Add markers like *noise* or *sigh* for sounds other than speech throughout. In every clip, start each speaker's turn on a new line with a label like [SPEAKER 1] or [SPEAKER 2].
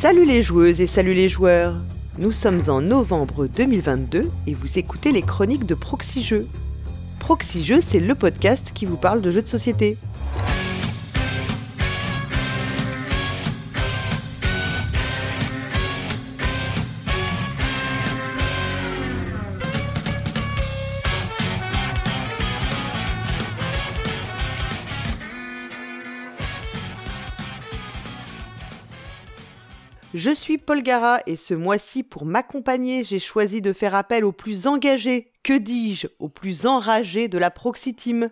[SPEAKER 1] Salut les joueuses et salut les joueurs Nous sommes en novembre 2022 et vous écoutez les chroniques de Proxy Jeux. C'est le podcast qui vous parle de jeux de société. Je suis Paul Gara et ce mois-ci, pour m'accompagner, j'ai choisi de faire appel aux plus engagés, que dis-je, aux plus enragés de la Proxy Team.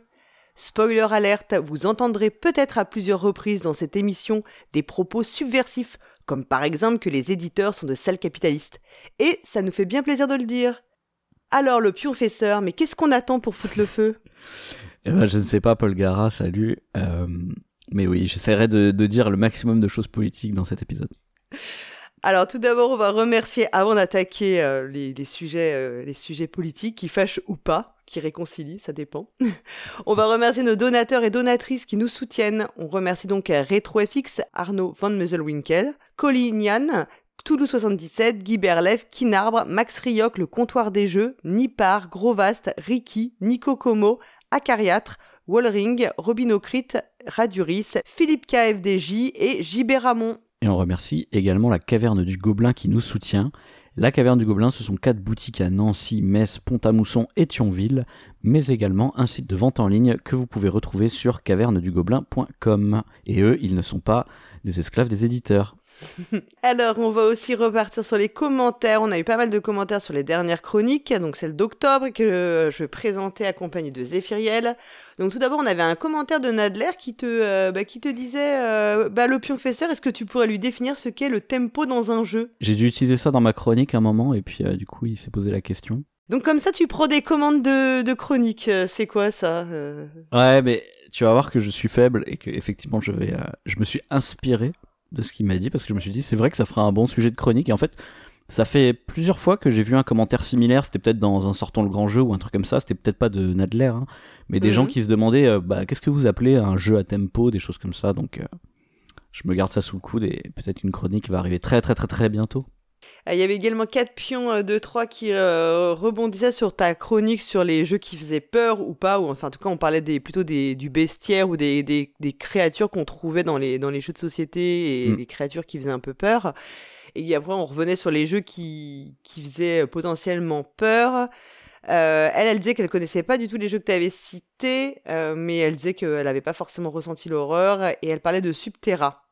[SPEAKER 1] Spoiler alerte, vous entendrez peut-être à plusieurs reprises dans cette émission des propos subversifs, comme par exemple que les éditeurs sont de sales capitalistes. Et ça nous fait bien plaisir de le dire. Alors le pionfesseur, mais qu'est-ce qu'on attend pour foutre le feu?
[SPEAKER 2] Eh ben, Je ne sais pas, Paul Gara, salut. Euh, mais oui, j'essaierai de dire le maximum de choses politiques dans cet épisode.
[SPEAKER 1] Alors tout d'abord, on va remercier, avant d'attaquer euh, les, sujets, euh, les sujets politiques qui fâchent ou pas, qui réconcilient, ça dépend. *laughs* on va remercier nos donateurs et donatrices qui nous soutiennent. On remercie donc RetroFX, Arnaud Van Meuselwinkel, Collignan, Toulouse77, Guy Berlef, Kinarbre, Max Rioc, Le Comptoir des Jeux, Nipar, Grovast, Ricky, Nico Como, Acariatre, Wallring, Robinocrit, Raduris, Philippe KFDJ et JB Ramon.
[SPEAKER 2] Et on remercie également la Caverne du Gobelin qui nous soutient. La Caverne du Gobelin, ce sont quatre boutiques à Nancy, Metz, Pont-à-Mousson et Thionville, mais également un site de vente en ligne que vous pouvez retrouver sur cavernedugobelin.com. Et eux, ils ne sont pas des esclaves des éditeurs. *laughs*
[SPEAKER 1] Alors, on va aussi repartir sur les commentaires. On a eu pas mal de commentaires sur les dernières chroniques, donc celle d'octobre que je présentais accompagnée de Zéphiriel. Donc tout d'abord, on avait un commentaire de Nadler qui te, euh, bah, qui te disait euh, bah, Le pionfesseur, est-ce que tu pourrais lui définir ce qu'est le tempo dans un jeu?
[SPEAKER 2] J'ai dû utiliser ça dans ma chronique un moment, et puis euh, du coup, il s'est posé la question.
[SPEAKER 1] Donc comme ça, tu prends des commandes de, de chronique. C'est quoi ça
[SPEAKER 2] Ouais, mais tu vas voir que je suis faible et que effectivement, je vais, je me suis inspiré de ce qu'il m'a dit parce que je me suis dit c'est vrai que ça fera un bon sujet de chronique et en fait ça fait plusieurs fois que j'ai vu un commentaire similaire, c'était peut-être dans un sortant le grand jeu ou un truc comme ça, c'était peut-être pas de Nadler, hein, mais des mhm. gens qui se demandaient euh, bah, qu'est-ce que vous appelez un jeu à tempo, des choses comme ça, donc euh, je me garde ça sous le coude et peut-être une chronique va arriver très très très très bientôt.
[SPEAKER 1] Euh, il y avait également 4 pions de 3 qui euh, rebondissaient sur ta chronique sur les jeux qui faisaient peur ou pas, ou enfin en tout cas on parlait des, plutôt des, du bestiaire ou des, des, créatures qu'on trouvait dans les, dans les jeux de société et mm. les créatures qui faisaient un peu peur. Et après on revenait sur les jeux qui, qui faisaient potentiellement peur. Euh, elle, elle disait qu'elle connaissait pas du tout les jeux que tu avais cités, mais elle disait qu'elle n'avait pas forcément ressenti l'horreur, et elle parlait de Subterra,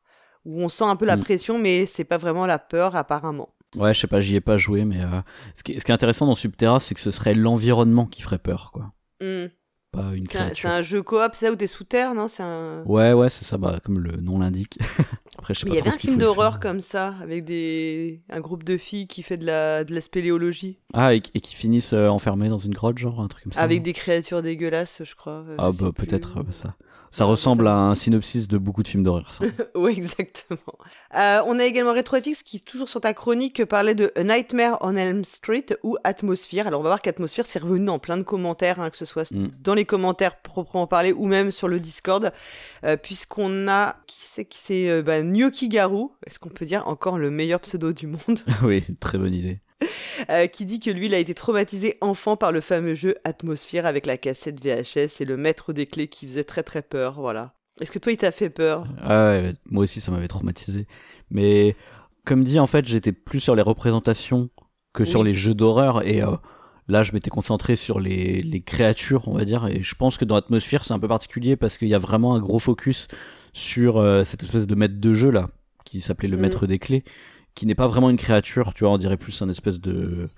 [SPEAKER 1] où on sent un peu la mm. pression, mais c'est pas vraiment la peur apparemment.
[SPEAKER 2] Ouais, je sais pas, j'y ai pas joué, mais euh, ce, qui, ce, qui, est intéressant dans Subterra, c'est que ce serait l'environnement qui ferait peur, quoi. Hmm. Pas une créature.
[SPEAKER 1] C'est un, jeu coop, c'est ça, où t'es sous terre, non c'est un...
[SPEAKER 2] Ouais, ouais, c'est ça, bah, comme le nom l'indique. *laughs* Après, je sais pas
[SPEAKER 1] Il y
[SPEAKER 2] avait
[SPEAKER 1] un film d'horreur comme ça, avec des... un groupe de filles qui fait de la, de la spéléologie.
[SPEAKER 2] Ah, et, qui finissent euh, enfermées dans une grotte, genre, un truc comme ça.
[SPEAKER 1] Avec des créatures dégueulasses, je crois.
[SPEAKER 2] ah, bah, peut-être ça. Ça ressemble à un synopsis de beaucoup de films d'horreur. *laughs*
[SPEAKER 1] oui, exactement. Euh, on a également RetroFX qui, toujours sur ta chronique, parlait de A Nightmare on Elm Street ou Atmosphere. Alors on va voir qu'Atmosphere, c'est revenu dans plein de commentaires, hein, que ce soit mm. dans les commentaires proprement parlé ou même sur le Discord, euh, puisqu'on a, qui c'est qui c'est, euh, bah, Gnocchi Garou, est-ce qu'on peut dire encore le meilleur pseudo du monde? *laughs*
[SPEAKER 2] Oui, très bonne idée. *laughs*
[SPEAKER 1] Euh, qui dit que lui, il a été traumatisé enfant par le fameux jeu Atmosphère avec la cassette VHS et le maître des clés qui faisait très très peur, voilà. Est-ce que toi, il t'a fait peur?
[SPEAKER 2] Ah ouais, moi aussi, ça m'avait traumatisé. Mais comme dit, en fait, j'étais plus sur les représentations que sur les jeux d'horreur et euh, là, je m'étais concentré sur les, les créatures, on va dire. Et je pense que dans Atmosphère, c'est un peu particulier parce qu'il y a vraiment un gros focus sur euh, cette espèce de maître de jeu là, qui s'appelait le mm. maître des clés qui n'est pas vraiment une créature, tu vois, on dirait plus un espèce de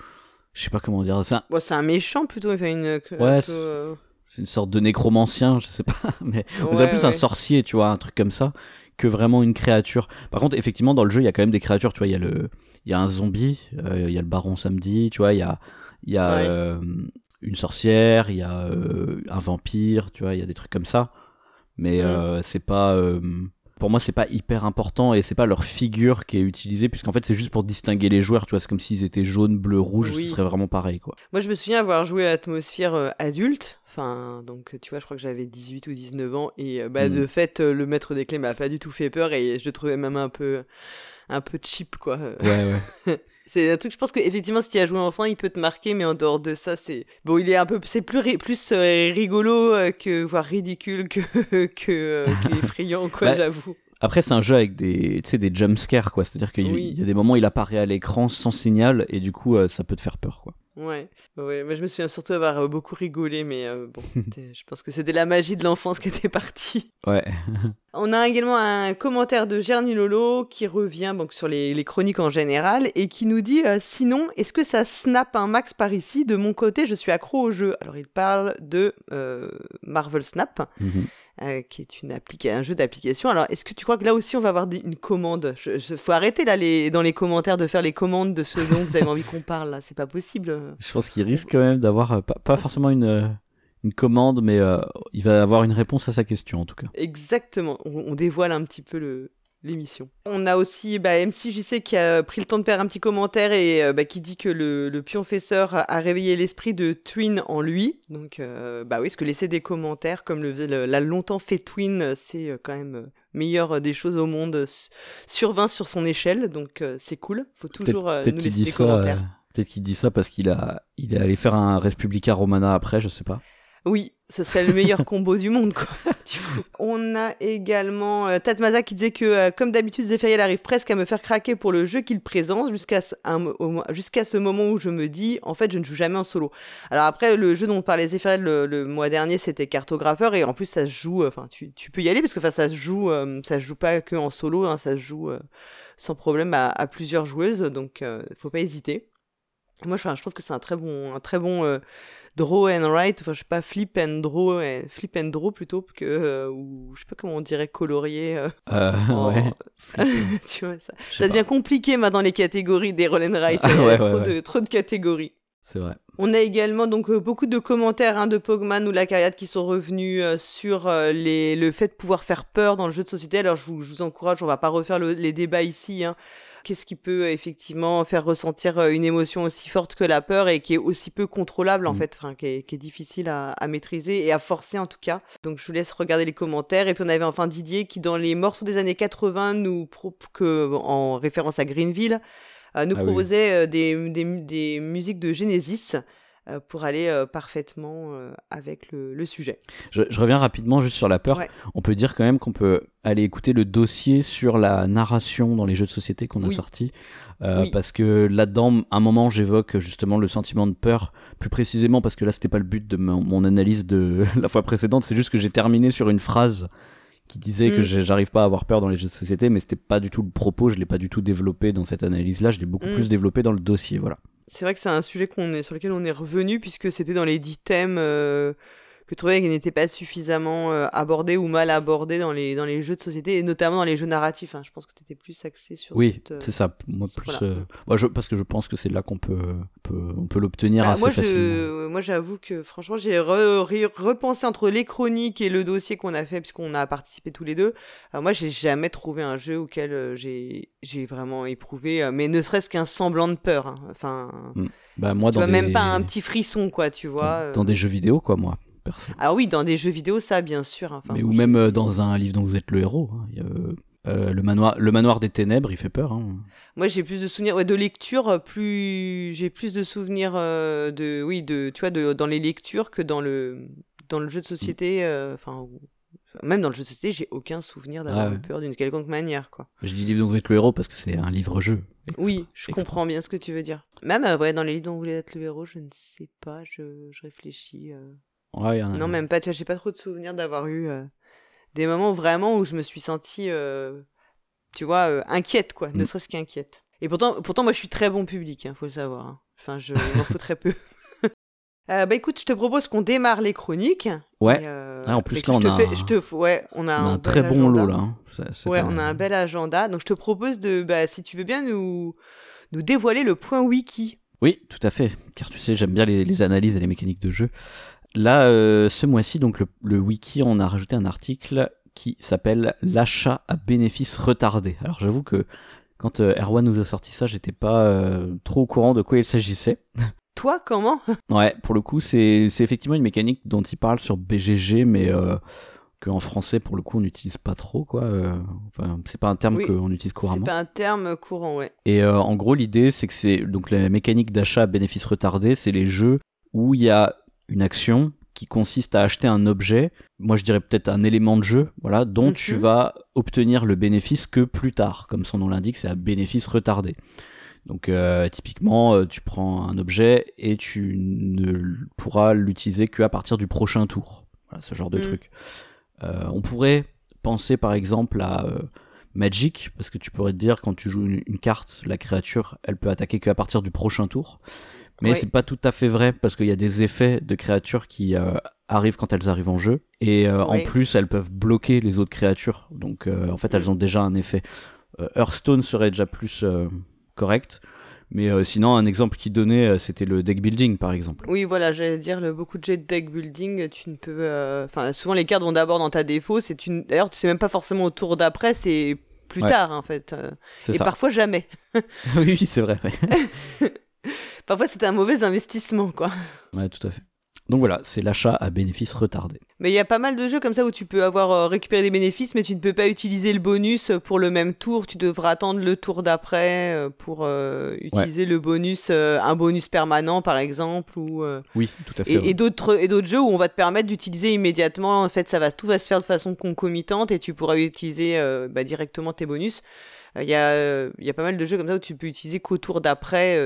[SPEAKER 2] je sais pas comment dire
[SPEAKER 1] ça. Bon, c'est un méchant plutôt, il fait une
[SPEAKER 2] Ouais, c'est une sorte de nécromancien, je sais pas, *laughs* mais on dirait plus un sorcier, tu vois, un truc comme ça que vraiment une créature. Par contre, effectivement dans le jeu, il y a quand même des créatures, tu vois, il y a le il y a un zombie, euh, il y a le baron samedi, tu vois, il y a il y a euh, une sorcière, il y a euh, un vampire, tu vois, il y a des trucs comme ça. Mais mm. c'est pas pour moi c'est pas hyper important et c'est pas leur figure qui est utilisée puisqu'en fait c'est juste pour distinguer les joueurs tu vois c'est comme s'ils étaient jaune bleu rouge ce serait vraiment pareil quoi
[SPEAKER 1] moi je me souviens avoir joué à Atmosphère euh, adulte Enfin, donc tu vois, je crois que j'avais 18 ou 19 ans et bah, de mm. fait, le maître des clés m'a pas du tout fait peur et je le trouvais même un peu un peu cheap quoi.
[SPEAKER 2] Ouais ouais. *laughs*
[SPEAKER 1] c'est un truc je pense que effectivement si tu as joué enfant, il peut te marquer mais en dehors de ça, c'est bon, il est un peu c'est plus plus rigolo que voire ridicule que *laughs* que, *laughs* effrayant quoi, bah, j'avoue.
[SPEAKER 2] Après, c'est un jeu avec des, des jumpscares, quoi. C'est-à-dire qu'il y a des moments où il apparaît à l'écran sans signal et du coup, euh, ça peut te faire peur, quoi.
[SPEAKER 1] Ouais, ouais, mais je me souviens surtout avoir euh, beaucoup rigolé, mais euh, bon, *laughs* je pense que c'était la magie de l'enfance qui était partie. *laughs*
[SPEAKER 2] Ouais. *laughs*
[SPEAKER 1] On a également un commentaire de Gerny Lolo qui revient donc sur les, les, chroniques en général et qui nous dit Sinon, est-ce que ça snap un max par ici? De mon côté, je suis accro au jeu. Alors, il parle de Marvel Snap. Mhm. Euh, qui est une un jeu d'application. Alors, est-ce que tu crois que là aussi on va avoir une commande? Il faut arrêter là les, dans les commentaires de faire les commandes de ce dont vous avez envie qu'on parle là, c'est pas possible.
[SPEAKER 2] Je pense qu'il risque quand même d'avoir euh, pas, forcément une euh, une commande, mais il va avoir une réponse à sa question en tout cas.
[SPEAKER 1] Exactement. on dévoile un petit peu le, l'émission. On a aussi bah, MCJC qui a pris le temps de faire un petit commentaire et euh, bah, qui dit que le, le pionfesseur a réveillé l'esprit de Twin en lui. Donc, euh, bah oui, ce que laisser des commentaires, comme le, l'a longtemps fait Twin, c'est euh, quand même meilleur des choses au monde sur 20 sur son échelle. Donc, c'est cool. Faut toujours nous laisser des commentaires.
[SPEAKER 2] Peut-être qu'il dit ça parce qu'il a, il est allé faire un Respublica Romana après, je sais pas.
[SPEAKER 1] Oui, ce serait le meilleur *laughs* combo du monde, quoi. On a également euh, Tatmaza qui disait que, euh, comme d'habitude, Zephyriel arrive presque à me faire craquer pour le jeu qu'il présente jusqu'à ce moment où je me dis, en fait, je ne joue jamais en solo. Alors après, le jeu dont on parlait Zephyriel le, mois dernier, c'était Cartographeur et en plus, ça se joue, euh, enfin, tu, tu, peux y aller parce que, ça se joue, ça se joue pas que en solo, hein, ça se joue sans problème à, à, plusieurs joueuses, donc faut pas hésiter. Moi, je, je trouve que c'est un très bon, un très bon draw and write, enfin je sais pas, flip and draw, flip and draw plutôt que, euh, ou je sais pas comment on dirait colorier.
[SPEAKER 2] Euh, *laughs* euh ouais. *laughs*
[SPEAKER 1] tu vois ça. Ça devient compliqué maintenant les catégories des roll and write. Il y a trop, De, trop de catégories.
[SPEAKER 2] C'est vrai.
[SPEAKER 1] On a également donc euh, beaucoup de commentaires hein, de Pogman ou la carrière qui sont revenus sur les, le fait de pouvoir faire peur dans le jeu de société. Alors je vous, je vous encourage, on va pas refaire les débats ici. Hein qu'est-ce qui peut euh, effectivement faire ressentir euh, une émotion aussi forte que la peur et qui est aussi peu contrôlable en mm. fait, enfin, qui, est, difficile à, maîtriser et à forcer en tout cas. Donc je vous laisse regarder les commentaires. Et puis on avait enfin Didier qui dans les morceaux des années 80 nous que en référence à Greenville euh, nous ah proposait des, des, musiques de Genesis. Euh, pour aller euh, parfaitement euh, avec le, sujet.
[SPEAKER 2] Je, reviens rapidement juste sur la peur. On peut dire quand même qu'on peut aller écouter le dossier sur la narration dans les jeux de société qu'on a sorti. Parce que là-dedans, à un moment, j'évoque justement le sentiment de peur, plus précisément parce que là, c'était pas le but de mon, analyse de *laughs* la fois précédente, c'est juste que j'ai terminé sur une phrase qui disait que mm. j'arrive pas à avoir peur dans les jeux de société, mais c'était pas du tout le propos, je l'ai pas du tout développé dans cette analyse-là, je l'ai beaucoup mm. plus développé dans le dossier, voilà
[SPEAKER 1] c'est vrai que c'est un sujet sur lequel on est revenu puisque c'était dans les dix thèmes euh, que je trouvais qu'ils n'étaient pas suffisamment euh, abordés ou mal abordés dans les, dans les jeux de société, et notamment dans les jeux narratifs. Hein. Je pense que tu étais plus axé sur
[SPEAKER 2] Oui, euh, c'est ça. Moi, plus, euh, moi, je, parce que je pense que c'est là qu'on peut, peut, on peut l'obtenir bah, assez
[SPEAKER 1] moi,
[SPEAKER 2] facilement.
[SPEAKER 1] Je, moi, j'avoue que franchement, j'ai repensé entre les chroniques et le dossier qu'on a fait, puisqu'on a participé tous les deux. Alors, moi, j'ai jamais trouvé un jeu auquel j'ai vraiment éprouvé, mais ne serait-ce qu'un semblant de peur. Hein. Enfin. Hmm.
[SPEAKER 2] Bah, moi,
[SPEAKER 1] tu
[SPEAKER 2] vois,
[SPEAKER 1] même pas un petit frisson, quoi, tu vois.
[SPEAKER 2] dans des jeux vidéo, quoi, moi.
[SPEAKER 1] Ah oui, dans des jeux vidéo, ça, bien sûr. Enfin,
[SPEAKER 2] mais ou même euh, dans un livre dont vous êtes le héros. Hein. Euh, euh, le manoir, le manoir des ténèbres, il fait peur. Hein.
[SPEAKER 1] Moi, j'ai plus de souvenirs de lecture, plus j'ai plus de souvenirs de, oui, de, tu vois, de, dans les lectures que dans le, dans le jeu de société. Enfin, même dans le jeu de société, j'ai aucun souvenir d'avoir ah peur d'une quelconque manière, quoi.
[SPEAKER 2] Je dis livre dont vous êtes le héros parce que c'est un livre-jeu.
[SPEAKER 1] Oui, je comprends bien ce que tu veux dire. Même ouais, dans les livres dont vous voulez être le héros, je ne sais pas, je, je réfléchis.
[SPEAKER 2] Non,
[SPEAKER 1] même pas. Tu vois, j'ai pas trop de souvenirs d'avoir eu euh, des moments vraiment où je me suis sentie, euh, tu vois, euh, inquiète, quoi. Ne mm. serait-ce qu'inquiète. Et pourtant, pourtant, moi, je suis très bon public, il hein, faut le savoir. Hein. Enfin, je m'en faut très peu. *laughs* bah écoute, je te propose qu'on démarre les chroniques.
[SPEAKER 2] Ouais. Ah, en plus là, on a,
[SPEAKER 1] je te, ouais, on a, un,
[SPEAKER 2] très bon lot là. Hein.
[SPEAKER 1] ouais, on a un bel agenda. Donc je te propose de, bah, si tu veux bien nous, nous dévoiler le point wiki.
[SPEAKER 2] Oui, tout à fait. Car tu sais, j'aime bien les, les, analyses et les mécaniques de jeu. Là, euh, ce mois-ci, donc le, wiki, on a rajouté un article qui s'appelle l'achat à bénéfice retardé. Alors j'avoue que quand euh, Erwan nous a sorti ça, j'étais pas euh, trop au courant de quoi il s'agissait. *laughs*
[SPEAKER 1] toi, comment?
[SPEAKER 2] Ouais, pour le coup, c'est effectivement une mécanique dont il parle sur BGG, mais euh, qu'en français, pour le coup, on n'utilise pas trop, quoi. Euh, enfin, c'est pas un terme qu'on utilise couramment.
[SPEAKER 1] C'est pas un terme courant, ouais.
[SPEAKER 2] Et euh, en gros, l'idée, c'est que c'est donc la mécanique d'achat à bénéfice retardé, c'est les jeux où il y a une action qui consiste à acheter un objet, moi je dirais peut-être un élément de jeu, voilà, dont tu mhm. vas obtenir le bénéfice que plus tard, comme son nom l'indique, c'est à bénéfice retardé. Donc euh, typiquement, euh, tu prends un objet et tu ne pourras l'utiliser qu'à partir du prochain tour. Voilà, ce genre de mhm. truc. Euh, on pourrait penser par exemple à Magic, parce que tu pourrais te dire quand tu joues une, carte, la créature, elle peut attaquer qu'à partir du prochain tour. Mais c'est pas tout à fait vrai parce qu'il y a des effets de créatures qui euh, arrivent quand elles arrivent en jeu et euh, en plus elles peuvent bloquer les autres créatures. Donc euh, en fait elles ont déjà un effet. Hearthstone serait déjà plus correct. Mais sinon, un exemple qui donnait, c'était le deck building, par exemple.
[SPEAKER 1] Oui, voilà, j'allais dire, le, beaucoup de jets de deck building, tu ne peux... Enfin, souvent, les cartes vont d'abord dans ta défaut. C'est une... D'ailleurs, tu sais même pas forcément au tour d'après, c'est plus tard, en fait. Et parfois, jamais. *laughs*
[SPEAKER 2] oui, c'est vrai. *laughs*
[SPEAKER 1] Parfois, c'est un mauvais investissement, quoi.
[SPEAKER 2] Ouais, tout à fait. Donc voilà, c'est l'achat à bénéfice retardé.
[SPEAKER 1] Mais il y a pas mal de jeux comme ça où tu peux avoir euh, récupéré des bénéfices, mais tu ne peux pas utiliser le bonus pour le même tour. Tu devras attendre le tour d'après euh, pour euh, utiliser le bonus, un bonus permanent par exemple. Ou,
[SPEAKER 2] oui, tout à fait. Et,
[SPEAKER 1] et d'autres jeux où on va te permettre d'utiliser immédiatement. En fait, ça va tout va se faire de façon concomitante et tu pourras utiliser bah, directement tes bonus. Il y a il y a pas mal de jeux comme ça où tu peux utiliser qu'au tour d'après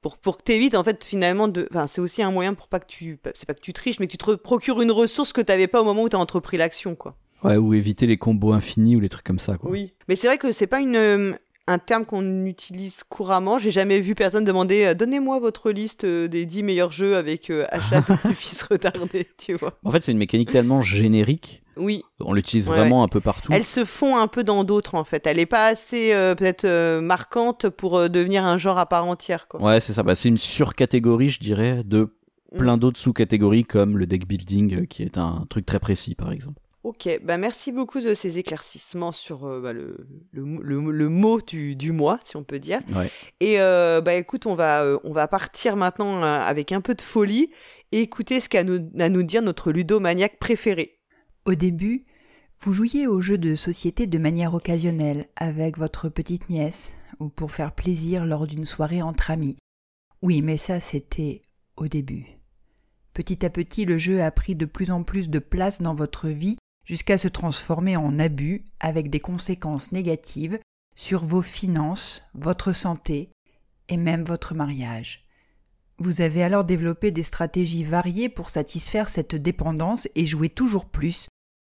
[SPEAKER 1] pour, pour que tu évites, en fait, finalement, de... enfin, c'est aussi un moyen pour pas que tu. C'est pas que tu triches, mais que tu te procures une ressource que tu n'avais pas au moment où tu as entrepris l'action, quoi.
[SPEAKER 2] Ouais, ou éviter les combos infinis ou les trucs comme ça, quoi.
[SPEAKER 1] Oui. Mais c'est vrai que c'est pas une, euh, un terme qu'on utilise couramment. J'ai jamais vu personne demander euh, donnez-moi votre liste euh, des 10 meilleurs jeux avec achat de *laughs* fils retardé, tu vois.
[SPEAKER 2] En fait, c'est une mécanique tellement générique
[SPEAKER 1] oui.
[SPEAKER 2] On l'utilise vraiment un peu partout.
[SPEAKER 1] Elle se fond un peu dans d'autres en fait. Elle n'est pas assez euh, peut-être euh, marquante pour euh, devenir un genre à part entière. Quoi.
[SPEAKER 2] Ouais, c'est ça. Bah, c'est une surcatégorie, je dirais, de plein mm. d'autres sous-catégories comme le deck building, qui est un truc très précis par exemple.
[SPEAKER 1] Ok, bah merci beaucoup de ces éclaircissements sur bah, le, le, mot du, du, mois, si on peut dire. Et bah écoute, on va, on va partir maintenant avec un peu de folie et écouter ce qu'a nous, à nous dire notre ludomaniaque préféré.
[SPEAKER 3] Au début, vous jouiez aux jeux de société de manière occasionnelle avec votre petite nièce ou pour faire plaisir lors d'une soirée entre amis. Oui, mais ça c'était au début. Petit à petit, le jeu a pris de plus en plus de place dans votre vie jusqu'à se transformer en abus avec des conséquences négatives sur vos finances, votre santé et même votre mariage. Vous avez alors développé des stratégies variées pour satisfaire cette dépendance et jouer toujours plus.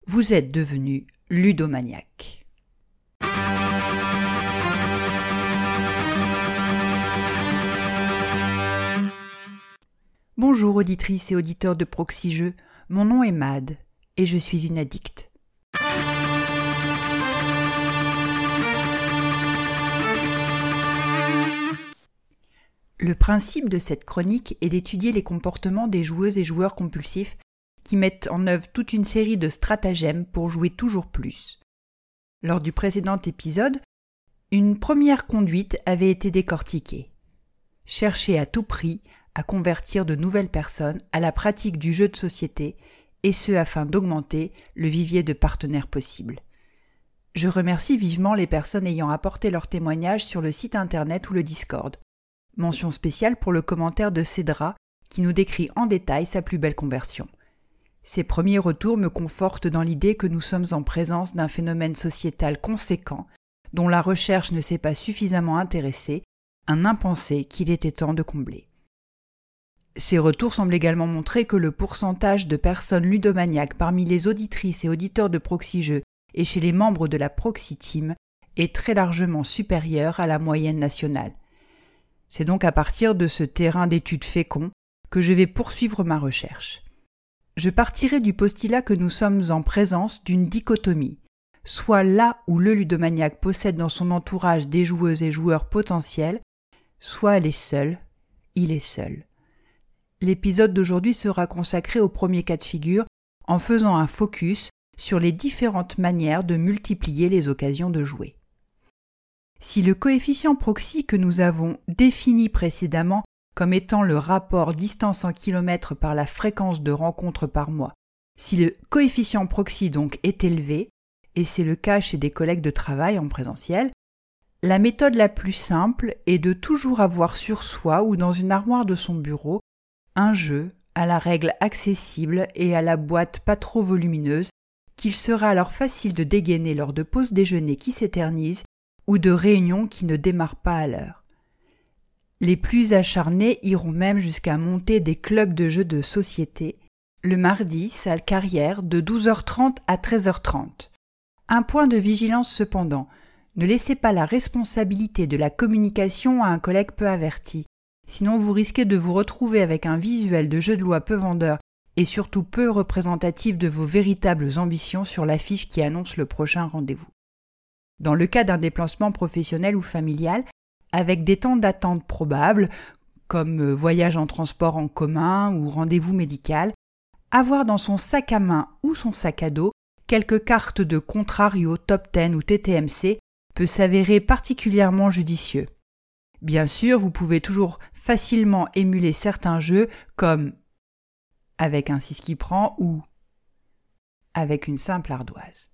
[SPEAKER 3] Vous êtes devenu ludomaniaque. Bonjour auditrices et auditeurs de Proxy Jeux, mon nom est Mad et je suis une addicte. Le principe de cette chronique est d'étudier les comportements des joueuses et joueurs compulsifs qui mettent en œuvre toute une série de stratagèmes pour jouer toujours plus. Lors du précédent épisode, une première conduite avait été décortiquée. Chercher à tout prix à convertir de nouvelles personnes à la pratique du jeu de société, et ce afin d'augmenter le vivier de partenaires possibles. Je remercie vivement les personnes ayant apporté leur témoignage sur le site internet ou le Discord. Mention spéciale pour le commentaire de Cédra qui nous décrit en détail sa plus belle conversion. Ces premiers retours me confortent dans l'idée que nous sommes en présence d'un phénomène sociétal conséquent dont la recherche ne s'est pas suffisamment intéressée, un impensé qu'il était temps de combler. Ces retours semblent également montrer que le pourcentage de personnes ludomaniaques parmi les auditrices et auditeurs de Proxy et chez les membres de la Proxy Team est très largement supérieur à la moyenne nationale. C'est donc à partir de ce terrain d'études fécond que je vais poursuivre ma recherche. Je partirai du postulat que nous sommes en présence d'une dichotomie, soit là où le ludomaniaque possède dans son entourage des joueuses et joueurs potentiels, soit elle est seule, il est seul. L'épisode d'aujourd'hui sera consacré au premier cas de figure en faisant un focus sur les différentes manières de multiplier les occasions de jouer. Si le coefficient proxy que nous avons défini précédemment comme étant le rapport distance en kilomètres par la fréquence de rencontres par mois. Si le coefficient proxy donc est élevé, et c'est le cas chez des collègues de travail en présentiel, la méthode la plus simple est de toujours avoir sur soi ou dans une armoire de son bureau un jeu à la règle accessible et à la boîte pas trop volumineuse qu'il sera alors facile de dégainer lors de pauses déjeuner qui s'éternisent ou de réunions qui ne démarrent pas à l'heure. Les plus acharnés iront même jusqu'à monter des clubs de jeux de société le mardi, salle carrière de 12h30 à 13h30. Un point de vigilance cependant, ne laissez pas la responsabilité de la communication à un collègue peu averti. Sinon, vous risquez de vous retrouver avec un visuel de jeu de loi peu vendeur et surtout peu représentatif de vos véritables ambitions sur l'affiche qui annonce le prochain rendez-vous. Dans le cas d'un déplacement professionnel ou familial, avec des temps d'attente probables, comme euh, voyage en transport en commun ou rendez-vous médical, avoir dans son sac à main ou son sac à dos quelques cartes de contrario, top 10 ou TTMC peut s'avérer particulièrement judicieux. Bien sûr, vous pouvez toujours facilement émuler certains jeux comme avec un 6 qui prend ou avec une simple ardoise.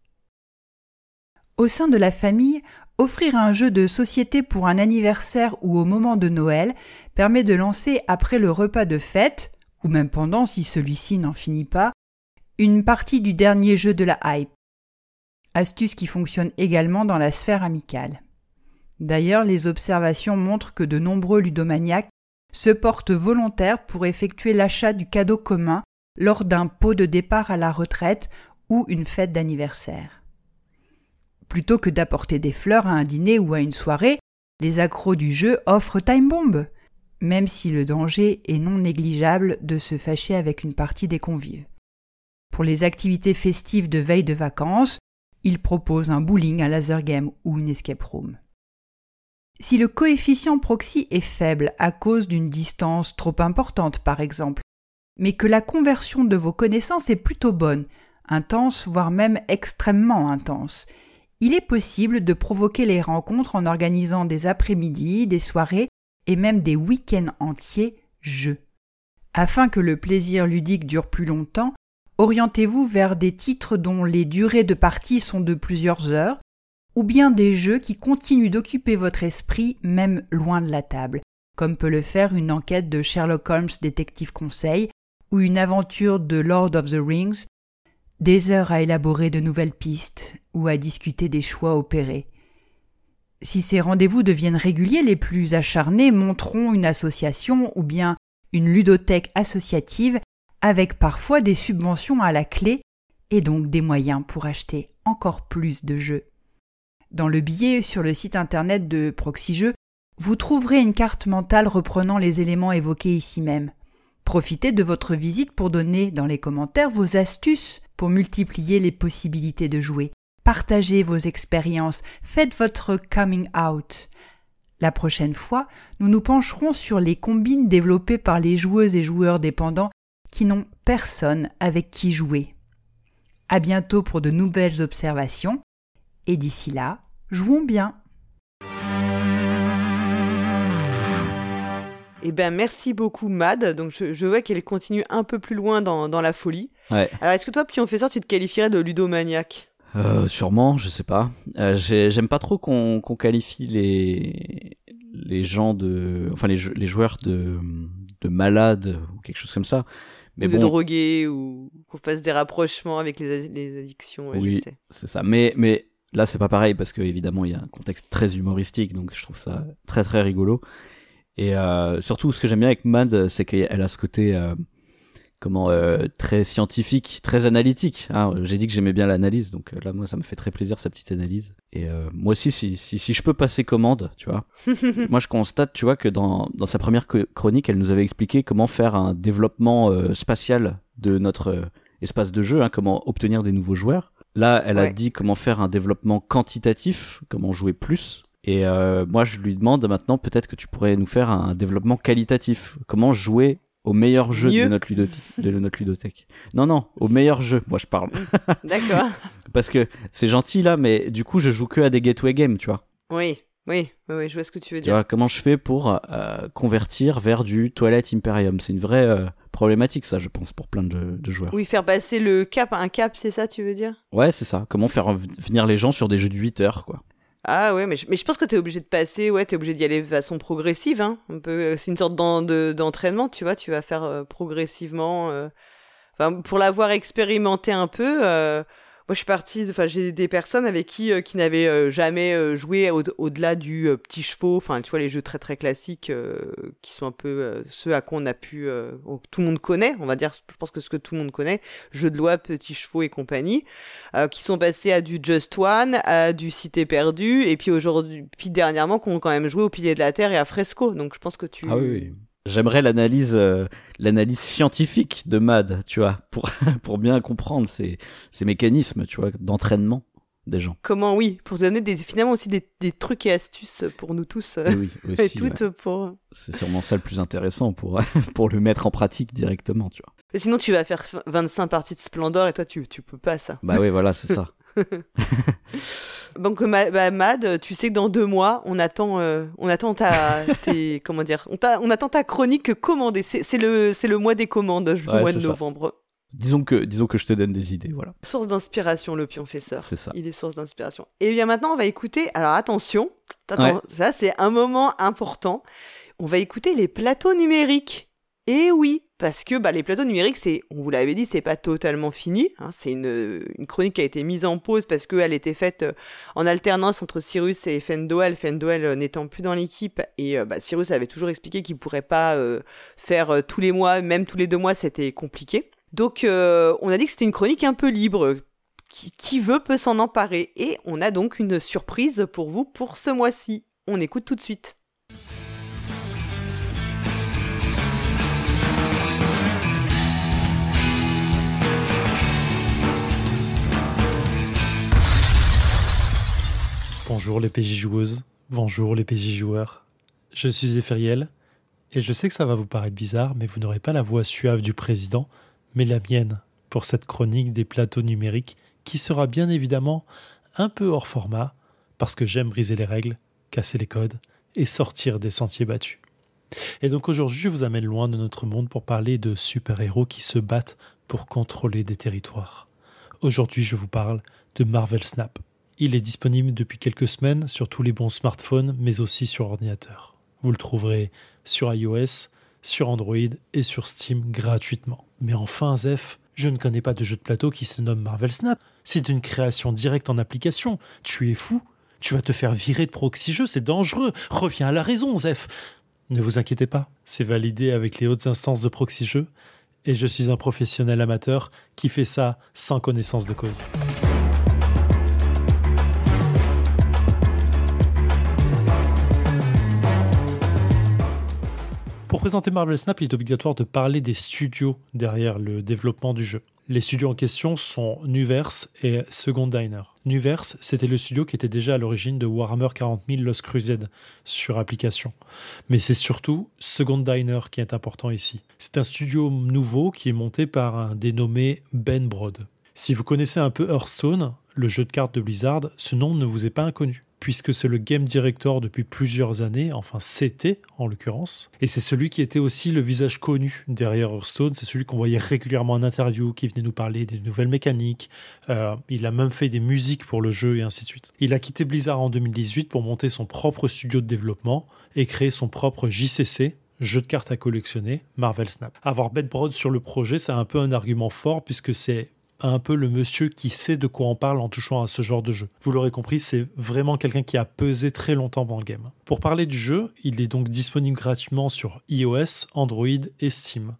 [SPEAKER 3] Au sein de la famille, offrir un jeu de société pour un anniversaire ou au moment de Noël permet de lancer après le repas de fête, ou même pendant si celui-ci n'en finit pas, une partie du dernier jeu de la hype. Astuce qui fonctionne également dans la sphère amicale. D'ailleurs, les observations montrent que de nombreux ludomaniaques se portent volontaires pour effectuer l'achat du cadeau commun lors d'un pot de départ à la retraite ou une fête d'anniversaire. Plutôt que d'apporter des fleurs à un dîner ou à une soirée, les accros du jeu offrent Time Bomb, même si le danger est non négligeable de se fâcher avec une partie des convives. Pour les activités festives de veille de vacances, ils proposent un bowling, un laser game ou une escape room. Si le coefficient proxy est faible à cause d'une distance trop importante par exemple, mais que la conversion de vos connaissances est plutôt bonne, intense voire même extrêmement intense, il est possible de provoquer les rencontres en organisant des après-midi, des soirées et même des week-ends entiers jeux. Afin que le plaisir ludique dure plus longtemps, orientez-vous vers des titres dont les durées de partie sont de plusieurs heures, ou bien des jeux qui continuent d'occuper votre esprit même loin de la table, comme peut le faire une enquête de Sherlock Holmes Détective Conseil ou une aventure de Lord of the Rings, des heures à élaborer de nouvelles pistes ou à discuter des choix opérés. Si ces rendez-vous deviennent réguliers, les plus acharnés montreront une association ou bien une ludothèque associative avec parfois des subventions à la clé et donc des moyens pour acheter encore plus de jeux. Dans le billet sur le site internet de Proxy vous trouverez une carte mentale reprenant les éléments évoqués ici même. Profitez de votre visite pour donner dans les commentaires vos astuces pour multiplier les possibilités de jouer. Partagez vos expériences, faites votre coming out. La prochaine fois, nous nous pencherons sur les combines développées par les joueuses et joueurs dépendants qui n'ont personne avec qui jouer. À bientôt pour de nouvelles observations et d'ici là, jouons bien.
[SPEAKER 1] Eh ben merci beaucoup Mad. Donc je, vois qu'elle continue un peu plus loin dans, la folie.
[SPEAKER 2] Ouais.
[SPEAKER 1] Alors est-ce que toi, puis on fait ça, tu te qualifierais de ludomaniaque?
[SPEAKER 2] Euh, Sûrement, je sais pas. Euh, j'aime pas trop qu'on qualifie les les gens de, enfin les, les joueurs de de malades ou quelque chose comme ça.
[SPEAKER 1] Mais ou de drogués ou qu'on fasse des rapprochements avec les, les addictions.
[SPEAKER 2] oui, c'est ça. Mais mais Là, c'est pas pareil parce que évidemment, il y a un contexte très humoristique, donc je trouve ça très très rigolo. Et euh, surtout, ce que j'aime bien avec Mad, c'est qu'elle a ce côté euh, comment euh, très scientifique, très analytique. Hein. J'ai dit que j'aimais bien l'analyse, donc euh, là, moi, ça me fait très plaisir sa petite analyse. Et euh, moi aussi, si, si, si je peux passer commande, tu vois. *laughs* moi, je constate, tu vois, que dans, dans sa première chronique, elle nous avait expliqué comment faire un développement euh, spatial de notre espace de jeu, hein, comment obtenir des nouveaux joueurs. Là, elle a dit comment faire un développement quantitatif, comment jouer plus. Et euh, moi, je lui demande maintenant, peut-être que tu pourrais nous faire un développement qualitatif. Comment jouer au meilleur jeu de notre, de notre ludothèque? Non, non, au meilleur jeu, moi je parle.
[SPEAKER 1] D'accord. *laughs*
[SPEAKER 2] Parce que c'est gentil là, mais du coup, je joue que à des gateway games, tu vois.
[SPEAKER 1] Oui. Oui, oui, je vois ce que tu veux
[SPEAKER 2] tu
[SPEAKER 1] dire.
[SPEAKER 2] Vois, comment je fais pour euh, convertir vers du Toilette Imperium? C'est une vraie euh, problématique, ça, je pense, pour plein de, joueurs.
[SPEAKER 1] Oui, faire passer le cap, un cap, c'est ça, tu veux dire?
[SPEAKER 2] Ouais, c'est ça. Comment faire venir les gens sur des jeux de 8 heures, quoi.
[SPEAKER 1] Ah ouais, mais je, mais je pense que tu es obligé de passer, ouais, tu es obligé d'y aller de façon progressive. Hein. C'est une sorte d'entraînement, tu vois, tu vas faire euh, progressivement. Enfin, pour l'avoir expérimenté un peu, moi je suis partie, enfin j'ai des personnes avec qui euh, qui n'avaient euh, jamais euh, joué au-delà du petit chevaux, enfin tu vois les jeux très très classiques qui sont un peu ceux à quoi on a pu, tout le monde connaît, on va dire, je pense que ce que tout le monde connaît, jeux de loi, petits chevaux et compagnie, qui sont passés à du Just One, à du Cité perdue, et puis aujourd'hui, puis dernièrement qu'on quand même joué au Pilier de la Terre et à Fresco, donc je pense que tu
[SPEAKER 2] ah oui. J'aimerais l'analyse, euh, l'analyse scientifique de MAD, tu vois, pour, *laughs* pour bien comprendre ces, ces mécanismes, tu vois, d'entraînement des gens.
[SPEAKER 1] Comment, oui, pour donner des, finalement aussi des, des trucs et astuces pour nous tous. Euh,
[SPEAKER 2] oui, *laughs* aussi, toutes pour... C'est sûrement ça le plus intéressant pour, *laughs* pour le mettre en pratique directement, tu vois.
[SPEAKER 1] Mais sinon, tu vas faire 25 parties de Splendor et toi, tu, tu peux pas ça.
[SPEAKER 2] Bah oui, voilà, c'est ça.
[SPEAKER 1] Donc bah, Mad, tu sais que dans deux mois, on attend, euh, on attend ta, *laughs* comment dire, on, on, attend ta chronique commandée. C'est le, c'est le mois des commandes, le mois de novembre.
[SPEAKER 2] Disons que, disons que je te donne des idées, voilà.
[SPEAKER 1] Source d'inspiration, le pionfesseur.
[SPEAKER 2] C'est ça.
[SPEAKER 1] Il est source d'inspiration. Et bien maintenant, on va écouter. Alors attention, ça c'est un moment important. On va écouter les plateaux numériques. Et oui, parce que bah, les plateaux numériques, on vous l'avait dit, c'est pas totalement fini. Hein. c'est une, chronique qui a été mise en pause parce qu'elle était faite euh, en alternance entre Cyrus et Fendoel. Fendoel euh, n'étant plus dans l'équipe et euh, bah, Cyrus avait toujours expliqué qu'il pourrait pas faire tous les mois, même tous les deux mois, c'était compliqué. Donc on a dit que c'était une chronique un peu libre. Qui veut peut s'en emparer. Et on a donc une surprise pour vous pour ce mois-ci. On écoute tout de suite.
[SPEAKER 4] Bonjour les PJ joueuses, bonjour les PJ joueurs. Je suis Ephériel, et je sais que ça va vous paraître bizarre, mais vous n'aurez pas la voix suave du président, mais la mienne pour cette chronique des plateaux numériques qui sera bien évidemment un peu hors format, parce que j'aime briser les règles, casser les codes et sortir des sentiers battus. Et donc aujourd'hui, je vous amène loin de notre monde pour parler de super-héros qui se battent pour contrôler des territoires. Aujourd'hui, je vous parle de Marvel Snap. Il est disponible depuis quelques semaines sur tous les bons smartphones, mais aussi sur ordinateur. Vous le trouverez sur iOS, sur Android et sur Steam gratuitement. Mais enfin, Zef, je ne connais pas de jeu de plateau qui se nomme Marvel Snap. C'est une création directe en application. Tu es fou. Tu vas te faire virer de proxy jeu, c'est dangereux. Reviens à la raison, Zef. Ne vous inquiétez pas, c'est validé avec les hautes instances de proxy jeu. Et je suis un professionnel amateur qui fait ça sans connaissance de cause. Pour présenter Marvel Snap, il est obligatoire de parler des studios derrière le développement du jeu. Les studios en question sont Nuverse et Second Diner. Nuverse, c'était le studio qui était déjà à l'origine de Warhammer 40 000 Lost Crusade sur application. Mais c'est surtout Second Diner qui est important ici. C'est un studio nouveau qui est monté par un dénommé Ben Brod. Si vous connaissez un peu Hearthstone, le jeu de cartes de Blizzard, ce nom ne vous est pas inconnu puisque c'est le game director depuis plusieurs années, enfin c'était en l'occurrence, et c'est celui qui était aussi le visage connu derrière Hearthstone, c'est celui qu'on voyait régulièrement en interview, qui venait nous parler des nouvelles mécaniques, euh, il a même fait des musiques pour le jeu et ainsi de suite. Il a quitté Blizzard en 2018 pour monter son propre studio de développement et créer son propre JCC, jeu de cartes à collectionner, Marvel Snap. Avoir Ben Brod sur le projet, c'est un peu un argument fort puisque c'est un peu le monsieur qui sait de quoi on parle en touchant à ce genre de jeu. Vous l'aurez compris, c'est vraiment quelqu'un qui a pesé très longtemps dans le game. Pour parler du jeu, il est donc disponible gratuitement sur iOS, Android et Steam.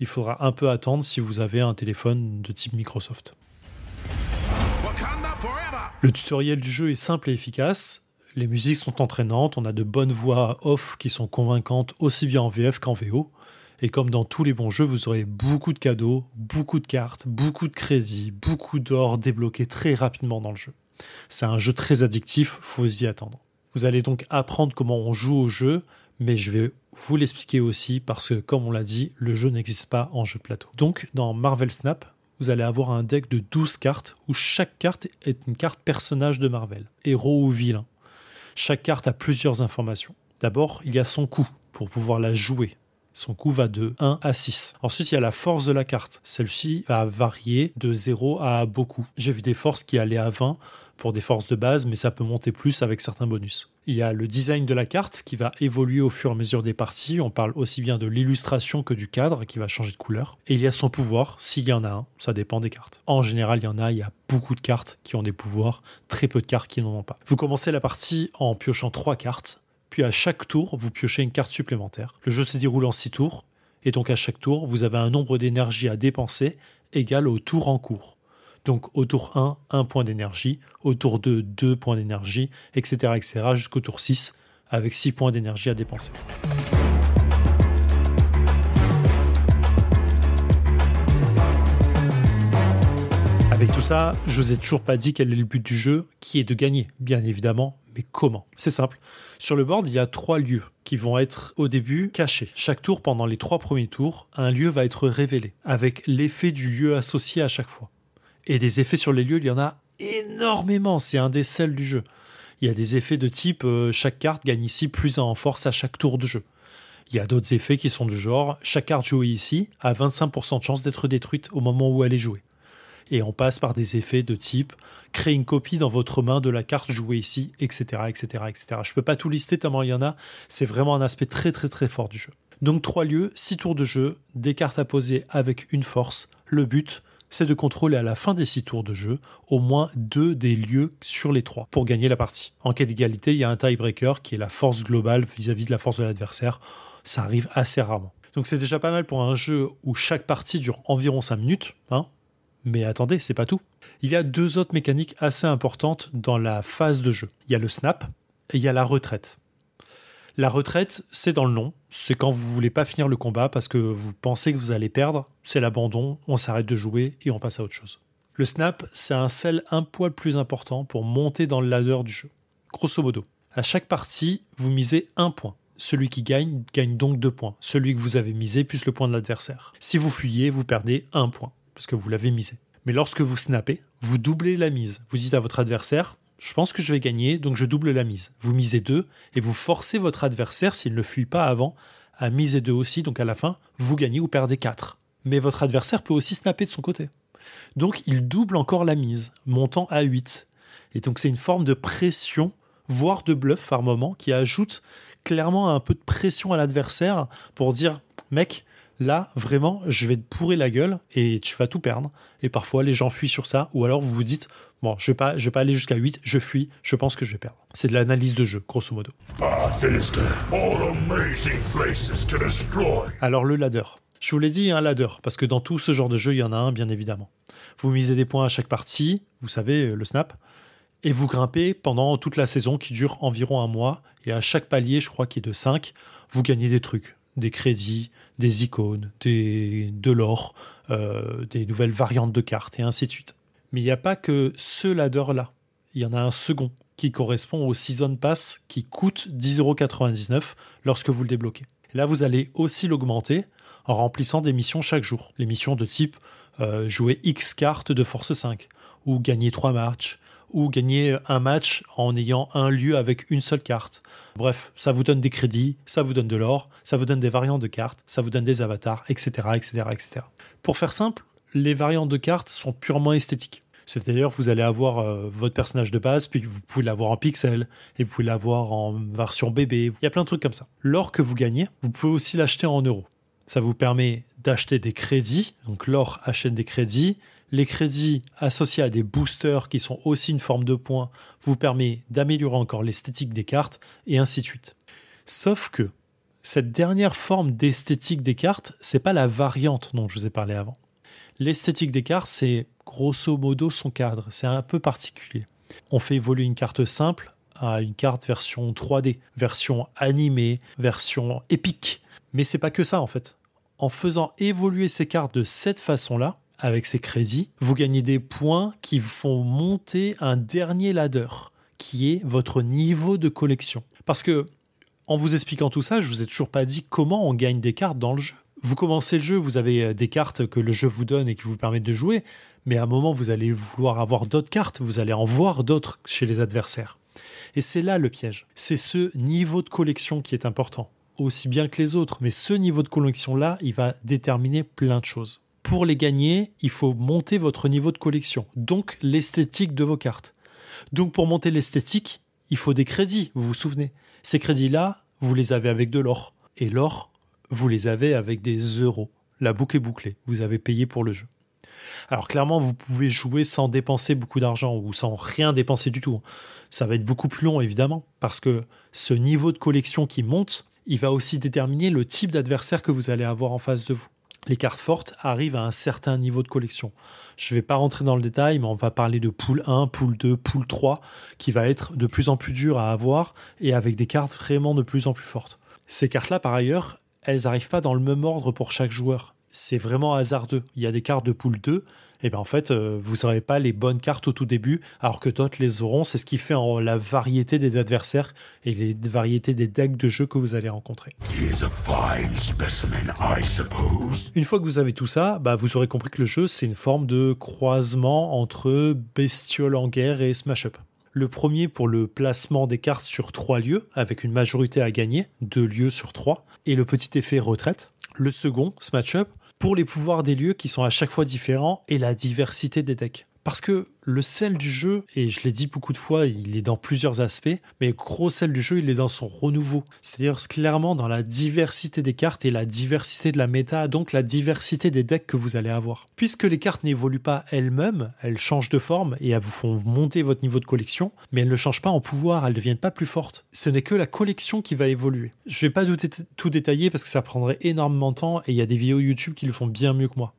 [SPEAKER 4] Il faudra un peu attendre si vous avez un téléphone de type Microsoft. Le tutoriel du jeu est simple et efficace. Les musiques sont entraînantes, on a de bonnes voix off qui sont convaincantes aussi bien en VF qu'en VO. Et comme dans tous les bons jeux, vous aurez beaucoup de cadeaux, beaucoup de cartes, beaucoup de crédits, beaucoup d'or débloqué très rapidement dans le jeu. C'est un jeu très addictif, faut y attendre. Vous allez donc apprendre comment on joue au jeu, mais je vais vous l'expliquer aussi parce que, comme on l'a dit, le jeu n'existe pas en jeu plateau. Donc, dans Marvel Snap, vous allez avoir un deck de 12 cartes où chaque carte est une carte personnage de Marvel, héros ou vilain. Chaque carte a plusieurs informations. D'abord, il y a son coût pour pouvoir la jouer. Son coût va de 1 à 6. Ensuite, il y a la force de la carte. Celle-ci va varier de 0 à beaucoup. J'ai vu des forces qui allaient à 20 pour des forces de base, mais ça peut monter plus avec certains bonus. Il y a le design de la carte qui va évoluer au fur et à mesure des parties. On parle aussi bien de l'illustration que du cadre qui va changer de couleur. Et il y a son pouvoir, s'il y en a un, ça dépend des cartes. En général, il y en a, il y a beaucoup de cartes qui ont des pouvoirs, très peu de cartes qui n'en ont pas. Vous commencez la partie en piochant 3 cartes puis à chaque tour, vous piochez une carte supplémentaire. Le jeu se déroule en 6 tours, et donc à chaque tour, vous avez un nombre d'énergie à dépenser égal au tour en cours. Donc au tour 1, 1 point d'énergie, au tour 2, 2 points d'énergie, etc. etc. jusqu'au tour 6, avec 6 points d'énergie à dépenser. Avec tout ça, je vous ai toujours pas dit quel est le but du jeu, qui est de gagner, bien évidemment, mais comment? C'est simple. Sur le board, il y a trois lieux qui vont être au début cachés. Chaque tour, pendant les trois premiers tours, un lieu va être révélé, avec l'effet du lieu associé à chaque fois. Et des effets sur les lieux, il y en a énormément, c'est un des sels du jeu. Il y a des effets de type euh, chaque carte gagne ici plus 1 en force à chaque tour de jeu. Il y a d'autres effets qui sont du genre chaque carte jouée ici a 25% de chance d'être détruite au moment où elle est jouée et on passe par des effets de type créer une copie dans votre main de la carte jouée ici, etc., etc., etc. Je peux pas tout lister tellement il y en a. C'est vraiment un aspect très très très fort du jeu. Donc trois lieux, six tours de jeu, des cartes à poser avec une force. Le but, c'est de contrôler à la fin des six tours de jeu au moins deux des lieux sur les trois pour gagner la partie. En cas d'égalité, il y a un tiebreaker qui est la force globale vis-à-vis -vis de la force de l'adversaire. Ça arrive assez rarement. Donc c'est déjà pas mal pour un jeu où chaque partie dure environ 5 minutes, hein, mais attendez, c'est pas tout. Il y a deux autres mécaniques assez importantes dans la phase de jeu. Il y a le snap et il y a la retraite. La retraite, c'est dans le nom. C'est quand vous voulez pas finir le combat parce que vous pensez que vous allez perdre. C'est l'abandon, on s'arrête de jouer et on passe à autre chose. Le snap, c'est un sel un poil plus important pour monter dans le ladder du jeu. Grosso modo, à chaque partie, vous misez un point. Celui qui gagne gagne donc deux points. Celui que vous avez misé plus le point de l'adversaire. Si vous fuyez, vous perdez un point parce que vous l'avez misé. Mais lorsque vous snappez, vous doublez la mise. Vous dites à votre adversaire, je pense que je vais gagner, donc je double la mise. Vous misez 2 et vous forcez votre adversaire, s'il ne fuit pas avant, à miser 2 aussi, donc à la fin, vous gagnez ou perdez 4. Mais votre adversaire peut aussi snapper de son côté. Donc il double encore la mise, montant à 8. Et donc c'est une forme de pression, voire de bluff par moment, qui ajoute clairement un peu de pression à l'adversaire pour dire, mec, Là, vraiment, je vais te pourrir la gueule et tu vas tout perdre. Et parfois, les gens fuient sur ça. Ou alors, vous vous dites, bon, je vais pas, je vais pas aller jusqu'à 8, je fuis, je pense que je vais perdre. C'est de l'analyse de jeu, grosso modo. Alors, le ladder. Je vous l'ai dit, un ladder, parce que dans tout ce genre de jeu, il y en a un, bien évidemment. Vous misez des points à chaque partie, vous savez, le snap, et vous grimpez pendant toute la saison qui dure environ un mois. Et à chaque palier, je crois qu'il est de 5, vous gagnez des trucs des crédits, des icônes, de l'or, euh, des nouvelles variantes de cartes et ainsi de suite. Mais il n'y a pas que ce ladder-là. Il y en a un second qui correspond au Season Pass qui coûte 10,99€ lorsque vous le débloquez. là, vous allez aussi l'augmenter en remplissant des missions chaque jour. Les missions de type euh, jouer X cartes de force 5 ou gagner 3 matchs ou gagner un match en ayant un lieu avec une seule carte. Bref, ça vous donne des crédits, ça vous donne de l'or, ça vous donne des variantes de cartes, ça vous donne des avatars, etc., etc., etc. Pour faire simple, les variantes de cartes sont purement esthétiques. C'est-à-dire vous allez avoir euh, votre personnage de base, puis vous pouvez l'avoir en pixel, et vous pouvez l'avoir en version bébé. Il y a plein de trucs comme ça. L'or que vous gagnez, vous pouvez aussi l'acheter en euros. Ça vous permet d'acheter des crédits, donc l'or achète des crédits, les crédits associés à des boosters qui sont aussi une forme de points vous permet d'améliorer encore l'esthétique des cartes et ainsi de suite. Sauf que cette dernière forme d'esthétique des cartes, c'est pas la variante dont je vous ai parlé avant. L'esthétique des cartes, c'est grosso modo son cadre, c'est un peu particulier. On fait évoluer une carte simple à une carte version 3D, version animée, version épique. Mais c'est pas que ça en fait. En faisant évoluer ces cartes de cette façon-là, avec ces crédits, vous gagnez des points qui font monter un dernier ladder, qui est votre niveau de collection. Parce que, en vous expliquant tout ça, je vous ai toujours pas dit comment on gagne des cartes dans le jeu. Vous commencez le jeu, vous avez euh, des cartes que le jeu vous donne et qui vous permettent de jouer, Mais à un moment, vous allez vouloir avoir d'autres cartes, vous allez en voir d'autres chez les adversaires. Et c'est là le piège. C'est ce niveau de collection qui est important, aussi bien que les autres. Mais ce niveau de collection-là, il va déterminer plein de choses. Pour les gagner, il faut monter votre niveau de collection, donc l'esthétique de vos cartes. Donc pour monter l'esthétique, il faut des crédits, vous vous souvenez. Ces crédits-là, vous les avez avec de l'or. Et l'or, vous les avez avec des euros. La boucle est bouclée, vous avez payé pour le jeu. Alors clairement, vous pouvez jouer sans dépenser beaucoup d'argent ou sans rien dépenser du tout. Ça va être beaucoup plus long, évidemment, parce que ce niveau de collection qui monte, il va aussi déterminer le type d'adversaire que vous allez avoir en face de vous. Les cartes fortes arrivent à un certain niveau de collection. Je ne vais pas rentrer dans le détail, mais on va parler de pool 1, pool 2, pool 3, qui va être de plus en plus dur à avoir et avec des cartes vraiment de plus en plus fortes. Ces cartes-là, par ailleurs, elles n'arrivent pas dans le même ordre pour chaque joueur. C'est vraiment hasardeux. Il y a des cartes de pool 2 et bien en fait, euh, vous n'aurez pas les bonnes cartes au tout début, alors que d'autres les auront. C'est ce qui fait en, la variété des adversaires et les variétés des decks de jeu que vous allez rencontrer. Une fois que vous avez tout ça, bah, vous aurez compris que le jeu, c'est une forme de croisement entre bestiole en guerre et smash up. Le premier pour le placement des cartes sur trois lieux, avec une majorité à gagner, deux lieux sur trois, et le petit effet retraite. Le second, Smash Up, pour les pouvoirs des lieux qui sont à chaque fois différents et la diversité des decks. Parce que le sel du jeu, et je l'ai dit beaucoup de fois, il est dans plusieurs aspects, mais gros sel du jeu, il est dans son renouveau. C'est-à-dire clairement dans la diversité des cartes et la diversité de la méta, donc la diversité des decks que vous allez avoir. Puisque les cartes n'évoluent pas elles-mêmes, elles changent de forme et elles vous font monter votre niveau de collection, mais elles ne changent pas en pouvoir, elles ne deviennent pas plus fortes. Ce n'est que la collection qui va évoluer. Je ne vais pas tout détailler parce que ça prendrait énormément de temps et il y a des vidéos YouTube qui le font bien mieux que moi.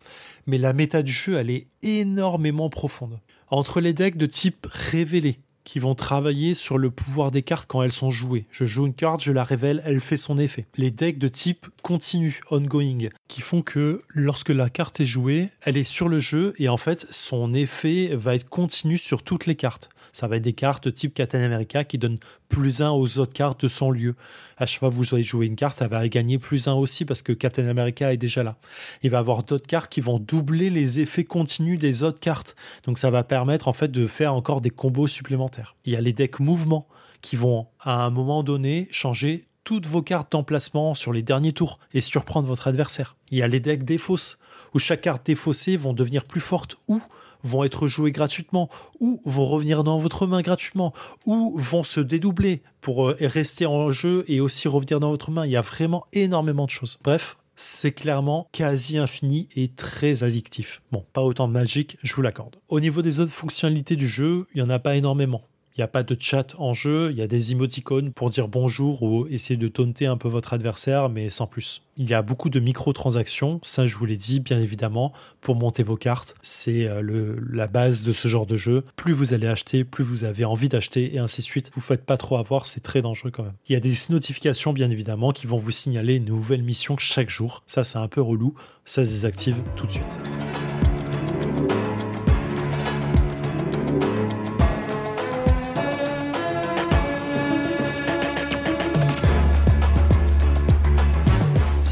[SPEAKER 4] Mais la méta du jeu, elle est énormément profonde entre les decks de type révélé, qui vont travailler sur le pouvoir des cartes quand elles sont jouées. Je joue une carte, je la révèle, elle fait son effet. Les decks de type continu, ongoing, qui font que lorsque la carte est jouée, elle est sur le jeu et en fait son effet va être continu sur toutes les cartes. Ça va être des cartes type Captain America qui donnent plus un aux autres cartes de son lieu. À chaque fois que vous allez jouer une carte, elle va gagner plus un aussi parce que Captain America est déjà là. Il va avoir d'autres cartes qui vont doubler les effets continus des autres cartes. Donc ça va permettre en fait de faire encore des combos supplémentaires. Il y a les decks mouvements qui vont à un moment donné changer toutes vos cartes d'emplacement sur les derniers tours et surprendre votre adversaire. Il y a les decks défausses où chaque carte défaussée vont devenir plus forte ou vont être joués gratuitement, ou vont revenir dans votre main gratuitement, ou vont se dédoubler pour euh, rester en jeu et aussi revenir dans votre main. Il y a vraiment énormément de choses. Bref, c'est clairement quasi infini et très addictif. Bon, pas autant de magique, je vous l'accorde. Au niveau des autres fonctionnalités du jeu, il n'y en a pas énormément. Il n'y a pas de chat en jeu, il y a des émoticônes pour dire bonjour ou essayer de taunter un peu votre adversaire, mais sans plus. Il y a beaucoup de microtransactions, ça je vous l'ai dit bien évidemment, pour monter vos cartes. C'est euh, la base de ce genre de jeu. Plus vous allez acheter, plus vous avez envie d'acheter et ainsi de suite. Vous ne faites pas trop avoir, c'est très dangereux quand même. Il y a des notifications bien évidemment qui vont vous signaler une nouvelle mission chaque jour. Ça c'est un peu relou, ça se désactive tout de suite.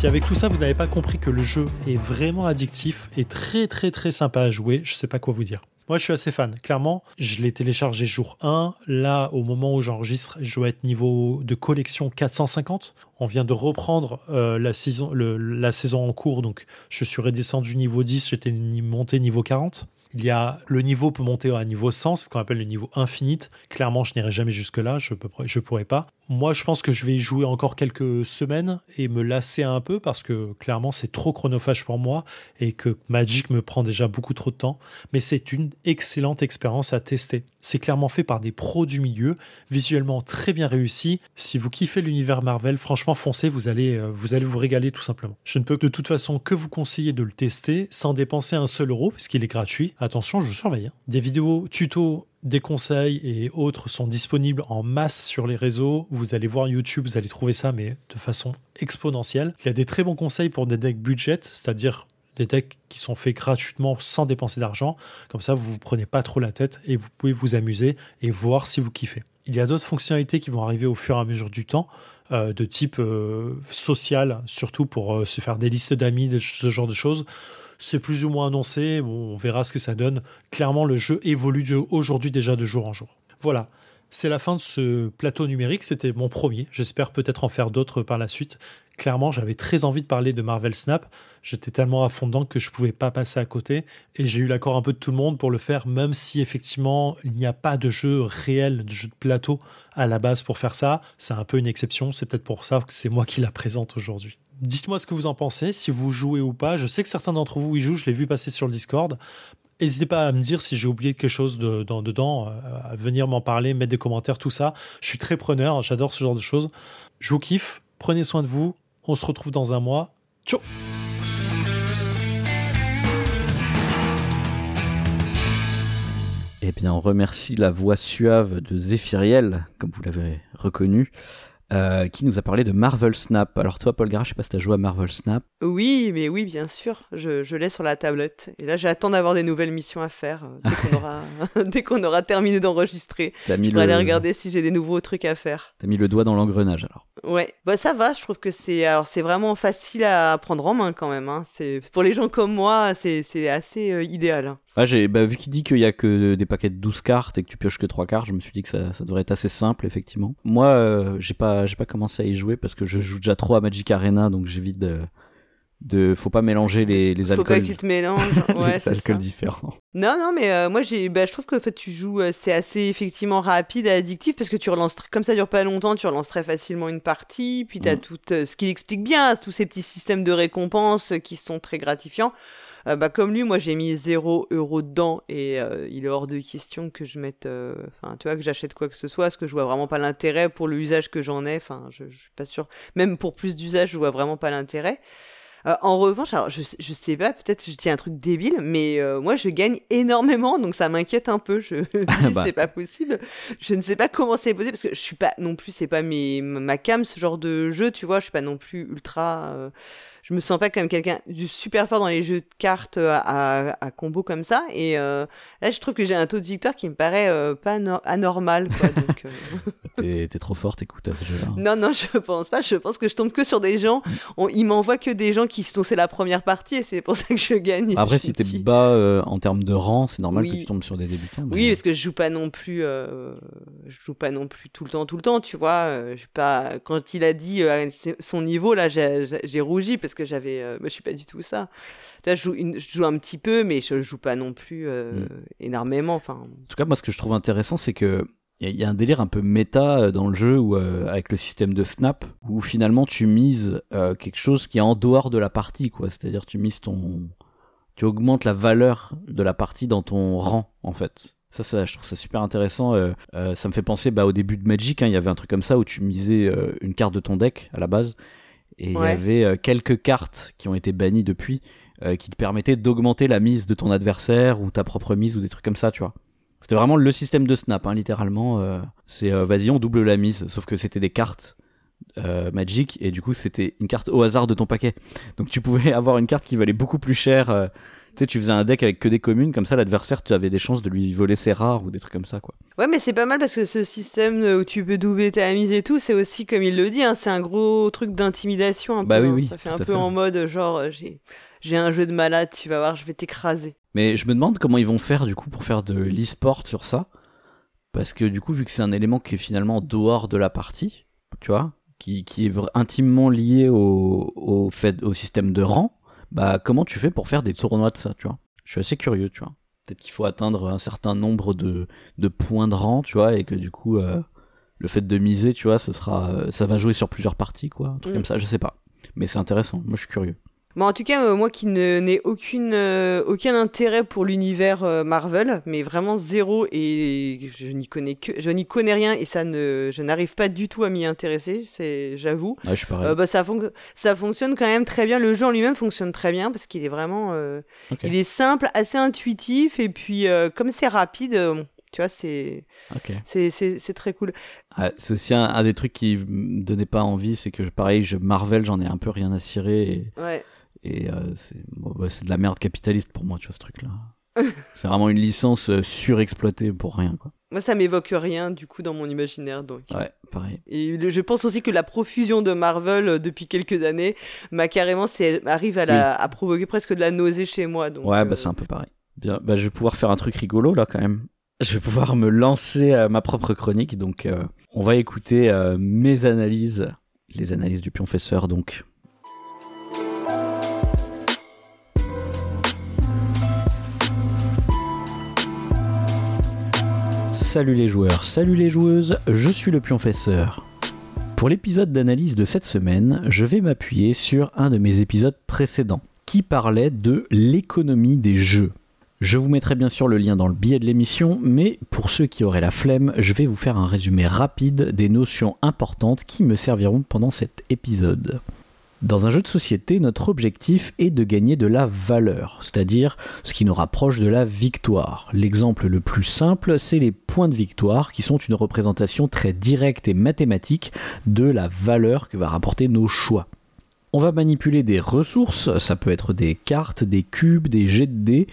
[SPEAKER 4] Si avec tout ça vous n'avez pas compris que le jeu est vraiment addictif et très très très sympa à jouer, je sais pas quoi vous dire. Moi je suis assez fan, clairement, je l'ai téléchargé jour 1, là au moment où j'enregistre, je dois être niveau de collection 450. On vient de reprendre euh, la, saison, en cours, donc je suis redescendu niveau 10, j'étais monté niveau 40. Il y a le niveau peut monter à niveau 100, ce qu'on appelle le niveau infinite. Clairement, je n'irai jamais jusque là, je ne pourrais pas. Moi, je pense que je vais y jouer encore quelques semaines et me lasser un peu parce que clairement, c'est trop chronophage pour moi et que Magic me prend déjà beaucoup trop de temps. Mais c'est une excellente expérience à tester. C'est clairement fait par des pros du milieu, visuellement très bien réussi. Si vous kiffez l'univers Marvel, franchement, foncez, vous allez, euh, vous régaler tout simplement. Je ne peux de toute façon que vous conseiller de le tester sans dépenser un seul euro puisqu'il est gratuit. Attention, je surveille. Hein. Des vidéos tuto des conseils et autres sont disponibles en masse sur les réseaux. Vous allez voir YouTube, vous allez trouver ça, mais de façon exponentielle. Il y a des très bons conseils pour des decks budget, c'est-à-dire des decks qui sont faits gratuitement sans dépenser d'argent. Comme ça, vous vous prenez pas trop la tête et vous pouvez vous amuser et voir si vous kiffez. Il y a d'autres fonctionnalités qui vont arriver au fur et à mesure du temps, euh, de type euh, social, surtout pour euh, se faire des listes d'amis, ce genre de choses C'est plus ou moins annoncé, on verra ce que ça donne. Clairement, le jeu évolue aujourd'hui déjà de jour en jour. Voilà, c'est la fin de ce plateau numérique. C'était mon premier. J'espère peut-être en faire d'autres par la suite. Clairement, j'avais très envie de parler de Marvel Snap. J'étais tellement à que je pouvais pas passer à côté. Et j'ai eu l'accord un peu de tout le monde pour le faire, même si effectivement il n'y a pas de jeu réel, de jeu de plateau à la base pour faire ça. C'est un peu une exception. C'est peut-être pour ça que c'est moi qui la présente aujourd'hui. Dites-moi ce que vous en pensez, si vous jouez ou pas. Je sais que certains d'entre vous y jouent, je l'ai vu passer sur le Discord. N'hésitez pas à me dire si j'ai oublié quelque chose dedans, euh, à venir m'en parler, mettre des commentaires, tout ça. Je suis très preneur, j'adore ce genre de choses. Je vous kiffe, prenez soin de vous, on se retrouve dans un mois. Ciao
[SPEAKER 2] Eh bien, on remercie la voix suave de Zéphiriel, comme vous l'avez reconnu. Euh, qui nous a parlé de Marvel Snap. Alors toi, Paul Gara, je sais pas si tu as joué à Marvel Snap.
[SPEAKER 1] Oui, mais oui, bien sûr. Je, je l'ai sur la tablette. Et là, j'attends d'avoir des nouvelles missions à faire euh, dès qu'on aura, *laughs* *laughs* aura, terminé d'enregistrer. Je vais aller regarder si j'ai des nouveaux trucs à faire.
[SPEAKER 2] T'as mis le doigt dans l'engrenage alors.
[SPEAKER 1] Ouais, bah ça va. Je trouve que c'est alors c'est vraiment facile à prendre en main quand même. Hein. C'est pour les gens comme moi, c'est assez euh, idéal.
[SPEAKER 2] Ah, j'ai, bah, vu qu'il dit qu'il y a que des paquets de 12 cartes et que tu pioches que 3 cartes, je me suis dit que ça, ça devrait être assez simple, effectivement. Moi, euh, j'ai pas, j'ai pas commencé à y jouer parce que je joue déjà trop à Magic Arena, donc j'évite de, de, faut pas mélanger les, les alcools.
[SPEAKER 1] Faut pas que tu te mélanges. *laughs* Ouais,
[SPEAKER 2] les alcools différents.
[SPEAKER 1] Non, non, mais euh, moi, j'ai, bah, je trouve que en fait, tu joues, euh, c'est assez effectivement rapide et addictif parce que tu relances, comme ça dure pas longtemps, tu relances très facilement une partie, puis t'as as mm. tout, ce qui explique bien, tous ces petits systèmes de récompenses qui sont très gratifiants. Euh, bah, comme lui, moi j'ai mis 0 euros dedans et euh, il est hors de question que je mette, euh, enfin tu vois, que j'achète quoi que ce soit, parce que je vois vraiment pas l'intérêt pour le usage que j'en ai. Enfin, je, je, suis pas sûr. Même pour plus d'usage, je vois vraiment pas l'intérêt. en revanche, alors je, je sais pas, peut-être je dis un truc débile, mais moi je gagne énormément, donc ça m'inquiète un peu. Je *laughs* dis bah. c'est pas possible. Je ne sais pas comment c'est possible parce que je suis pas non plus, c'est pas mes, ma cam ce genre de jeu, tu vois. Je suis pas non plus ultra je me sens pas comme quelqu'un du super fort dans les jeux de cartes euh, à, à, combo comme ça. Et euh, là, je trouve que j'ai un taux de victoire qui me paraît euh, pas anormal. Quoi, *laughs* donc,
[SPEAKER 2] t'es, trop fort, écoute à ce jeu-là.
[SPEAKER 1] Non, non, je pense pas. Je pense que je tombe que sur des gens. On, ils m'envoient que des gens qui sont c'est la première partie et c'est pour ça que je gagne.
[SPEAKER 2] Après, si t'es bas en termes de rang, c'est normal que tu tombes sur des débutants.
[SPEAKER 1] Oui, parce que je joue pas non plus. je joue pas non plus tout le temps, tout le temps, tu vois. je pas. Quand il a dit son niveau là, j'ai rougi parce que j'avais. Euh, moi, je suis pas du tout ça. je, joue je joue un petit peu, mais je joue pas non plus euh, mm. énormément. Enfin.
[SPEAKER 2] En tout cas, moi, ce que je trouve intéressant, c'est que il y, a un délire un peu méta euh, dans le jeu où, avec le système de snap où finalement tu mises quelque chose qui est en dehors de la partie quoi c'est-à-dire tu mises ton tu augmentes la valeur de la partie dans ton rang en fait ça, ça, je trouve ça super intéressant. ça me fait penser bah, au début de Magic, hein, il y avait un truc comme ça où tu misais une carte de ton deck à la base et il y avait euh, quelques cartes qui ont été bannies depuis euh, qui te permettaient d'augmenter la mise de ton adversaire ou ta propre mise ou des trucs comme ça, tu vois. C'était vraiment le système de snap, hein, littéralement. Euh, c'est vas-y, on double la mise, sauf que c'était des cartes Magic et du coup c'était une carte au hasard de ton paquet. Donc tu pouvais *laughs* avoir une carte qui valait beaucoup plus cher tu sais, tu faisais un deck avec que des communes, comme ça l'adversaire, tu avais des chances de lui voler ses rares ou des trucs comme ça, quoi.
[SPEAKER 1] Ouais, mais c'est pas mal parce que ce système où tu peux doubler ta mise et tout, c'est aussi, comme il le dit, hein, c'est un gros truc d'intimidation. Un
[SPEAKER 2] bah
[SPEAKER 1] peu,
[SPEAKER 2] oui,
[SPEAKER 1] hein.
[SPEAKER 2] oui.
[SPEAKER 1] Ça fait un peu en mode genre, euh, j'ai, j'ai un jeu de malade, tu vas voir, je vais t'écraser.
[SPEAKER 2] Mais je me demande comment ils vont faire du coup pour faire de l'e-sport sur ça. Parce que du coup, vu que c'est un élément qui est finalement dehors de la partie, tu vois, qui, qui est intimement lié au, au, fait, au système de rang, bah comment tu fais pour faire des tournois de ça, tu vois? Je suis assez curieux, tu vois. Peut-être qu'il faut atteindre un certain nombre de, de points de rang, tu vois, et que du coup, euh, le fait de miser, tu vois, ce sera, euh, ça va jouer sur plusieurs parties, quoi, un truc mm. comme ça, je sais pas. Mais c'est intéressant, moi je suis curieux.
[SPEAKER 1] Bon, en tout cas, euh, moi qui n'ai aucune, euh, aucun intérêt pour l'univers euh, Marvel, mais vraiment zéro, et je n'y connais que, je n'y connais rien, et ça ne, je n'arrive pas du tout à m'y intéresser, c'est, j'avoue.
[SPEAKER 2] Je
[SPEAKER 1] bah, ça, ça fonctionne quand même très bien. Le jeu en lui-même fonctionne très bien parce qu'il est vraiment, il est simple, assez intuitif, et puis comme c'est rapide, tu vois, c'est c'est très cool.
[SPEAKER 2] Ah, c'est aussi un, des trucs qui me donnait pas envie, c'est que pareil, je Marvel, j'en ai un peu rien à cirer. Et...
[SPEAKER 1] Ouais.
[SPEAKER 2] Et euh, bah, c'est de la merde capitaliste pour moi, tu vois, ce truc-là. *laughs* c'est vraiment une licence euh, surexploitée pour rien, quoi.
[SPEAKER 1] Moi, ça m'évoque rien, du coup, dans mon imaginaire, donc.
[SPEAKER 2] Ouais, pareil.
[SPEAKER 1] Et je pense aussi que la profusion de Marvel euh, depuis quelques années m'a carrément, c'est, arrive à, la, à provoquer presque de la nausée chez moi. Donc,
[SPEAKER 2] ouais, bah c'est un peu pareil. Bien, bah je vais pouvoir faire un truc rigolo là quand même. Je vais pouvoir me lancer à ma propre chronique, donc on va écouter mes analyses, les analyses du pionfesseur donc. Salut les joueurs, salut les joueuses, je suis le pionfesseur. Pour l'épisode d'analyse de cette semaine, je vais m'appuyer sur un de mes épisodes précédents, qui parlait de l'économie des jeux. Je vous mettrai bien sûr le lien dans le billet de l'émission, mais pour ceux qui auraient la flemme, je vais vous faire un résumé rapide des notions importantes qui me serviront pendant cet épisode. Dans un jeu de société, notre objectif est de gagner de la valeur, c'est-à-dire ce qui nous rapproche de la victoire. L'exemple le plus simple, c'est les points de victoire, qui sont une représentation très directe et mathématique de la valeur que va rapporter nos choix. On va manipuler des ressources, ça peut être des cartes, des cubes, des jets de dés,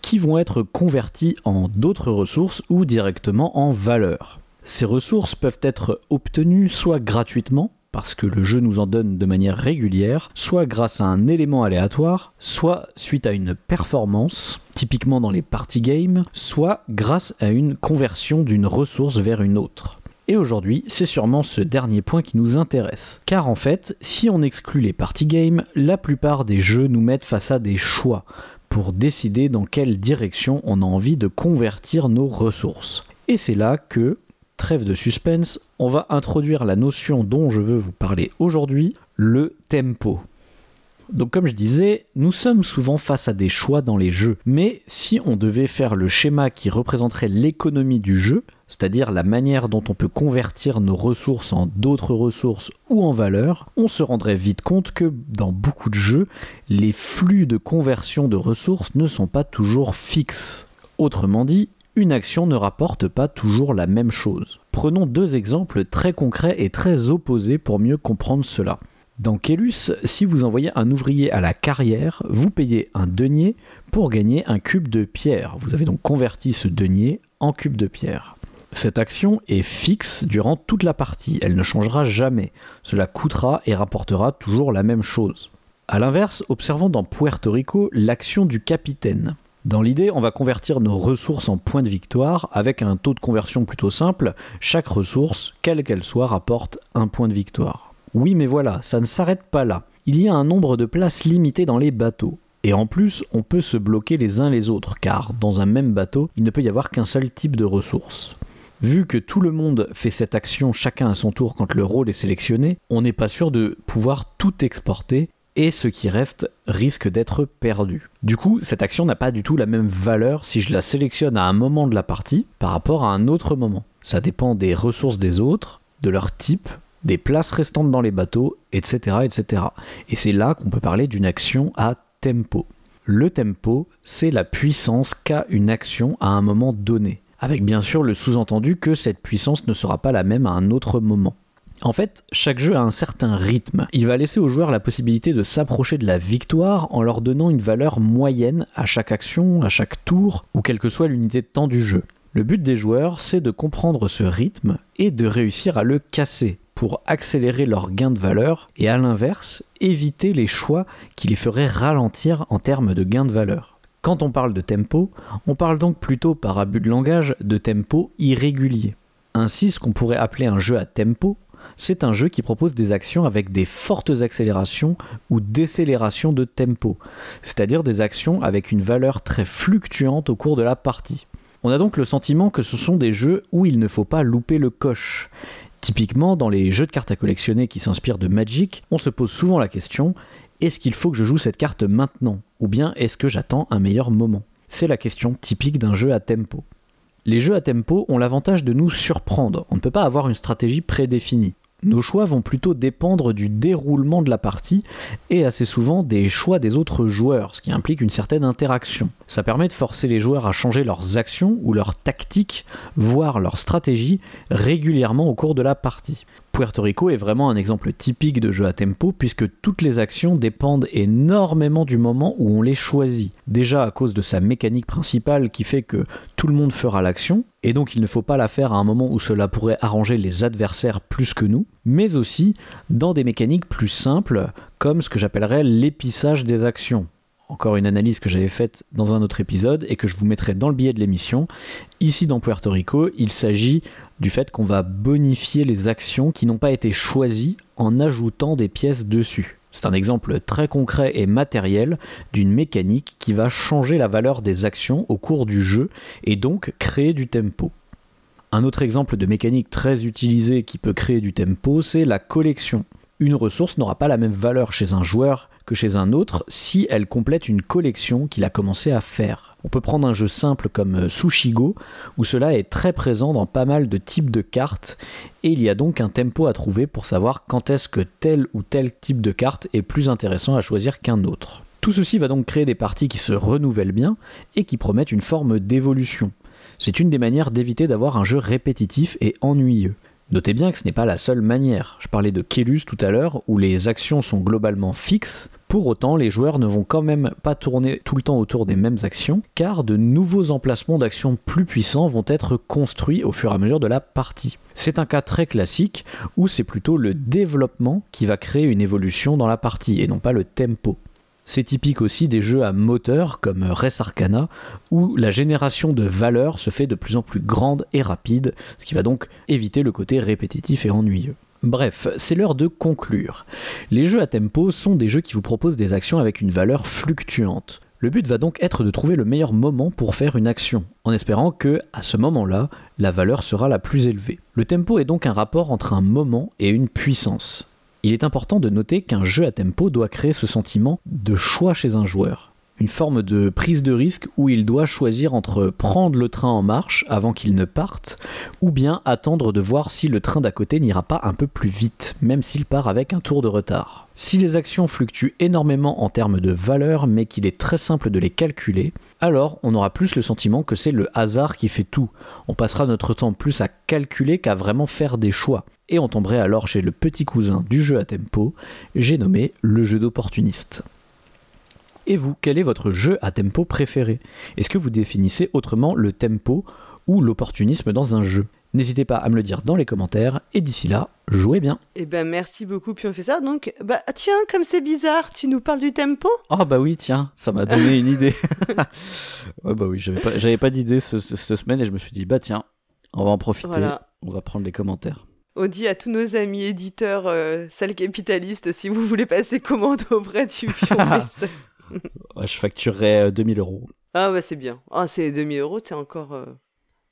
[SPEAKER 2] qui vont être convertis en d'autres ressources ou directement en valeur. Ces ressources peuvent être obtenues soit gratuitement, parce que le jeu nous en donne de manière régulière, soit grâce à un élément aléatoire, soit suite à une performance, typiquement dans les party games, soit grâce à une conversion d'une ressource vers une autre. Et aujourd'hui, c'est sûrement ce dernier point qui nous intéresse. Car en fait, si on exclut les party games, la plupart des jeux nous mettent face à des choix pour décider dans quelle direction on a envie de convertir nos ressources. Et c'est là que, trêve de suspense, on va introduire la notion dont je veux vous parler aujourd'hui, le tempo. Donc comme je disais, nous sommes souvent face à des choix dans les jeux, mais si on devait faire le schéma qui représenterait l'économie du jeu, c'est-à-dire la manière dont on peut convertir nos ressources en d'autres ressources ou en valeurs, on se rendrait vite compte que dans beaucoup de jeux, les flux de conversion de ressources ne sont pas toujours fixes. Autrement dit, une action ne rapporte pas toujours la même chose. Prenons deux exemples très concrets et très opposés pour mieux comprendre cela. Dans Kélus, si vous envoyez un ouvrier à la carrière, vous payez un denier pour gagner un cube de pierre. Vous avez donc converti ce denier en cube de pierre. Cette action est fixe durant toute la partie, elle ne changera jamais. Cela coûtera et rapportera toujours la même chose. A l'inverse, observons dans Puerto Rico l'action du capitaine. Dans l'idée, on va convertir nos ressources en points de victoire avec un taux de conversion plutôt simple. Chaque ressource, quelle qu'elle soit, rapporte un point de victoire. Oui, mais voilà, ça ne s'arrête pas là. Il y a un nombre de places limité dans les bateaux. Et en plus, on peut se bloquer les uns les autres, car dans un même bateau, il ne peut y avoir qu'un seul type de ressources. Vu que tout le monde fait cette action chacun à son tour quand le rôle est sélectionné, on n'est pas sûr de pouvoir tout exporter et ce qui reste risque d'être perdu. Du coup, cette action n'a pas du tout la même valeur si je la sélectionne à un moment de la partie par rapport à un autre moment. Ça dépend des ressources des autres, de leur type, des places restantes dans les bateaux, etc. Et c'est là qu'on peut parler d'une action à tempo. Le tempo, c'est la puissance qu'a une action à un moment donné, avec bien sûr le sous-entendu que cette puissance ne sera pas la même à un autre moment. En fait, chaque jeu a un certain rythme. Il va laisser aux joueurs la possibilité de s'approcher de la victoire en leur donnant une valeur moyenne à chaque action, à chaque tour, ou quelle que soit l'unité de temps du jeu. Le but des joueurs, c'est de comprendre ce rythme et de réussir à le casser pour accélérer leur gain de valeur et à l'inverse, éviter les choix qui les feraient ralentir en termes de gain de valeur. Quand on parle de tempo, on parle donc plutôt par abus de langage de tempo irrégulier. Ainsi, ce qu'on pourrait appeler un jeu à tempo c'est un jeu qui propose des actions avec des fortes accélérations ou décélérations de tempo, c'est-à-dire des actions avec une valeur très fluctuante au cours de la partie. On a donc le sentiment que ce sont des jeux où il ne faut pas louper le coche. Typiquement, dans les jeux de cartes à collectionner qui s'inspirent de Magic, on se pose souvent la question est-ce qu'il faut que je joue cette carte maintenant? Ou bien est-ce que j'attends un meilleur moment? C'est la question typique d'un jeu à tempo. Les jeux à tempo ont l'avantage de nous surprendre. On ne peut pas avoir une stratégie prédéfinie. Nos choix vont plutôt dépendre du déroulement de la partie et assez souvent des choix des autres joueurs, ce qui implique une certaine interaction. Ça permet de forcer les joueurs à changer leurs actions ou leurs tactiques, voire leurs stratégies, régulièrement au cours de la partie. Puerto Rico est vraiment un exemple typique de jeu à tempo puisque toutes les actions dépendent énormément du moment où on les choisit. Déjà à cause de sa mécanique principale qui fait que tout le monde fera l'action, et donc il ne faut pas la faire à un moment où cela pourrait arranger les adversaires plus que nous, mais aussi dans des mécaniques plus simples comme ce que j'appellerais l'épissage des actions encore une analyse que j'avais faite dans un autre épisode et que je vous mettrai dans le billet de l'émission. Ici dans Puerto Rico, il s'agit du fait qu'on va bonifier les actions qui n'ont pas été choisies en ajoutant des pièces dessus. C'est un exemple très concret et matériel d'une mécanique qui va changer la valeur des actions au cours du jeu et donc créer du tempo. Un autre exemple de mécanique très utilisée qui peut créer du tempo, c'est la collection. Une ressource n'aura pas la même valeur chez un joueur que chez un autre si elle complète une collection qu'il a commencé à faire. On peut prendre un jeu simple comme euh, Sushigo, où cela est très présent dans pas mal de types de cartes, et il y a donc un tempo à trouver pour savoir quand est-ce que tel ou tel type de carte est plus intéressant à choisir qu'un autre. Tout ceci va donc créer des parties qui se renouvellent bien et qui promettent une forme d'évolution. C'est une des manières d'éviter d'avoir un jeu répétitif et ennuyeux. Notez bien que ce n'est pas la seule manière. Je parlais de Kelus tout à l'heure, où les actions sont globalement fixes. Pour autant, les joueurs ne vont quand même pas tourner tout le temps autour des mêmes actions, car de nouveaux emplacements d'actions plus puissants vont être construits au fur et à mesure de la partie. C'est un cas très classique où c'est plutôt le développement qui va créer une évolution dans la partie et non pas le tempo. C'est typique aussi des jeux à moteur comme Res Arcana, où la génération de valeurs se fait de plus en plus grande et rapide, ce qui va donc éviter le côté répétitif et ennuyeux. Bref, c'est l'heure de conclure. Les jeux à tempo sont des jeux qui vous proposent des actions avec une valeur fluctuante. Le but va donc être de trouver le meilleur moment pour faire une action, en espérant que, à ce moment-là, la valeur sera la plus élevée. Le tempo est donc un rapport entre un moment et une puissance il est important de noter qu'un jeu à tempo doit créer ce sentiment de choix chez un joueur. Une forme de prise de risque où il doit choisir entre prendre le train en marche avant qu'il ne parte, ou bien attendre de voir si le train d'à côté n'ira pas un peu plus vite, même s'il part avec un tour de retard. Si les actions fluctuent énormément en termes de valeur, mais qu'il est très simple de les calculer, alors on aura plus le sentiment que c'est le hasard qui fait tout. On passera notre temps plus à calculer qu'à vraiment faire des choix et on tomberait alors chez le petit cousin du jeu à tempo, j'ai nommé le jeu d'opportuniste. Et vous, quel est votre jeu à tempo préféré? Est-ce que vous définissez autrement le tempo ou l'opportunisme dans un jeu? N'hésitez pas à me le dire dans les commentaires et d'ici là, jouez bien.
[SPEAKER 1] Eh ben merci beaucoup ça. Donc bah tiens, comme c'est bizarre, tu nous parles du tempo?
[SPEAKER 2] Oh bah oui, tiens, ça m'a donné une *laughs* idée. ouais *laughs* bah oui, j'avais pas, pas d'idée cette semaine et je me suis dit bah tiens, on va en profiter, on va prendre les commentaires.
[SPEAKER 1] On dit à tous nos amis éditeurs euh, salles capitalistes, si vous voulez passer commande auprès du *laughs* pion
[SPEAKER 2] ouais, Je facturerai 2000 euh, euros.
[SPEAKER 1] Ah ouais, c'est bien. Ah, c'est 2000 euros, c'est encore... Euh,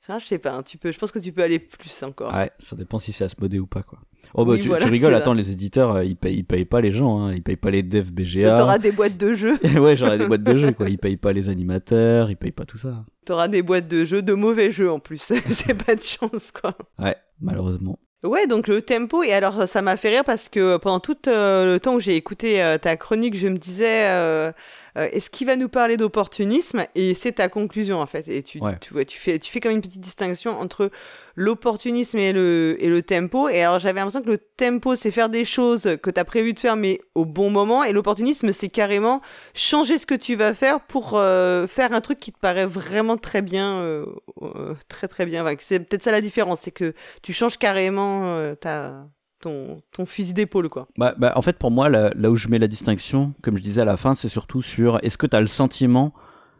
[SPEAKER 1] enfin, je sais pas, hein, tu peux... je pense que tu peux aller plus encore.
[SPEAKER 2] Ouais, ça dépend si c'est Asmodée ou pas, quoi. Oh bah tu, rigoles, attends, les éditeurs, euh, ils, payent, ils payent pas les gens, hein. ils payent pas les devs BGA.
[SPEAKER 1] T'auras des boîtes de jeux. *laughs*
[SPEAKER 2] ouais, j'aurai des boîtes de jeux, quoi. Ils payent pas les animateurs, ils payent pas tout ça.
[SPEAKER 1] T'auras des boîtes de jeux, de mauvais jeux en plus. *laughs* c'est pas de chance, quoi.
[SPEAKER 2] Ouais, malheureusement.
[SPEAKER 1] Ouais, donc le tempo, et alors ça m'a fait rire parce que pendant tout euh, le temps où j'ai écouté euh, ta chronique, je me disais, euh, est-ce qu'il va nous parler d'opportunisme Et c'est ta conclusion en fait. Et tu, tu, vois, tu, fais, tu fais comme une petite distinction entre l'opportunisme et le, et le tempo. Et alors j'avais l'impression que le tempo, c'est faire des choses que tu as prévu de faire, mais au bon moment. Et l'opportunisme, c'est carrément changer ce que tu vas faire pour euh, faire un truc qui te paraît vraiment très bien. Euh, euh, très très bien. c'est peut-être ça la différence, c'est que tu changes carrément ta, ton, ton, fusil d'épaule quoi.
[SPEAKER 2] Bah, bah, en fait pour moi là, là, où je mets la distinction, comme je disais à la fin, c'est surtout sur est-ce que tu as le sentiment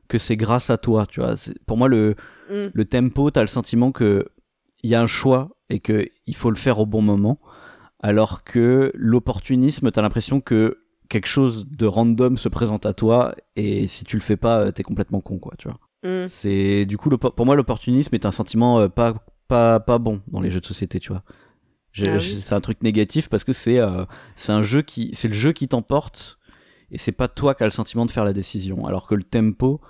[SPEAKER 2] que c'est grâce à toi, tu vois? Pour moi le, mm. le tempo, tu as le sentiment que il y a un choix et que il faut le faire au bon moment. Alors que l'opportunisme, t'as l'impression que quelque chose de random se présente à toi et si tu le fais pas, t'es complètement con, quoi, tu vois? Mm. C'est du coup pour moi l'opportunisme est un sentiment euh, pas pas pas bon dans les jeux de société, tu vois? Ah c'est un truc négatif parce que c'est euh, c'est un jeu qui c'est le jeu qui t'emporte et c'est pas toi qui as le sentiment de faire la décision. Alors que le tempo,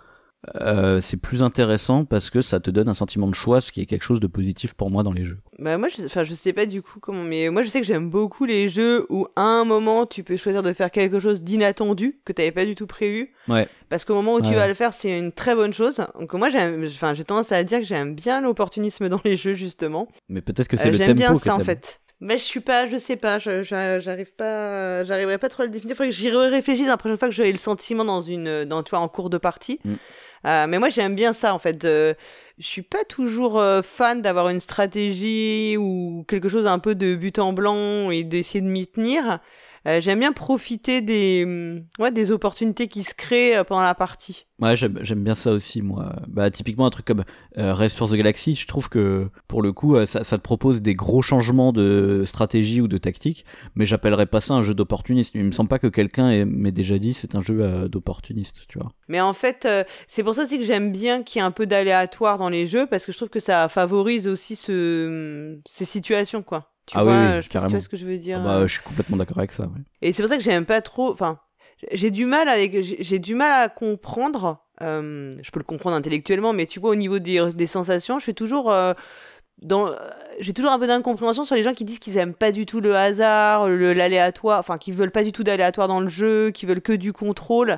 [SPEAKER 2] euh, c'est plus intéressant parce que ça te donne un sentiment de choix, ce qui est quelque chose de positif pour moi dans les jeux.
[SPEAKER 1] Bah moi, je, enfin, je sais pas du coup comment, mais moi je sais que j'aime beaucoup les jeux où à un moment tu peux choisir de faire quelque chose d'inattendu que t'avais pas du tout prévu.
[SPEAKER 2] Ouais.
[SPEAKER 1] Parce qu'au moment où tu vas le faire, c'est une très bonne chose. Donc moi, enfin, j'ai tendance à dire que j'aime bien l'opportunisme dans les jeux justement.
[SPEAKER 2] Mais peut-être que c'est euh, le tempo. J'aime bien
[SPEAKER 1] ça en fait. Mais je suis pas, je sais pas, j'arrive pas, j'arriverai pas trop à le définir. Il faudrait que j'y réfléchisse la prochaine fois que j'aurai le sentiment dans une, dans, tu vois, en cours de partie. Mm. Euh, mais moi, j'aime bien ça, en fait. je suis pas toujours euh, fan d'avoir une stratégie ou quelque chose un peu de but en blanc et d'essayer de m'y tenir. Euh, j'aime bien profiter des, mm, ouais, des opportunités qui se créent euh, pendant la partie.
[SPEAKER 2] Ouais, j'aime bien ça aussi, moi. Bah, typiquement, un truc comme euh, Race for the Galaxy, je trouve que pour le coup, euh, ça, ça, te propose des gros changements de stratégie ou de tactique, mais j'appellerais pas ça un jeu d'opportuniste. Il me semble pas que quelqu'un m'ait déjà dit c'est un jeu d'opportuniste, tu vois.
[SPEAKER 1] Mais en fait, c'est pour ça aussi que j'aime bien qu'il y ait un peu d'aléatoire dans les jeux, parce que je trouve que ça favorise aussi ce, ces situations, quoi.
[SPEAKER 2] Tu ah vois,
[SPEAKER 1] oui, je sais ce que je veux dire.
[SPEAKER 2] Ah bah, je suis complètement d'accord avec ça.
[SPEAKER 1] Et c'est pour ça que j'aime pas trop. Enfin, j'ai du mal avec. J'ai du mal à comprendre. Euh, je peux le comprendre intellectuellement, mais tu vois, au niveau des, des sensations, je suis toujours. Euh, dans, j'ai toujours un peu d'incompréhension sur les gens qui disent qu'ils aiment pas du tout le hasard, l'aléatoire, enfin, qu'ils veulent pas du tout d'aléatoire dans le jeu, qui veulent que du contrôle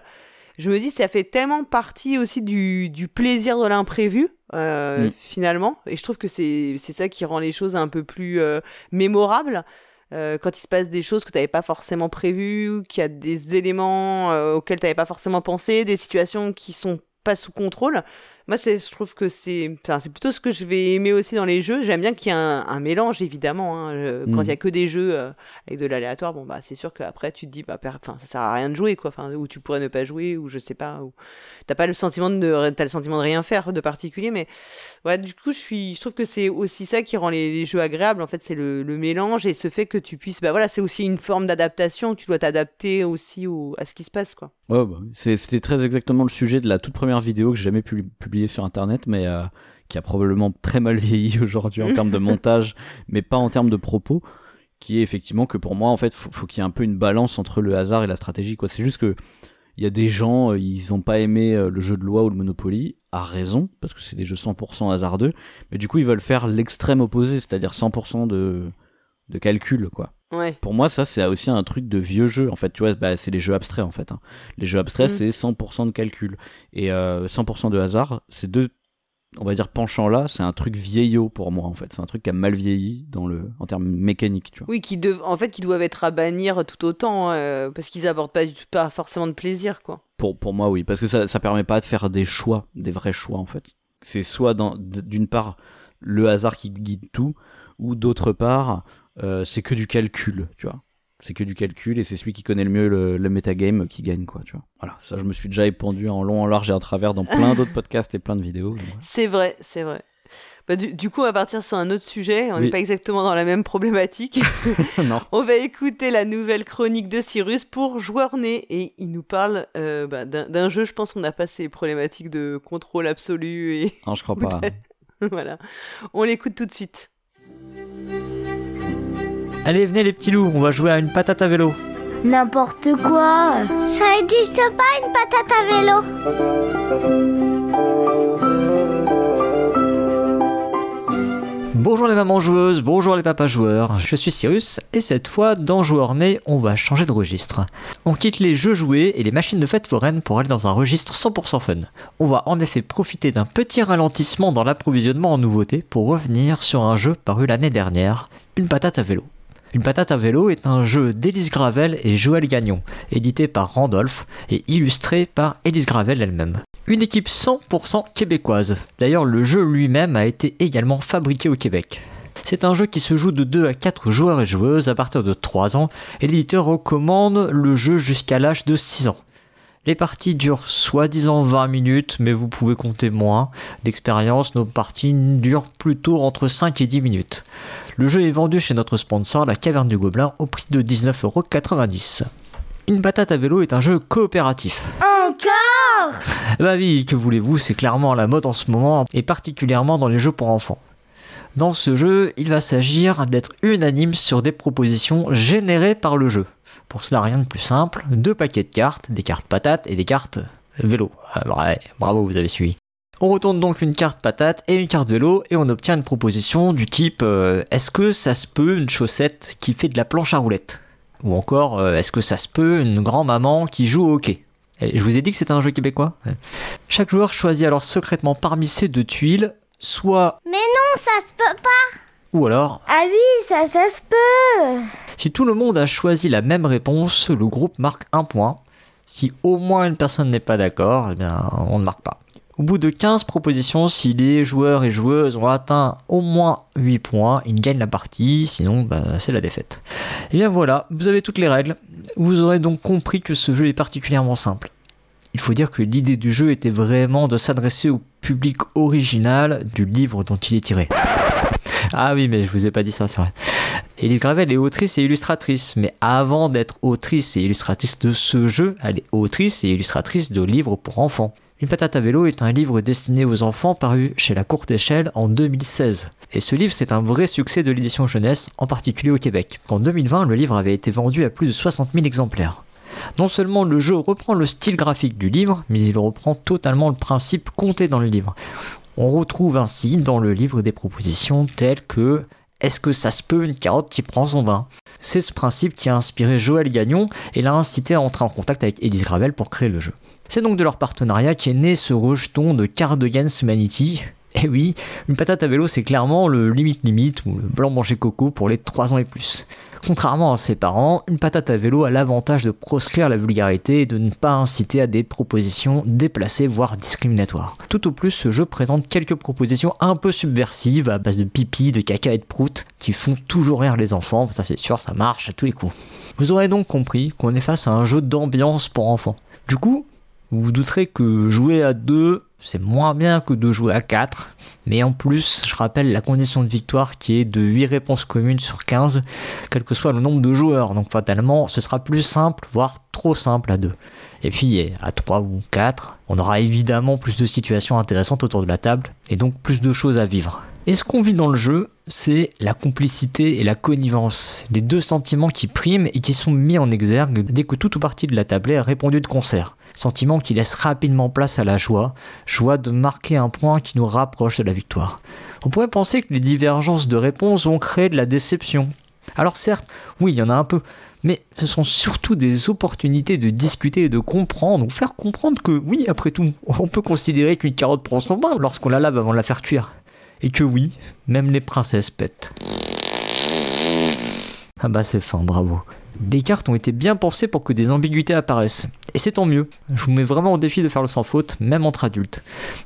[SPEAKER 1] je me dis ça fait tellement partie aussi du, du plaisir de l'imprévu euh, mm. finalement et je trouve que c'est ça qui rend les choses un peu plus euh, mémorables euh, quand il se passe des choses que tu n'avais pas forcément prévues qu'il y a des éléments auxquels tu n'avais pas forcément pensé des situations qui sont pas sous contrôle moi, je trouve que c'est c'est plutôt ce que je vais aimer aussi dans les jeux. J'aime bien qu'il y ait un, mélange, évidemment. Hein. Quand il y a mm. que des jeux euh, avec de l'aléatoire, bon, bah, c'est sûr qu'après, tu te dis, bah, enfin, ça sert à rien de jouer, quoi. Enfin, ou tu pourrais ne pas jouer, ou je sais pas. Ou... T'as pas le sentiment de, as le sentiment de rien faire de particulier, mais ouais, du coup, je suis, je trouve que c'est aussi ça qui rend les, jeux agréables. En fait, c'est le, mélange et ce fait que tu puisses, bah voilà, c'est aussi une forme d'adaptation. Tu dois t'adapter aussi au, à ce qui se passe, quoi.
[SPEAKER 2] Bah, c'était très exactement le sujet de la toute première vidéo que j'ai jamais pu publier sur internet, mais euh, qui a probablement très mal vieilli *laughs* aujourd'hui en termes de montage, mais pas en termes de propos, qui est effectivement que pour moi, en fait, faut, faut qu'il y ait un peu une balance entre le hasard et la stratégie, quoi. C'est juste que il y a des gens, euh, ils ont pas aimé euh, le jeu de loi ou le Monopoly, à raison, parce que c'est des jeux 100% hasardeux, mais du coup ils veulent faire l'extrême opposé, c'est-à-dire 100% de, de calcul, quoi.
[SPEAKER 1] Ouais.
[SPEAKER 2] Pour moi, ça, c'est aussi un truc de vieux jeu. En fait, tu vois, bah, c'est les jeux abstraits, en fait. Hein. Les jeux abstraits, mm. c'est 100% de calcul. Et euh, 100% de hasard, c'est deux, on va dire, penchants là, c'est un truc vieillot pour moi, en fait. C'est un truc qui a mal vieilli dans le, en termes mécaniques, tu vois.
[SPEAKER 1] Oui, qui en fait, qui doivent être à bannir tout autant, euh, parce qu'ils apportent pas, du tout, pas forcément de plaisir, quoi.
[SPEAKER 2] Pour, pour moi, oui, parce que ça, ça permet pas de faire des choix, des vrais choix, en fait. C'est soit, d'une part, le hasard qui guide tout, ou d'autre part, euh, c'est que du calcul, tu vois. C'est que du calcul et c'est celui qui connaît le mieux le, le metagame qui gagne, quoi, tu vois. Voilà, ça je me suis déjà épandu en long, en large et en travers dans plein *laughs* d'autres podcasts et plein de vidéos.
[SPEAKER 1] C'est vrai, c'est vrai. Bah, du, coup, on va partir sur un autre sujet. On n'est pas exactement dans la même problématique. *laughs* *laughs*
[SPEAKER 2] non.
[SPEAKER 1] On va écouter la nouvelle chronique de Cyrus pour Joueur Né. Et il nous parle euh, bah, d'un jeu, je pense qu'on a pas ces problématiques de contrôle absolu. Et...
[SPEAKER 2] Non, je crois pas.
[SPEAKER 1] voilà. On l'écoute tout de suite.
[SPEAKER 5] Allez, venez les petits loups, on va jouer à une patate à vélo.
[SPEAKER 6] N'importe quoi. Ça n'existe pas une patate à vélo.
[SPEAKER 5] Bonjour les mamans joueuses, bonjour les papas joueurs, je suis Cyrus et cette fois dans Joueur Né on va changer de registre. On quitte les jeux joués et les machines de fête foraine pour aller dans un registre 100% fun. On va en effet profiter d'un petit ralentissement dans l'approvisionnement en nouveautés pour revenir sur un jeu paru l'année dernière, une patate à vélo. Une patate à vélo est un jeu d'Élise Gravel et Joël Gagnon, édité par Randolph et illustré par Élise Gravel elle-même. Une équipe 100% québécoise. D'ailleurs, le jeu lui-même a été également fabriqué au Québec. C'est un jeu qui se joue de 2 à 4 joueurs et joueuses à partir de 3 ans et l'éditeur recommande le jeu jusqu'à l'âge de 6 ans. Les parties durent soi-disant 20 minutes, mais vous pouvez compter moins. D'expérience, nos parties durent plutôt entre 5 et 10 minutes. Le jeu est vendu chez notre sponsor, la Caverne du Gobelin, au prix de 19,90€. Une patate à vélo est un jeu coopératif.
[SPEAKER 6] Encore?
[SPEAKER 5] Bah oui, que voulez-vous, c'est clairement la mode en ce moment, et particulièrement dans les jeux pour enfants. Dans ce jeu, il va s'agir d'être unanime sur des propositions générées par le jeu. Pour cela, rien de plus simple, deux paquets de cartes, des cartes patates et des cartes vélo. Ah, bravo, vous avez suivi. On retourne donc une carte patate et une carte vélo et on obtient une proposition du type euh, est-ce que ça se peut une chaussette qui fait de la planche à roulettes? Ou encore euh, est-ce que ça se peut une grand-maman qui joue au hockey? Et Je vous ai dit que c'était un jeu québécois. Chaque joueur choisit alors secrètement parmi ces deux tuiles soit
[SPEAKER 6] Mais non, ça se peut pas
[SPEAKER 5] Ou alors
[SPEAKER 6] Ah oui, ça, ça se peut.
[SPEAKER 5] Si tout le monde a choisi la même réponse, le groupe marque un point. Si au moins une personne n'est pas d'accord, eh bien, on ne marque pas. Au bout de 15 propositions, si les joueurs et joueuses ont atteint au moins 8 points, ils gagnent la partie, sinon bah, c'est la défaite. Et bien voilà, vous avez toutes les règles. Vous aurez donc compris que ce jeu est particulièrement simple. Il faut dire que l'idée du jeu était vraiment de s'adresser au public original du livre dont il est tiré. Ah oui, mais je vous ai pas dit ça, c'est vrai. Elise Gravel est autrice et illustratrice, mais avant d'être autrice et illustratrice de ce jeu, elle est autrice et illustratrice de livres pour enfants. Une patate à vélo est un livre destiné aux enfants paru chez La Courte Échelle en 2016. Et ce livre, c'est un vrai succès de l'édition jeunesse, en particulier au Québec. En 2020, le livre avait été vendu à plus de 60 000 exemplaires. Non seulement le jeu reprend le style graphique du livre, mais il reprend totalement le principe compté dans le livre. On retrouve ainsi dans le livre des propositions telles que est-ce que ça se peut une carotte qui prend son bain C'est ce principe qui a inspiré Joël Gagnon et l'a incité à entrer en contact avec Elise Gravel pour créer le jeu. C'est donc de leur partenariat qu'est né ce rejeton de Card Against *laughs* Et oui, une patate à vélo, c'est clairement le limite limite ou le blanc manger coco pour les 3 ans et plus. Contrairement à ses parents, une patate à vélo a l'avantage de proscrire la vulgarité et de ne pas inciter à des propositions déplacées voire discriminatoires. Tout au plus, ce jeu présente quelques propositions un peu subversives à base de pipi, de caca et de prout qui font toujours rire les enfants, ça c'est sûr, ça marche à tous les coups. Vous aurez donc compris qu'on est face à un jeu d'ambiance pour enfants. Du coup, vous vous douterez que jouer à deux c'est moins bien que de jouer à 4. Mais en plus, je rappelle la condition de victoire qui est de 8 réponses communes sur 15, quel que soit le nombre de joueurs. Donc fatalement, ce sera plus simple, voire trop simple à 2. Et puis à 3 ou 4, on aura évidemment plus de situations intéressantes autour de la table, et donc plus de choses à vivre. Et ce qu'on vit dans le jeu, c'est la complicité et la connivence, les deux sentiments qui priment et qui sont mis en exergue dès que toute ou partie de la tablée a répondu de concert. Sentiment qui laisse rapidement place à la joie, joie de marquer un point qui nous rapproche de la victoire. On pourrait penser que les divergences de réponses ont créé de la déception. Alors certes, oui, il y en a un peu, mais ce sont surtout des opportunités de discuter et de comprendre, ou faire comprendre que oui, après tout, on peut considérer qu'une carotte prend son bain lorsqu'on la lave avant de la faire cuire et que oui, même les princesses pètent. Ah bah c'est fin, bravo. Les cartes ont été bien pensées pour que des ambiguïtés apparaissent. Et c'est tant mieux. Je vous mets vraiment au défi de faire le sans faute, même entre adultes.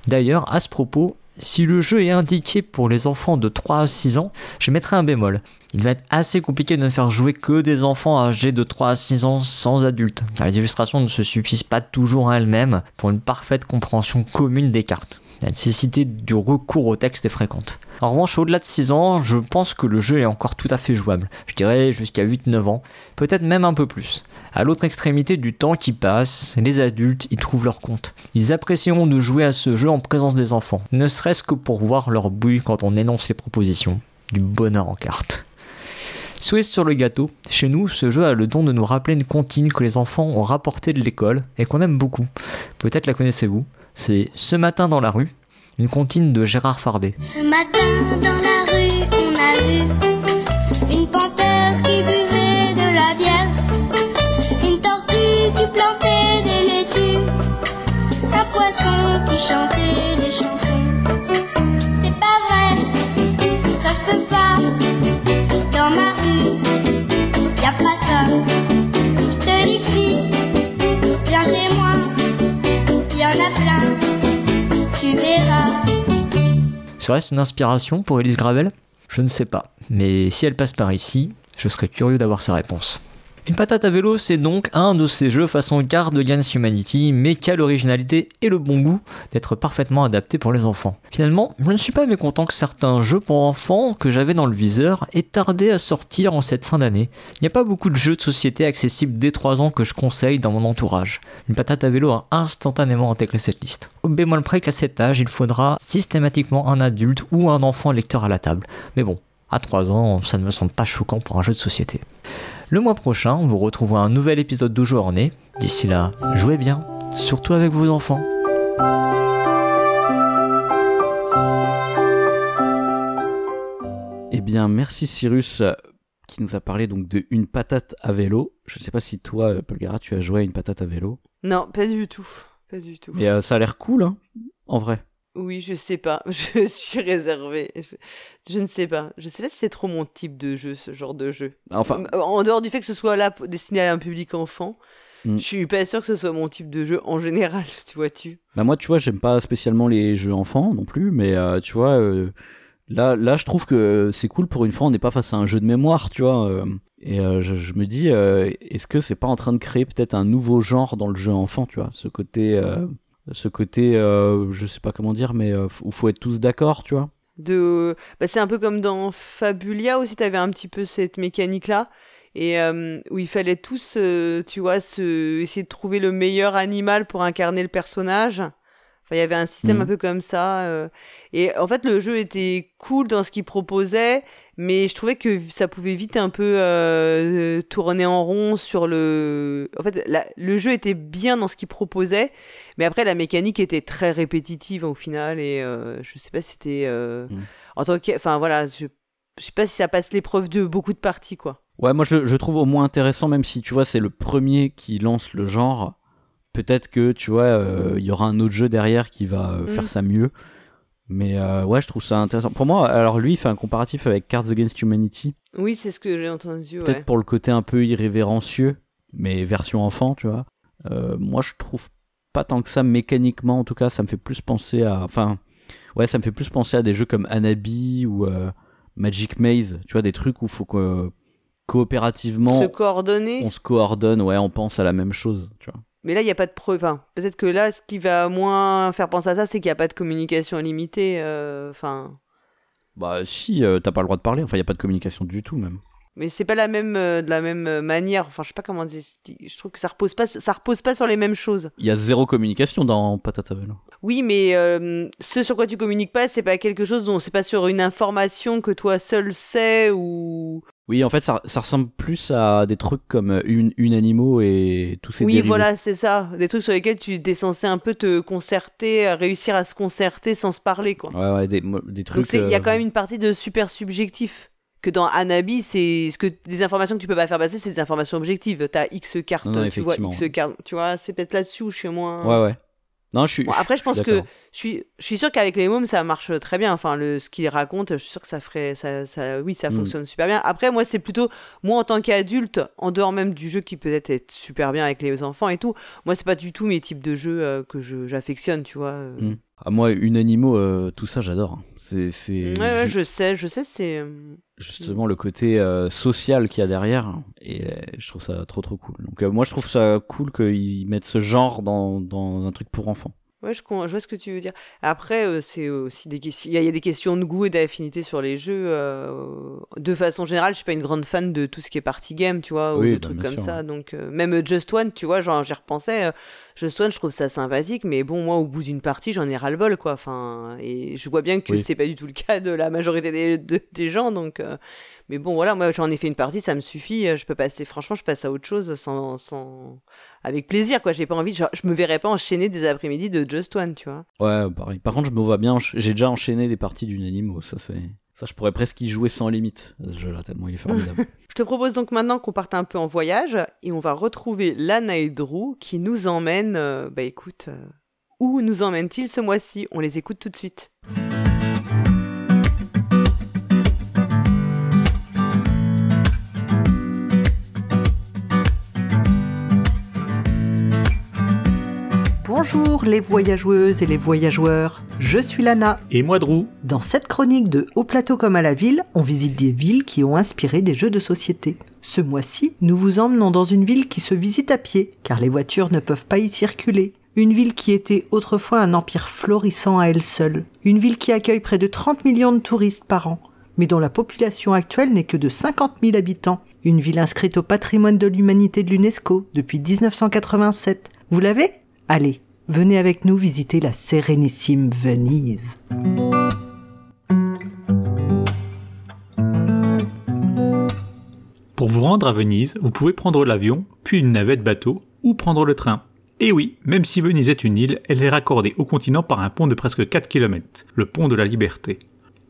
[SPEAKER 5] D'ailleurs, à ce propos, si le jeu est indiqué pour les enfants de 3 à 6 ans, je mettrai un bémol. Il va être assez compliqué de ne faire jouer que des enfants âgés de 3 à 6 ans sans adultes. Les illustrations ne se suffisent pas toujours à elles-mêmes pour une parfaite compréhension commune des cartes. La nécessité du recours au texte est fréquente. En revanche, au-delà de 6 ans, je pense que le jeu est encore tout à fait jouable. Je dirais jusqu'à 8-9 ans, peut-être même un peu plus. À l'autre extrémité du temps qui passe, les adultes y trouvent leur compte. Ils apprécieront de jouer à ce jeu en présence des enfants, ne serait-ce que pour voir leur bouille quand on énonce les propositions. Du bonheur en carte. Cerise sur le gâteau, chez nous, ce jeu a le don de nous rappeler une comptine que les enfants ont rapportée de l'école et qu'on aime beaucoup. Peut-être la connaissez-vous c'est Ce matin dans la rue, une comptine de Gérard Fardet.
[SPEAKER 6] Ce matin dans la rue, on a vu une panthère qui buvait de la bière, une tortue qui plantait des laitues, un poisson qui chantait
[SPEAKER 5] Serait-ce une inspiration pour Elise Gravel? Je ne sais pas, mais si elle passe par ici, je serais curieux d'avoir sa réponse. Une patate à vélo, c'est donc un de ces jeux façon Card Against Humanity, mais qui a l'originalité et le bon goût d'être parfaitement adapté pour les enfants. Finalement, je ne suis pas mécontent que certains jeux pour enfants que j'avais dans le viseur aient tardé à sortir en cette fin d'année. Il n'y a pas beaucoup de jeux de société accessibles dès 3 ans que je conseille dans mon entourage. Une patate à vélo a instantanément intégré cette liste. Au bémol près qu'à cet âge, il faudra systématiquement un adulte ou un enfant lecteur à la table. Mais bon, à 3 ans, ça ne me semble pas choquant pour un jeu de société. Le mois prochain, vous retrouverez un nouvel épisode de Journée. D'ici là, jouez bien, surtout avec vos enfants.
[SPEAKER 2] Eh bien, merci Cyrus euh, qui nous a parlé donc de une patate à vélo. Je ne sais pas si toi, euh, Polgara, tu as joué à une patate à vélo.
[SPEAKER 1] Non, pas du tout. Pas du tout.
[SPEAKER 2] Mais euh, ça a l'air cool, hein, en vrai.
[SPEAKER 1] Oui, je sais pas. *laughs* Je suis réservée. Je ne sais pas. Je sais pas si c'est trop mon type de jeu, ce genre de jeu.
[SPEAKER 2] Enfin,
[SPEAKER 1] En dehors du fait que ce soit là pour- destiné à un public enfant,
[SPEAKER 2] Mm.
[SPEAKER 1] je suis pas sûr que ce soit mon type de jeu en général, *laughs* tu vois-tu?
[SPEAKER 2] bah moi, tu vois, j'aime pas spécialement les jeux enfants non plus, mais euh, tu vois, euh, là, là, je trouve que c'est cool pour une fois, on n'est pas face à un jeu de mémoire, tu vois. euh, et euh, je, je me dis, euh, est-ce que c'est pas en train de créer peut-être un nouveau genre dans le jeu enfant, tu vois, ce côté, euh, ce côté, euh, je sais pas comment dire, mais euh, où faut être tous d'accord, tu vois.
[SPEAKER 1] de bah, c'est un peu comme dans Fabulia aussi t'avais un petit peu cette mécanique là et euh, où il fallait tous euh, tu vois se essayer de trouver le meilleur animal pour incarner le personnage enfin il y avait un système
[SPEAKER 2] Mhm.
[SPEAKER 1] un peu comme ça euh, et en fait le jeu était cool dans ce qu'il proposait mais je trouvais que ça pouvait vite un peu euh, tourner en rond sur le en fait la- le jeu était bien dans ce qu'il proposait mais après la mécanique était très répétitive au final et euh, je sais pas si c'était euh,
[SPEAKER 2] Mhm.
[SPEAKER 1] en tant que enfin voilà je je sais pas si ça passe l'épreuve de beaucoup de parties quoi
[SPEAKER 2] Ouais, moi je, je trouve au moins intéressant, même si tu vois, c'est le premier qui lance le genre. Peut-être que tu vois, euh, il y aura un autre jeu derrière qui va
[SPEAKER 1] Mm.
[SPEAKER 2] faire ça mieux. Mais euh, ouais, je trouve ça intéressant. Pour moi, alors lui, il fait un comparatif avec Cards Against Humanity.
[SPEAKER 1] oui c'est ce que j'ai entendu
[SPEAKER 2] Peut-être
[SPEAKER 1] ouais.
[SPEAKER 2] pour le côté un peu irrévérencieux, mais version enfant, tu vois. Euh, moi, je trouve pas tant que ça mécaniquement, en tout cas, ça me fait plus penser à. Enfin, ouais, ça me fait plus penser à des jeux comme Anabi ou euh, Magic Maze, tu vois, des trucs où faut que coopérativement
[SPEAKER 1] se coordonner
[SPEAKER 2] on se coordonne, ouais, on pense à la même chose, tu vois.
[SPEAKER 1] Mais là il y a pas de preuve enfin, peut-être que là ce qui va moins faire penser à ça c'est qu'il y a pas de communication limitée euh, enfin
[SPEAKER 2] Bah si, euh, t'as pas le droit de parler, enfin, y a pas de communication du tout même.
[SPEAKER 1] mais c'est pas la même euh, de la même manière enfin je sais pas comment dire je trouve que ça repose pas ça repose pas sur les mêmes choses
[SPEAKER 2] Il y a zéro communication dans Patatavel.
[SPEAKER 1] Oui, mais ce sur quoi tu communiques pas, c'est pas quelque chose dont c'est pas sur une information que toi seul sais ou.
[SPEAKER 2] Oui, en fait, ça, ça ressemble plus à des trucs comme une, une animaux et tous ces
[SPEAKER 1] Oui,
[SPEAKER 2] dérivés.
[SPEAKER 1] voilà, c'est ça. Des trucs sur lesquels tu es censé un peu te concerter, euh, réussir à se concerter sans se parler, quoi.
[SPEAKER 2] Ouais, ouais, des, des trucs.
[SPEAKER 1] Donc il y a
[SPEAKER 2] euh,
[SPEAKER 1] quand même une partie de super subjectif. Que dans Anabi, c'est ce que des informations que tu peux pas faire passer, c'est des informations objectives. T'as X cartes,
[SPEAKER 2] Non, non,
[SPEAKER 1] tu vois. X cartes, tu vois. C'est peut-être là-dessus où je suis moins.
[SPEAKER 2] Ouais, ouais. Non, je suis.
[SPEAKER 1] Bon, après, je pense que je suis, je suis sûr qu'avec les mômes, ça marche très bien. Enfin, le, ce qu'ils racontent, je suis sûr que ça ferait, ça, ça, oui, ça
[SPEAKER 2] Mm.
[SPEAKER 1] fonctionne super bien. Après, moi, c'est plutôt, moi, en tant qu'adulte, en dehors même du jeu qui peut-être être super bien avec les enfants et tout, moi, c'est pas du tout mes types de jeux euh, que je, j'affectionne, tu vois. euh.
[SPEAKER 2] Mm. Ah, moi, une animaux, euh, tout ça, j'adore. C'est, c'est
[SPEAKER 1] Ouais, ouais, je sais, je sais, c'est. euh,
[SPEAKER 2] justement le côté euh, social qu'il y a derrière. Et euh, je trouve ça trop, trop cool. Donc, euh, moi, je trouve ça cool qu'ils mettent ce genre dans, dans un truc pour enfants.
[SPEAKER 1] Ouais, je, je vois ce que tu veux dire. Après, euh, c'est aussi des questions. Il y, a- il y a des questions de goût et d'affinité sur les jeux. euh, De façon générale, je suis pas une grande fan de tout ce qui est party game, tu vois, ou de
[SPEAKER 2] bah,
[SPEAKER 1] trucs comme
[SPEAKER 2] sûr,
[SPEAKER 1] ça. Donc, euh, même Just One, tu vois, genre, j'y repensais. Just One, je trouve ça sympathique, mais bon, moi, au bout d'une partie, j'en ai ras-le-bol, quoi. Enfin, et je vois bien que
[SPEAKER 2] Oui.
[SPEAKER 1] c'est pas du tout le cas de la majorité des, de- des gens, donc. Mais bon, voilà, moi, j'en ai fait une partie, ça me suffit. euh, Je peux passer, franchement, je passe à autre chose sans, sans... avec plaisir, quoi. J'ai pas envie, genre, je me verrais pas enchaîner des après-midi de Just One, tu vois.
[SPEAKER 2] Ouais, pareil. Par contre, je me vois bien. J'ai déjà enchaîné des parties d'une animaux. Ça, c'est. Ça, je pourrais presque y jouer sans limite, ce jeu-là, tellement il est formidable. *laughs*
[SPEAKER 1] Je te propose donc maintenant qu'on parte un peu en voyage et on va retrouver Lana et Drew qui nous emmènent. euh, bah écoute, euh, où nous emmènent-ils ce mois-ci? On les écoute tout de suite.
[SPEAKER 7] Bonjour les voyageuses et les voyageurs, je suis Lana.
[SPEAKER 4] Et moi, Drew
[SPEAKER 7] Dans cette chronique de Au plateau comme à la ville, on visite des villes qui ont inspiré des jeux de société. Ce mois-ci, nous vous emmenons dans une ville qui se visite à pied, car les voitures ne peuvent pas y circuler. Une ville qui était autrefois un empire florissant à elle seule. Une ville qui accueille près de 30 millions de touristes par an, mais dont la population actuelle n'est que de 50 000 habitants. Une ville inscrite au patrimoine de l'humanité de l'UNESCO depuis 1987. Vous l'avez? Allez, venez avec nous visiter la sérénissime Venise.
[SPEAKER 8] Pour vous rendre à Venise, vous pouvez prendre l'avion, puis une navette bateau, ou prendre le train. Et oui, même si Venise est une île, elle est raccordée au continent par un pont de presque 4 km, le pont de la Liberté.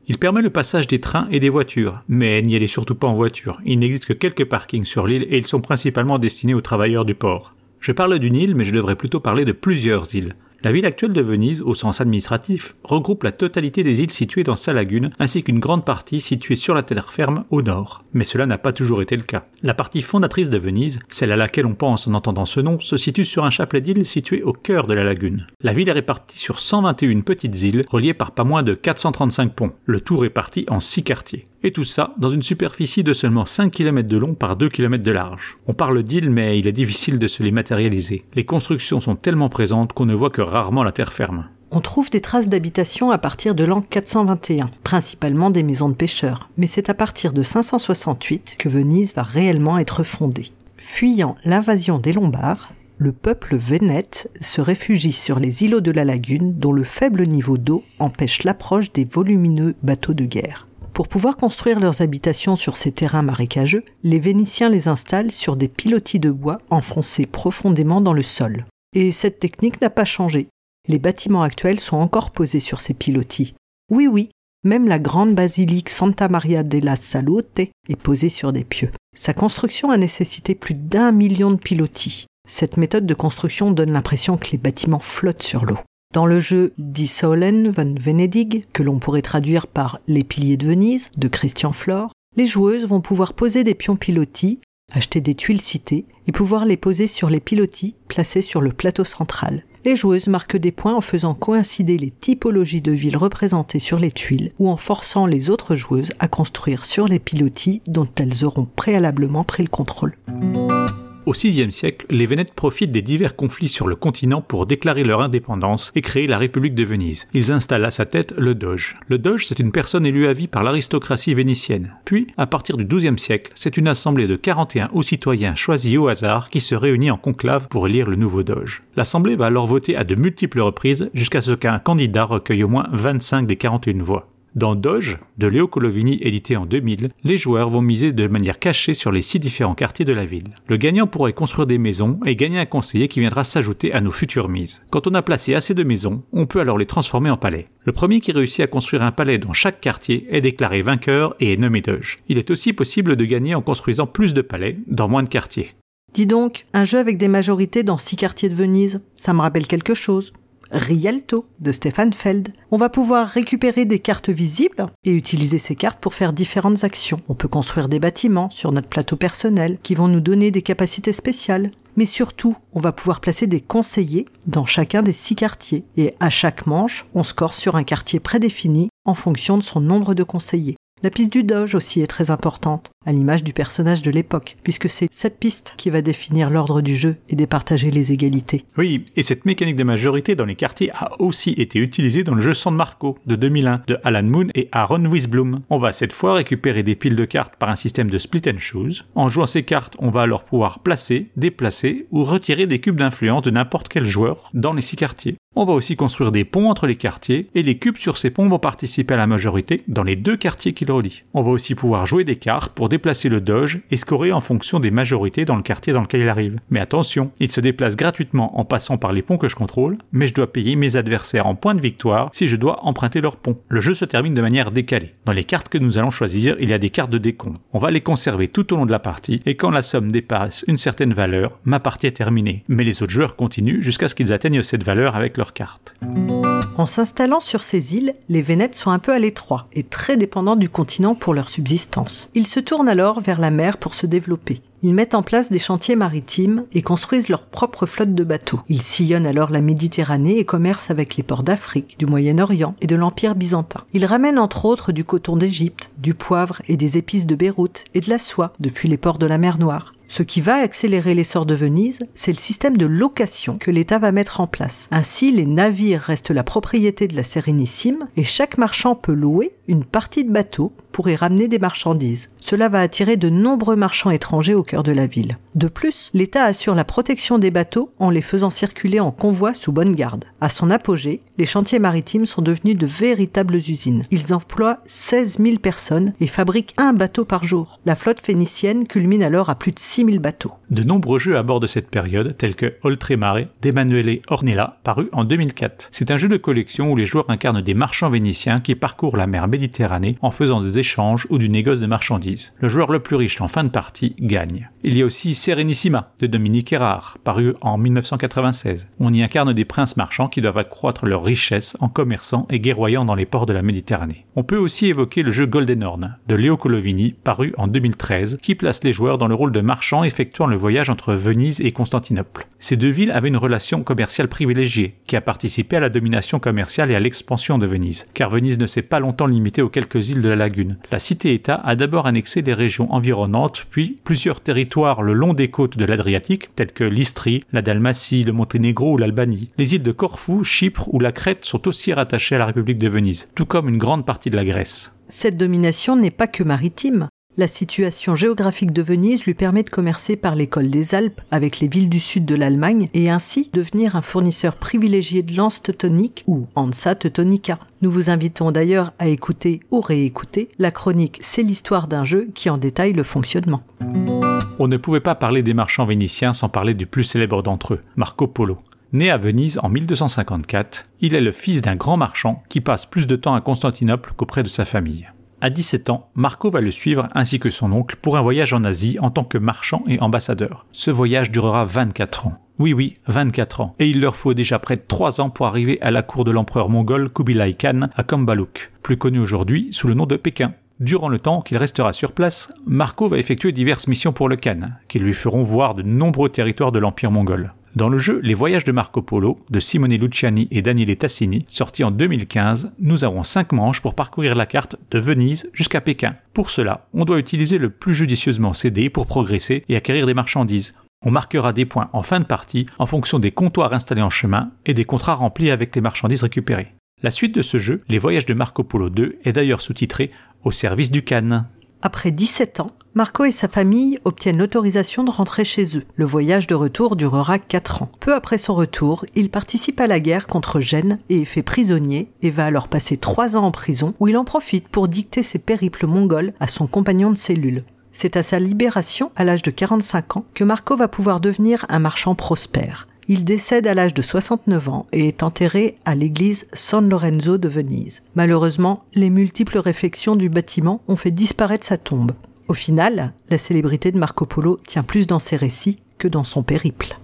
[SPEAKER 8] Il permet le passage des trains et des voitures, mais n'y allez surtout pas en voiture. Il n'existe que quelques parkings sur l'île et ils sont principalement destinés aux travailleurs du port. Je parle d'une île, mais je devrais plutôt parler de plusieurs îles. La ville actuelle de Venise, au sens administratif, regroupe la totalité des îles situées dans sa lagune, ainsi qu'une grande partie située sur la terre ferme au nord. Mais cela n'a pas toujours été le cas. La partie fondatrice de Venise, celle à laquelle on pense en entendant ce nom, se situe sur un chapelet d'îles situé au cœur de la lagune. La ville est répartie sur 121 petites îles, reliées par pas moins de 435 ponts, le tout réparti en 6 quartiers. Et tout ça dans une superficie de seulement 5 km de long par 2 km de large. On parle d'îles, mais il est difficile de se les matérialiser. Les constructions sont tellement présentes qu'on ne voit que rarement la terre ferme.
[SPEAKER 7] On trouve des traces d'habitation à partir de l'an 421, principalement des maisons de pêcheurs, mais c'est à partir de 568 que Venise va réellement être fondée. Fuyant l'invasion des Lombards, le peuple vénète se réfugie sur les îlots de la lagune dont le faible niveau d'eau empêche l'approche des volumineux bateaux de guerre. Pour pouvoir construire leurs habitations sur ces terrains marécageux, les Vénitiens les installent sur des pilotis de bois enfoncés profondément dans le sol. Et cette technique n'a pas changé. Les bâtiments actuels sont encore posés sur ces pilotis. Oui, oui, même la grande basilique Santa Maria della Salute est posée sur des pieux. Sa construction a nécessité plus d'un million de pilotis. Cette méthode de construction donne l'impression que les bâtiments flottent sur l'eau. Dans le jeu Die Säulen von Venedig, que l'on pourrait traduire par Les piliers de Venise de Christian Flore, les joueuses vont pouvoir poser des pions pilotis, acheter des tuiles citées et pouvoir les poser sur les pilotis placés sur le plateau central. Les joueuses marquent des points en faisant coïncider les typologies de villes représentées sur les tuiles ou en forçant les autres joueuses à construire sur les pilotis dont elles auront préalablement pris le contrôle.
[SPEAKER 8] Au VIe siècle, les Vénètes profitent des divers conflits sur le continent pour déclarer leur indépendance et créer la République de Venise. Ils installent à sa tête le Doge. Le Doge, c'est une personne élue à vie par l'aristocratie vénitienne. Puis, à partir du XIIe siècle, c'est une assemblée de 41 hauts citoyens choisis au hasard qui se réunit en conclave pour élire le nouveau Doge. L'assemblée va alors voter à de multiples reprises jusqu'à ce qu'un candidat recueille au moins 25 des 41 voix. Dans Doge, de Léo Colovini édité en 2000, les joueurs vont miser de manière cachée sur les six différents quartiers de la ville. Le gagnant pourrait construire des maisons et gagner un conseiller qui viendra s'ajouter à nos futures mises. Quand on a placé assez de maisons, on peut alors les transformer en palais. Le premier qui réussit à construire un palais dans chaque quartier est déclaré vainqueur et est nommé Doge. Il est aussi possible de gagner en construisant plus de palais dans moins de quartiers.
[SPEAKER 7] Dis donc, un jeu avec des majorités dans six quartiers de Venise, ça me rappelle quelque chose. Rialto de Stéphane Feld. On va pouvoir récupérer des cartes visibles et utiliser ces cartes pour faire différentes actions. On peut construire des bâtiments sur notre plateau personnel qui vont nous donner des capacités spéciales. Mais surtout, on va pouvoir placer des conseillers dans chacun des six quartiers. Et à chaque manche, on score sur un quartier prédéfini en fonction de son nombre de conseillers. La piste du Doge aussi est très importante, à l'image du personnage de l'époque, puisque c'est cette piste qui va définir l'ordre du jeu et départager les égalités.
[SPEAKER 8] Oui, et cette mécanique de majorité dans les quartiers a aussi été utilisée dans le jeu San Marco de 2001 de Alan Moon et Aaron Wisblum. On va cette fois récupérer des piles de cartes par un système de split and choose. En jouant ces cartes, on va alors pouvoir placer, déplacer ou retirer des cubes d'influence de n'importe quel joueur dans les six quartiers. On va aussi construire des ponts entre les quartiers et les cubes sur ces ponts vont participer à la majorité dans les deux quartiers qui le relient. On va aussi pouvoir jouer des cartes pour déplacer le doge et scorer en fonction des majorités dans le quartier dans lequel il arrive. Mais attention, il se déplace gratuitement en passant par les ponts que je contrôle, mais je dois payer mes adversaires en points de victoire si je dois emprunter leurs ponts. Le jeu se termine de manière décalée. Dans les cartes que nous allons choisir, il y a des cartes de décompte. On va les conserver tout au long de la partie et quand la somme dépasse une certaine valeur, ma partie est terminée. Mais les autres joueurs continuent jusqu'à ce qu'ils atteignent cette valeur avec leur
[SPEAKER 7] En s'installant sur ces îles, les Vénètes sont un peu à l'étroit et très dépendants du continent pour leur subsistance. Ils se tournent alors vers la mer pour se développer. Ils mettent en place des chantiers maritimes et construisent leur propre flotte de bateaux. Ils sillonnent alors la Méditerranée et commercent avec les ports d'Afrique, du Moyen-Orient et de l'Empire byzantin. Ils ramènent entre autres du coton d'Égypte, du poivre et des épices de Beyrouth et de la soie depuis les ports de la mer Noire. Ce qui va accélérer l'essor de Venise, c'est le système de location que l'État va mettre en place. Ainsi, les navires restent la propriété de la Sérénissime et chaque marchand peut louer une partie de bateau pour y ramener des marchandises. Cela va attirer de nombreux marchands étrangers au cœur de la ville. De plus, l'État assure la protection des bateaux en les faisant circuler en convoi sous bonne garde. À son apogée, les chantiers maritimes sont devenus de véritables usines. Ils emploient 16 000 personnes et fabriquent un bateau par jour. La flotte phénicienne culmine alors à plus de 6000 bateaux.
[SPEAKER 8] De nombreux jeux abordent cette période, tels que Oltremare d'Emanuele Ornella, paru en 2004. C'est un jeu de collection où les joueurs incarnent des marchands vénitiens qui parcourent la mer Méditerranée en faisant des échanges ou du négoce de marchandises. Le joueur le plus riche en fin de partie gagne. Il y a aussi Serenissima de Dominique Erard, paru en 1996. On y incarne des princes marchands qui doivent accroître leur richesse en commerçant et guerroyant dans les ports de la Méditerranée. On peut aussi évoquer le jeu Golden Horn de Leo Colovini, paru en 2013, qui place les joueurs dans le rôle de marchands effectuant le voyage entre Venise et Constantinople. Ces deux villes avaient une relation commerciale privilégiée, qui a participé à la domination commerciale et à l'expansion de Venise, car Venise ne s'est pas longtemps limitée aux quelques îles de la lagune. La cité-État a d'abord annexé les régions environnantes, puis plusieurs territoires le long des côtes de l'Adriatique, tels que l'Istrie, la Dalmatie, le Monténégro ou l'Albanie. Les îles de Corfou, Chypre ou la Crète sont aussi rattachées à la République de Venise, tout comme une grande partie de la Grèce.
[SPEAKER 7] Cette domination n'est pas que maritime. La situation géographique de Venise lui permet de commercer par l'école des Alpes avec les villes du sud de l'Allemagne et ainsi devenir un fournisseur privilégié de lance teutonique ou Ansa teutonica. Nous vous invitons d'ailleurs à écouter ou réécouter la chronique C'est l'histoire d'un jeu qui en détaille le fonctionnement.
[SPEAKER 8] On ne pouvait pas parler des marchands vénitiens sans parler du plus célèbre d'entre eux, Marco Polo. Né à Venise en 1254, il est le fils d'un grand marchand qui passe plus de temps à Constantinople qu'auprès de sa famille. À 17 ans, Marco va le suivre ainsi que son oncle pour un voyage en Asie en tant que marchand et ambassadeur. Ce voyage durera 24 ans. Oui, oui, 24 ans. Et il leur faut déjà près de 3 ans pour arriver à la cour de l'empereur mongol Kubilai Khan à Kambaluk, plus connu aujourd'hui sous le nom de Pékin. Durant le temps qu'il restera sur place, Marco va effectuer diverses missions pour le Khan, qui lui feront voir de nombreux territoires de l'Empire mongol. Dans le jeu Les Voyages de Marco Polo de Simone Luciani et Daniele Tassini, sorti en 2015, nous avons 5 manches pour parcourir la carte de Venise jusqu'à Pékin. Pour cela, on doit utiliser le plus judicieusement CD pour progresser et acquérir des marchandises. On marquera des points en fin de partie en fonction des comptoirs installés en chemin et des contrats remplis avec les marchandises récupérées. La suite de ce jeu, Les Voyages de Marco Polo 2, est d'ailleurs sous-titré Au service du Cannes.
[SPEAKER 7] Après 17 ans, Marco et sa famille obtiennent l'autorisation de rentrer chez eux. Le voyage de retour durera 4 ans. Peu après son retour, il participe à la guerre contre Gênes et est fait prisonnier et va alors passer 3 ans en prison où il en profite pour dicter ses périples mongols à son compagnon de cellule. C'est à sa libération, à l'âge de 45 ans, que Marco va pouvoir devenir un marchand prospère. Il décède à l'âge de 69 ans et est enterré à l'église San Lorenzo de Venise. Malheureusement, les multiples réflexions du bâtiment ont fait disparaître sa tombe. Au final, la célébrité de Marco Polo tient plus dans ses récits que dans son périple.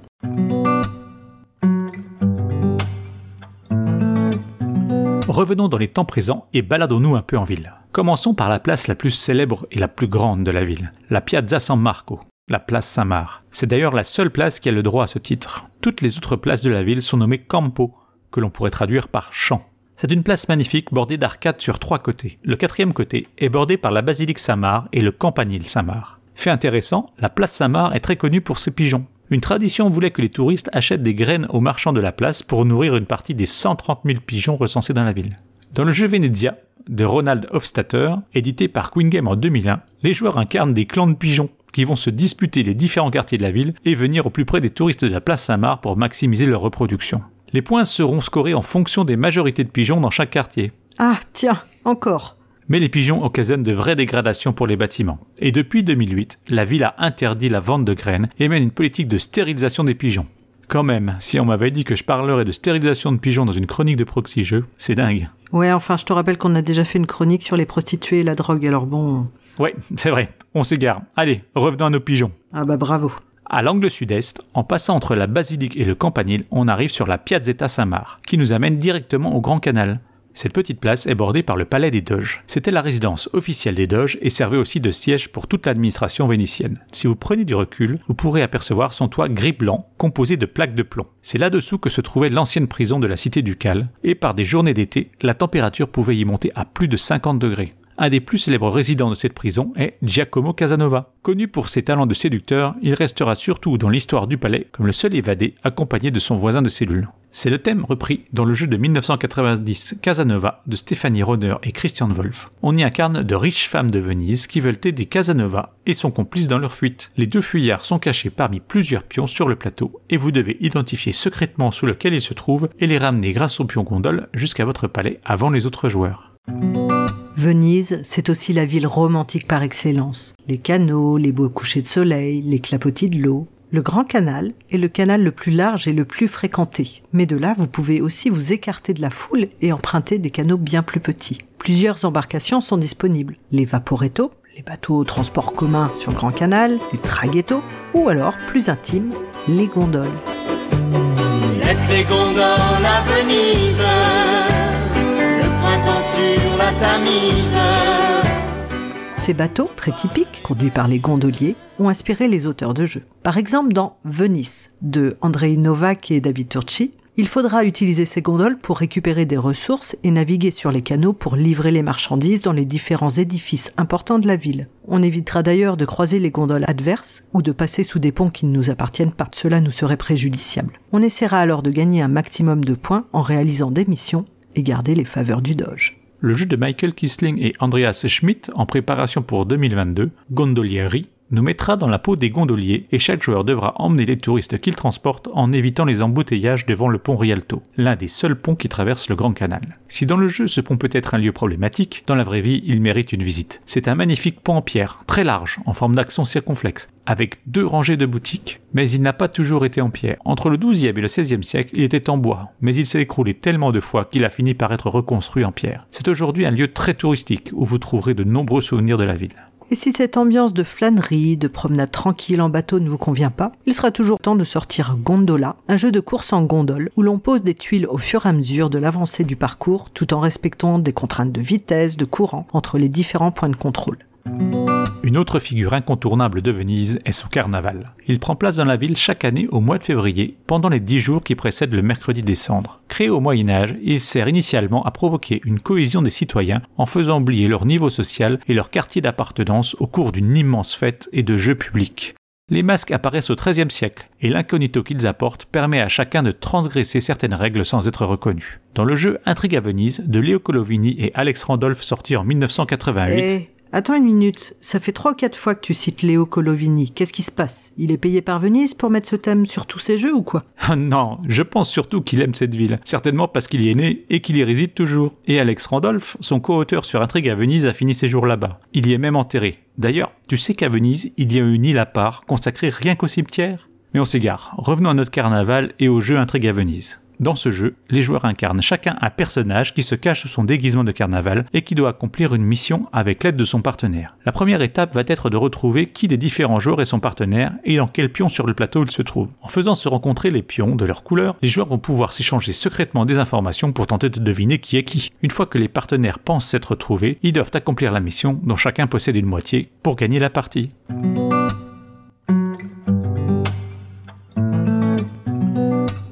[SPEAKER 8] Revenons dans les temps présents et baladons-nous un peu en ville. Commençons par la place la plus célèbre et la plus grande de la ville, la Piazza San Marco, la place Saint-Marc. C'est d'ailleurs la seule place qui a le droit à ce titre. Toutes les autres places de la ville sont nommées Campo, que l'on pourrait traduire par champ. C'est une place magnifique bordée d'arcades sur trois côtés. Le quatrième côté est bordé par la basilique Saint-Marc et le campanile Saint-Marc. Fait intéressant, la place Saint-Marc est très connue pour ses pigeons. Une tradition voulait que les touristes achètent des graines aux marchands de la place pour nourrir une partie des 130 000 pigeons recensés dans la ville. Dans le jeu Venezia de Ronald Hofstadter, édité par Queen Game en 2001, les joueurs incarnent des clans de pigeons qui vont se disputer les différents quartiers de la ville et venir au plus près des touristes de la place Saint-Marc pour maximiser leur reproduction. Les points seront scorés en fonction des majorités de pigeons dans chaque quartier.
[SPEAKER 7] Ah, tiens, encore.
[SPEAKER 8] Mais les pigeons occasionnent de vraies dégradations pour les bâtiments. Et depuis 2008, la ville a interdit la vente de graines et mène une politique de stérilisation des pigeons. Quand même, si on m'avait dit que je parlerais de stérilisation de pigeons dans une chronique de proxy jeu, c'est dingue.
[SPEAKER 7] Ouais, enfin, je te rappelle qu'on a déjà fait une chronique sur les prostituées et la drogue, alors bon.
[SPEAKER 8] Ouais, c'est vrai, on s'égare. Allez, revenons à nos pigeons.
[SPEAKER 7] Ah bah bravo.
[SPEAKER 8] À l'angle sud-est, en passant entre la basilique et le campanile, on arrive sur la Piazzetta Saint-Marc, qui nous amène directement au Grand Canal. Cette petite place est bordée par le palais des Doges. C'était la résidence officielle des Doges et servait aussi de siège pour toute l'administration vénitienne. Si vous prenez du recul, vous pourrez apercevoir son toit gris blanc composé de plaques de plomb. C'est là-dessous que se trouvait l'ancienne prison de la cité ducale et par des journées d'été, la température pouvait y monter à plus de 50 degrés. Un des plus célèbres résidents de cette prison est Giacomo Casanova. Connu pour ses talents de séducteur, il restera surtout dans l'histoire du palais comme le seul évadé accompagné de son voisin de cellule. C'est le thème repris dans le jeu de 1990 Casanova de Stéphanie Roder et Christian Wolff. On y incarne de riches femmes de Venise qui veulent aider Casanova et son complice dans leur fuite. Les deux fuyards sont cachés parmi plusieurs pions sur le plateau et vous devez identifier secrètement sous lequel ils se trouvent et les ramener grâce au pion gondole jusqu'à votre palais avant les autres joueurs.
[SPEAKER 7] Venise, c'est aussi la ville romantique par excellence. Les canaux, les beaux couchers de soleil, les clapotis de l'eau. Le Grand Canal est le canal le plus large et le plus fréquenté. Mais de là, vous pouvez aussi vous écarter de la foule et emprunter des canaux bien plus petits. Plusieurs embarcations sont disponibles. Les vaporetto, les bateaux transport commun sur le Grand Canal, les traghetto, ou alors, plus intime, les gondoles.
[SPEAKER 9] Laisse les gondoles à Venise,
[SPEAKER 7] Ces bateaux, très typiques, conduits par les gondoliers, ont inspiré les auteurs de jeux. Par exemple, dans Venice, de Andrei Novak et David Turchi, il faudra utiliser ces gondoles pour récupérer des ressources et naviguer sur les canaux pour livrer les marchandises dans les différents édifices importants de la ville. On évitera d'ailleurs de croiser les gondoles adverses ou de passer sous des ponts qui ne nous appartiennent pas. Cela nous serait préjudiciable. On essaiera alors de gagner un maximum de points en réalisant des missions et garder les faveurs du Doge
[SPEAKER 8] le jeu de Michael Kisling et Andreas Schmidt en préparation pour 2022, Gondolieri, nous mettra dans la peau des gondoliers et chaque joueur devra emmener les touristes qu'il transporte en évitant les embouteillages devant le pont Rialto, l'un des seuls ponts qui traverse le Grand Canal. Si dans le jeu ce pont peut être un lieu problématique, dans la vraie vie il mérite une visite. C'est un magnifique pont en pierre, très large, en forme d'accent circonflexe, avec deux rangées de boutiques. Mais il n'a pas toujours été en pierre. Entre le XIIe et le XVIe siècle, il était en bois, mais il s'est écroulé tellement de fois qu'il a fini par être reconstruit en pierre. C'est aujourd'hui un lieu très touristique où vous trouverez de nombreux souvenirs de la ville.
[SPEAKER 7] Et si cette ambiance de flânerie, de promenade tranquille en bateau ne vous convient pas, il sera toujours temps de sortir Gondola, un jeu de course en gondole où l'on pose des tuiles au fur et à mesure de l'avancée du parcours tout en respectant des contraintes de vitesse, de courant entre les différents points de contrôle.
[SPEAKER 8] Une autre figure incontournable de Venise est son carnaval. Il prend place dans la ville chaque année au mois de février, pendant les dix jours qui précèdent le mercredi des cendres. Créé au Moyen Âge, il sert initialement à provoquer une cohésion des citoyens en faisant oublier leur niveau social et leur quartier d'appartenance au cours d'une immense fête et de jeux publics. Les masques apparaissent au XIIIe siècle, et l'incognito qu'ils apportent permet à chacun de transgresser certaines règles sans être reconnu. Dans le jeu Intrigue à Venise, de Leo Colovini et Alex Randolph sorti en 1988,
[SPEAKER 7] Attends une minute, ça fait trois ou quatre fois que tu cites Léo Colovini. Qu'est-ce qui se passe? Il est payé par Venise pour mettre ce thème sur tous ses jeux ou quoi? *laughs*
[SPEAKER 8] Ah Non, je pense surtout qu'il aime cette ville. Certainement parce qu'il y est né et qu'il y réside toujours. Et Alex Randolph, son co-auteur sur Intrigue à Venise, a fini ses jours là-bas. Il y est même enterré. D'ailleurs, tu sais qu'à Venise, il y a une île à part consacrée rien qu'au cimetière? Mais on s'égare. Revenons à notre carnaval et au jeu Intrigue à Venise. Dans ce jeu, les joueurs incarnent chacun un personnage qui se cache sous son déguisement de carnaval et qui doit accomplir une mission avec l'aide de son partenaire. La première étape va être de retrouver qui des différents joueurs est son partenaire et dans quel pion sur le plateau il se trouve. En faisant se rencontrer les pions de leur couleur, les joueurs vont pouvoir s'échanger secrètement des informations pour tenter de deviner qui est qui. Une fois que les partenaires pensent s'être trouvés, ils doivent accomplir la mission dont chacun possède une moitié pour gagner la partie.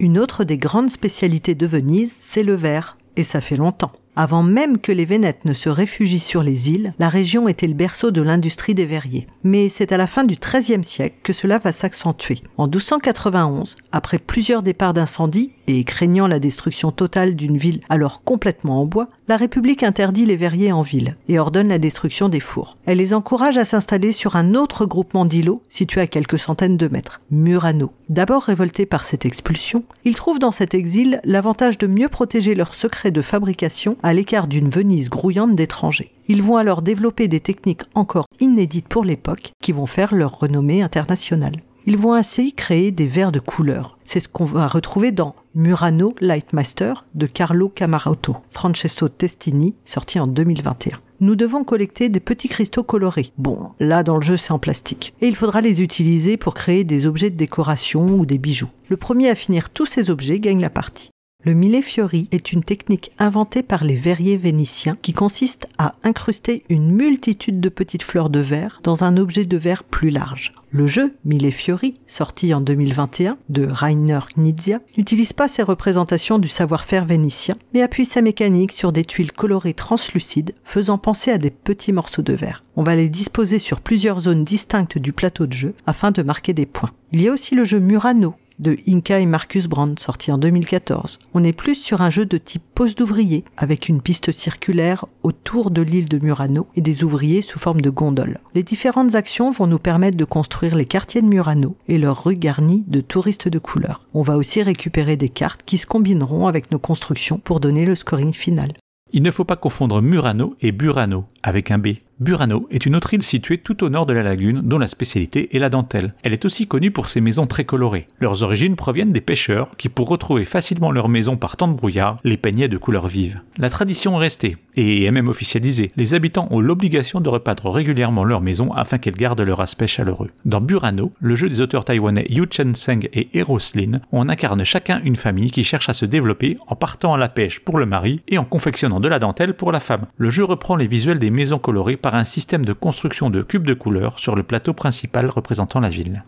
[SPEAKER 7] Une autre des grandes spécialités de Venise, c'est le verre, et ça fait longtemps. Avant même que les Vénètes ne se réfugient sur les îles, la région était le berceau de l'industrie des verriers. Mais c'est à la fin du XIIIe siècle que cela va s'accentuer. En 1291, après plusieurs départs d'incendie et craignant la destruction totale d'une ville alors complètement en bois, la République interdit les verriers en ville et ordonne la destruction des fours. Elle les encourage à s'installer sur un autre groupement d'îlots situé à quelques centaines de mètres, Murano. D'abord révoltés par cette expulsion, ils trouvent dans cet exil l'avantage de mieux protéger leurs secrets de fabrication à l'écart d'une Venise grouillante d'étrangers. Ils vont alors développer des techniques encore inédites pour l'époque qui vont faire leur renommée internationale. Ils vont ainsi créer des verres de couleur. C'est ce qu'on va retrouver dans Murano Lightmaster de Carlo Camarotto, Francesco Testini, sorti en 2021. Nous devons collecter des petits cristaux colorés. Bon, là dans le jeu c'est en plastique. Et il faudra les utiliser pour créer des objets de décoration ou des bijoux. Le premier à finir tous ces objets gagne la partie. Le millefiori est une technique inventée par les verriers vénitiens qui consiste à incruster une multitude de petites fleurs de verre dans un objet de verre plus large. Le jeu Millefiori, sorti en 2021 de Rainer Knizia, n'utilise pas ces représentations du savoir-faire vénitien, mais appuie sa mécanique sur des tuiles colorées translucides faisant penser à des petits morceaux de verre. On va les disposer sur plusieurs zones distinctes du plateau de jeu afin de marquer des points. Il y a aussi le jeu Murano, de Inca et Marcus Brand, sorti en 2014. On est plus sur un jeu de type poste d'ouvrier, avec une piste circulaire autour de l'île de Murano et des ouvriers sous forme de gondoles. Les différentes actions vont nous permettre de construire les quartiers de Murano et leurs rues garnies de touristes de couleur. On va aussi récupérer des cartes qui se combineront avec nos constructions pour donner le scoring final.
[SPEAKER 8] Il ne faut pas confondre Murano et Burano avec un B. Burano est une autre île située tout au nord de la lagune dont la spécialité est la dentelle. Elle est aussi connue pour ses maisons très colorées. Leurs origines proviennent des pêcheurs qui, pour retrouver facilement leur maison par temps de brouillard, les peignaient de couleurs vives. La tradition est restée et est même officialisée. Les habitants ont l'obligation de repeindre régulièrement leur maison afin qu'elles gardent leur aspect chaleureux. Dans Burano, le jeu des auteurs taïwanais Yu Chen-seng et Eros Lin, on incarne chacun une famille qui cherche à se développer en partant à la pêche pour le mari et en confectionnant de la dentelle pour la femme. Le jeu reprend les visuels des maisons colorées par un système de construction de cubes de couleurs sur le plateau principal représentant la ville.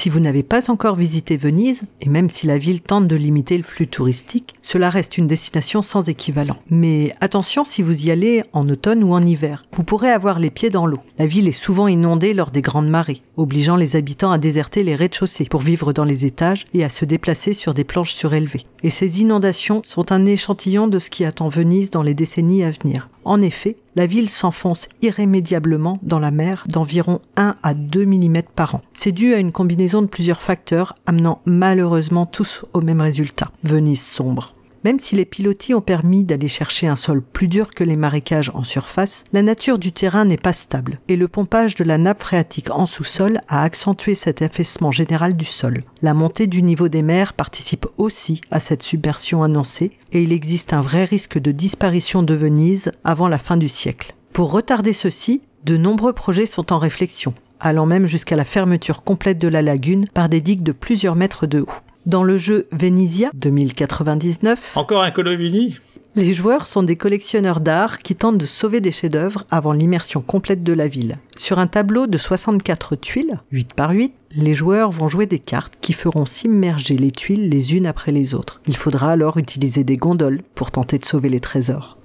[SPEAKER 7] Si vous n'avez pas encore visité Venise, et même si la ville tente de limiter le flux touristique, cela reste une destination sans équivalent. Mais attention si vous y allez en automne ou en hiver, vous pourrez avoir les pieds dans l'eau. La ville est souvent inondée lors des grandes marées, obligeant les habitants à déserter les rez-de-chaussée pour vivre dans les étages et à se déplacer sur des planches surélevées. Et ces inondations sont un échantillon de ce qui attend Venise dans les décennies à venir. En effet, la ville s'enfonce irrémédiablement dans la mer d'environ 1 à 2 mm par an. C'est dû à une combinaison de plusieurs facteurs amenant malheureusement tous au même résultat. Venise sombre. Même si les pilotis ont permis d'aller chercher un sol plus dur que les marécages en surface, la nature du terrain n'est pas stable et le pompage de la nappe phréatique en sous-sol a accentué cet affaissement général du sol. La montée du niveau des mers participe aussi à cette submersion annoncée et il existe un vrai risque de disparition de Venise avant la fin du siècle. Pour retarder ceci, de nombreux projets sont en réflexion, allant même jusqu'à la fermeture complète de la lagune par des digues de plusieurs mètres de haut. Dans le jeu Venisia 2099,
[SPEAKER 8] Encore un Colovini
[SPEAKER 7] les joueurs sont des collectionneurs d'art qui tentent de sauver des chefs-d'œuvre avant l'immersion complète de la ville. Sur un tableau de 64 tuiles, 8 par 8, les joueurs vont jouer des cartes qui feront s'immerger les tuiles les unes après les autres. Il faudra alors utiliser des gondoles pour tenter de sauver les trésors.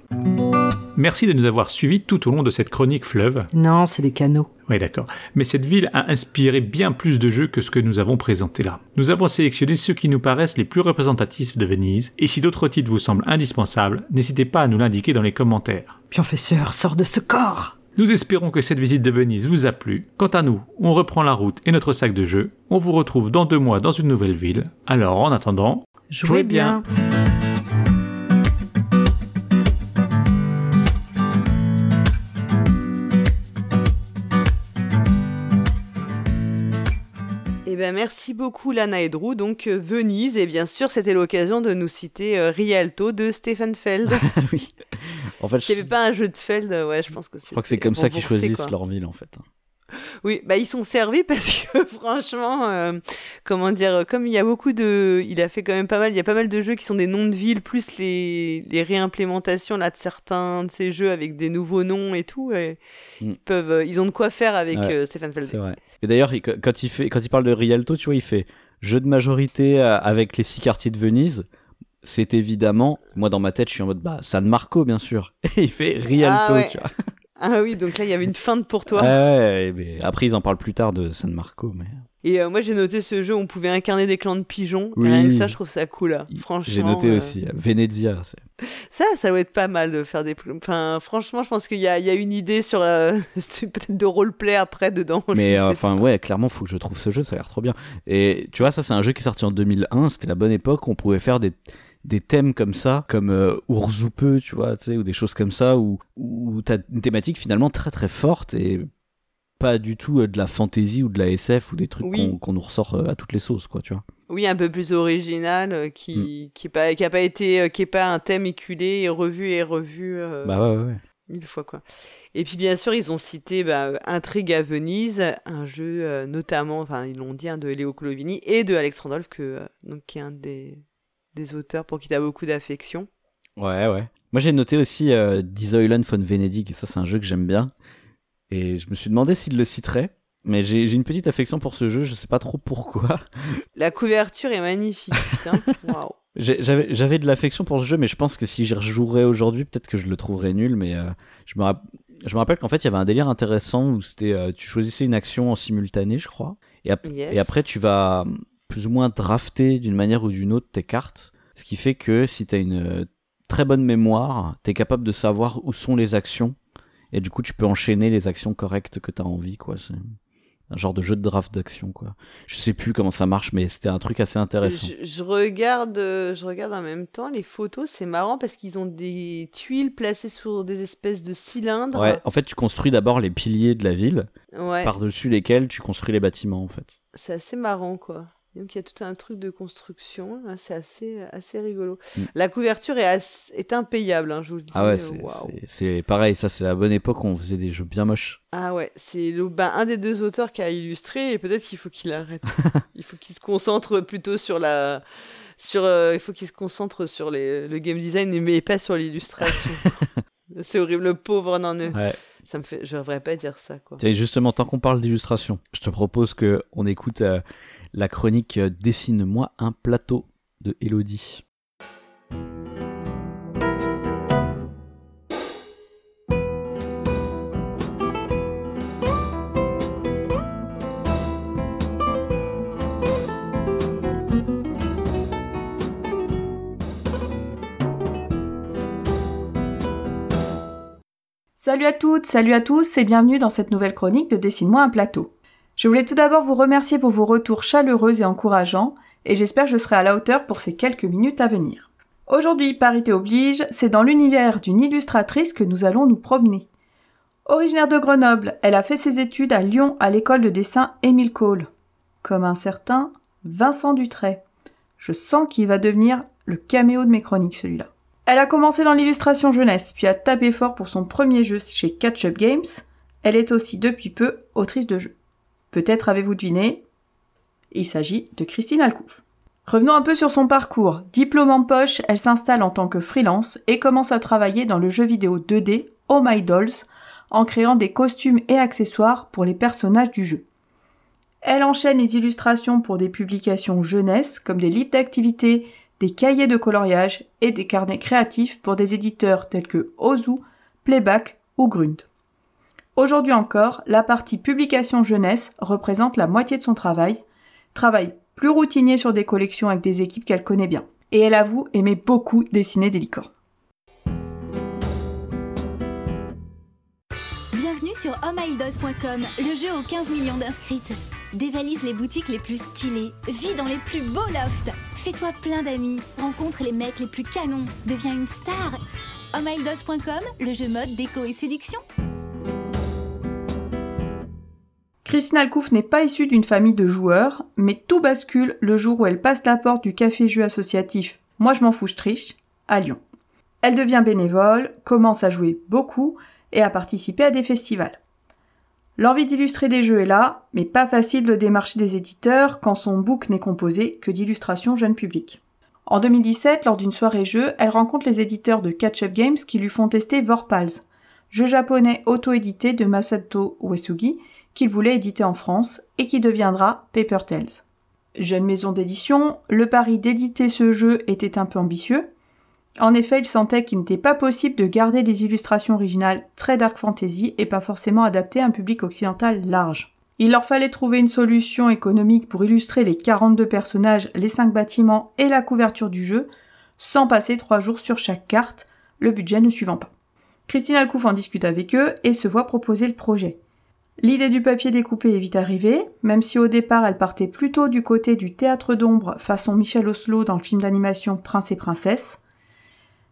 [SPEAKER 8] Merci de nous avoir suivis tout au long de cette chronique fleuve.
[SPEAKER 7] Non, c'est des canaux.
[SPEAKER 8] Oui, d'accord. Mais cette ville a inspiré bien plus de jeux que ce que nous avons présenté là. Nous avons sélectionné ceux qui nous paraissent les plus représentatifs de Venise, et si d'autres titres vous semblent indispensables, n'hésitez pas à nous l'indiquer dans les commentaires.
[SPEAKER 7] Pionfesseur, sors de ce corps
[SPEAKER 8] Nous espérons que cette visite de Venise vous a plu. Quant à nous, on reprend la route et notre sac de jeux. On vous retrouve dans deux mois dans une nouvelle ville. Alors, en attendant,
[SPEAKER 7] Jouez bien.
[SPEAKER 1] Ben, merci beaucoup Lana et Drew. Donc euh, Venise, et bien sûr, c'était l'occasion de nous citer euh, Rialto de Stefan Feld. *laughs*
[SPEAKER 2] oui. En fait, je,
[SPEAKER 1] S'il n'y avait pas un jeu de Feld, euh, ouais, je pense que c'est.
[SPEAKER 2] je crois que c'est comme ça qu'ils choisissent leur ville en fait.
[SPEAKER 1] Oui, bah ils sont servis *laughs* parce que franchement, euh, comment dire, comme il y a beaucoup de, il a fait quand même pas mal, il y a pas mal de jeux qui sont des noms de villes plus les, les réimplémentations là de certains de ces jeux avec des nouveaux noms et tout. et
[SPEAKER 2] Mm.
[SPEAKER 1] Ils peuvent, ils ont de quoi faire avec
[SPEAKER 2] Ouais.
[SPEAKER 1] euh, Feld.
[SPEAKER 2] C'est vrai. Et d'ailleurs, il- quand il fait, quand il parle de Rialto, tu vois, il fait jeu de majorité euh, avec les six quartiers de Venise. C'est évidemment, moi dans ma tête, je suis en mode bah San Marco bien sûr. *laughs* Et il fait Rialto,
[SPEAKER 1] Ah ouais.
[SPEAKER 2] tu vois.
[SPEAKER 1] Ah oui, donc là il y avait une feinte pour toi.
[SPEAKER 2] Ouais, ouais, mais après ils en parlent plus tard de San Marco, mais
[SPEAKER 1] Et euh, moi j'ai noté ce jeu, où on pouvait incarner des clans de pigeons.
[SPEAKER 2] Oui.
[SPEAKER 1] Et rien que ça, je trouve ça cool. là. Franchement.
[SPEAKER 2] j'ai noté
[SPEAKER 1] euh,
[SPEAKER 2] aussi euh, Venezia.
[SPEAKER 1] Ça, ça doit être pas mal de faire des. Enfin, franchement, je pense qu'il y a, il y a une idée sur la... *laughs* peut-être de roleplay après dedans.
[SPEAKER 2] Mais enfin ouais, clairement faut que je trouve ce jeu, ça a l'air trop bien. Et tu vois, ça c'est un jeu qui est sorti en 2001, c'était la bonne époque, où on pouvait faire des des thèmes comme ça, comme euh, Ourzoupeux, tu vois, tu sais, ou des choses comme ça, où, où t'as une thématique finalement très très forte et pas du tout euh, de la fantasy ou de la SF ou des trucs
[SPEAKER 1] Oui.
[SPEAKER 2] qu'on nous ressort euh, à toutes les sauces, quoi, tu vois.
[SPEAKER 1] Oui, un peu plus original, euh,
[SPEAKER 2] Mm.
[SPEAKER 1] qui qui est pas qui a pas été qui est pas un thème éculé et revu et revu euh,
[SPEAKER 2] Bah ouais, ouais, ouais.
[SPEAKER 1] mille fois quoi. Et puis bien sûr, ils ont cité bah, Intrigue à Venise, un jeu euh, notamment, enfin ils l'ont dit, hein, de Léo Colovini et de Alex Randolph, que euh, donc qui est un des des auteurs pour qui t'as beaucoup d'affection.
[SPEAKER 2] Ouais, ouais. Moi, j'ai noté aussi Die Säulen von Venedig, et ça, c'est un jeu que j'aime bien. Et je me suis demandé s'il le citerait. Mais j'ai une petite affection pour ce jeu, je sais pas trop pourquoi. *laughs*
[SPEAKER 1] La couverture est magnifique, putain. Waouh.
[SPEAKER 2] J'avais j'avais de l'affection pour ce jeu, mais je pense que si j'y rejouerais aujourd'hui, peut-être que je le trouverais nul. Mais euh, je, me je me rappelle qu'en fait, il y avait un délire intéressant où c'était euh, tu choisissais une action en simultané, je crois. Et, ap-
[SPEAKER 1] Yes.
[SPEAKER 2] et après, tu vas euh, plus ou moins drafter d'une manière ou d'une autre tes cartes. Ce qui fait que si tu as une euh, très bonne mémoire, tu es capable de savoir où sont les actions. Et du coup, tu peux enchaîner les actions correctes que tu as envie. quoi. C'est un genre de jeu de draft d'action quoi. Je sais plus comment ça marche mais c'était un truc assez intéressant.
[SPEAKER 1] Je, regarde euh, je regarde en même temps les photos, c'est marrant parce qu'ils ont des tuiles placées sur des espèces de cylindres.
[SPEAKER 2] Ouais, en fait tu construis d'abord les piliers de la ville
[SPEAKER 1] Ouais.
[SPEAKER 2] par-dessus lesquels tu construis les bâtiments en fait.
[SPEAKER 1] C'est assez marrant quoi. Donc il y a tout un truc de construction, là, c'est assez, assez rigolo.
[SPEAKER 2] Mm.
[SPEAKER 1] La couverture est, est impayable, hein, je vous le dis.
[SPEAKER 2] Ah ouais, c'est- pareil, ça c'est la bonne époque où on faisait des jeux bien moches.
[SPEAKER 1] Ah ouais, c'est ben, un des deux auteurs qui a illustré et peut-être qu'il faut qu'il arrête. *laughs* il faut qu'il se concentre plutôt sur la... Sur, euh, il faut qu'il se concentre sur les, le game design mais pas sur l'illustration. *laughs* c'est horrible, le pauvre, non, ne-
[SPEAKER 2] Ouais.
[SPEAKER 1] ça me fait, je devrais pas dire ça quoi.
[SPEAKER 2] Tiens, justement, tant qu'on parle d'illustration, je te propose que on écoute euh, la chronique euh, Dessine-moi un plateau de Elodie.
[SPEAKER 10] Salut à toutes, salut à tous et bienvenue dans cette nouvelle chronique de Dessine-moi un plateau. Je voulais tout d'abord vous remercier pour vos retours chaleureux et encourageants et j'espère que je serai à la hauteur pour ces quelques minutes à venir. Aujourd'hui, parité oblige, c'est dans l'univers d'une illustratrice que nous allons nous promener. Originaire de Grenoble, elle a fait ses études à Lyon à l'école de dessin Émile Cole. Comme un certain Vincent Dutray. Je sens qu'il va devenir le caméo de mes chroniques celui-là. Elle a commencé dans l'illustration jeunesse, puis a tapé fort pour son premier jeu chez Catch Up Games. Elle est aussi depuis peu autrice de jeux. Peut-être avez-vous deviné Il s'agit de Christine Alcouf. Revenons un peu sur son parcours. Diplôme en poche, elle s'installe en tant que freelance et commence à travailler dans le jeu vidéo 2D Oh My Dolls en créant des costumes et accessoires pour les personnages du jeu. Elle enchaîne les illustrations pour des publications jeunesse comme des livres d'activités, des cahiers de coloriage et des carnets créatifs pour des éditeurs tels que Ozu, Playback ou Grunt. Aujourd'hui encore, la partie publication jeunesse représente la moitié de son travail, travail plus routinier sur des collections avec des équipes qu'elle connaît bien. Et elle avoue aimer beaucoup dessiner des licornes.
[SPEAKER 11] Bienvenue sur ohmydos.com, le jeu aux 15 millions d'inscrites. Dévalise les boutiques les plus stylées, vis dans les plus beaux lofts, fais-toi plein d'amis, rencontre les mecs les plus canons, deviens une star. ohmydos.com, le jeu mode, déco et séduction.
[SPEAKER 10] Christine Alcouf n'est pas issue d'une famille de joueurs, mais tout bascule le jour où elle passe la porte du café-jeu associatif Moi je m'en fous, je triche, à Lyon. Elle devient bénévole, commence à jouer beaucoup et à participer à des festivals. L'envie d'illustrer des jeux est là, mais pas facile de démarcher des éditeurs quand son book n'est composé que d'illustrations jeune public. En 2017, lors d'une soirée jeu, elle rencontre les éditeurs de Catch Up Games qui lui font tester Vorpals, jeu japonais auto-édité de Masato Uesugi qu'il voulait éditer en France et qui deviendra Paper Tales. Jeune maison d'édition, le pari d'éditer ce jeu était un peu ambitieux. En effet, il sentait qu'il n'était pas possible de garder des illustrations originales très dark fantasy et pas forcément adaptées à un public occidental large. Il leur fallait trouver une solution économique pour illustrer les 42 personnages, les 5 bâtiments et la couverture du jeu, sans passer 3 jours sur chaque carte, le budget ne suivant pas. Christine Alcouf en discute avec eux et se voit proposer le projet. L'idée du papier découpé est vite arrivée, même si au départ elle partait plutôt du côté du théâtre d'ombre façon Michel Oslo dans le film d'animation Prince et Princesse.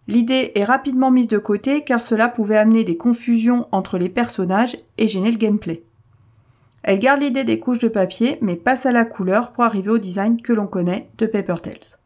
[SPEAKER 10] L'idée est rapidement mise de côté car cela pouvait amener des confusions entre les personnages et gêner le gameplay. Elle garde l'idée des couches de papier mais passe à la couleur pour arriver au design que l'on connaît de Paper Tales.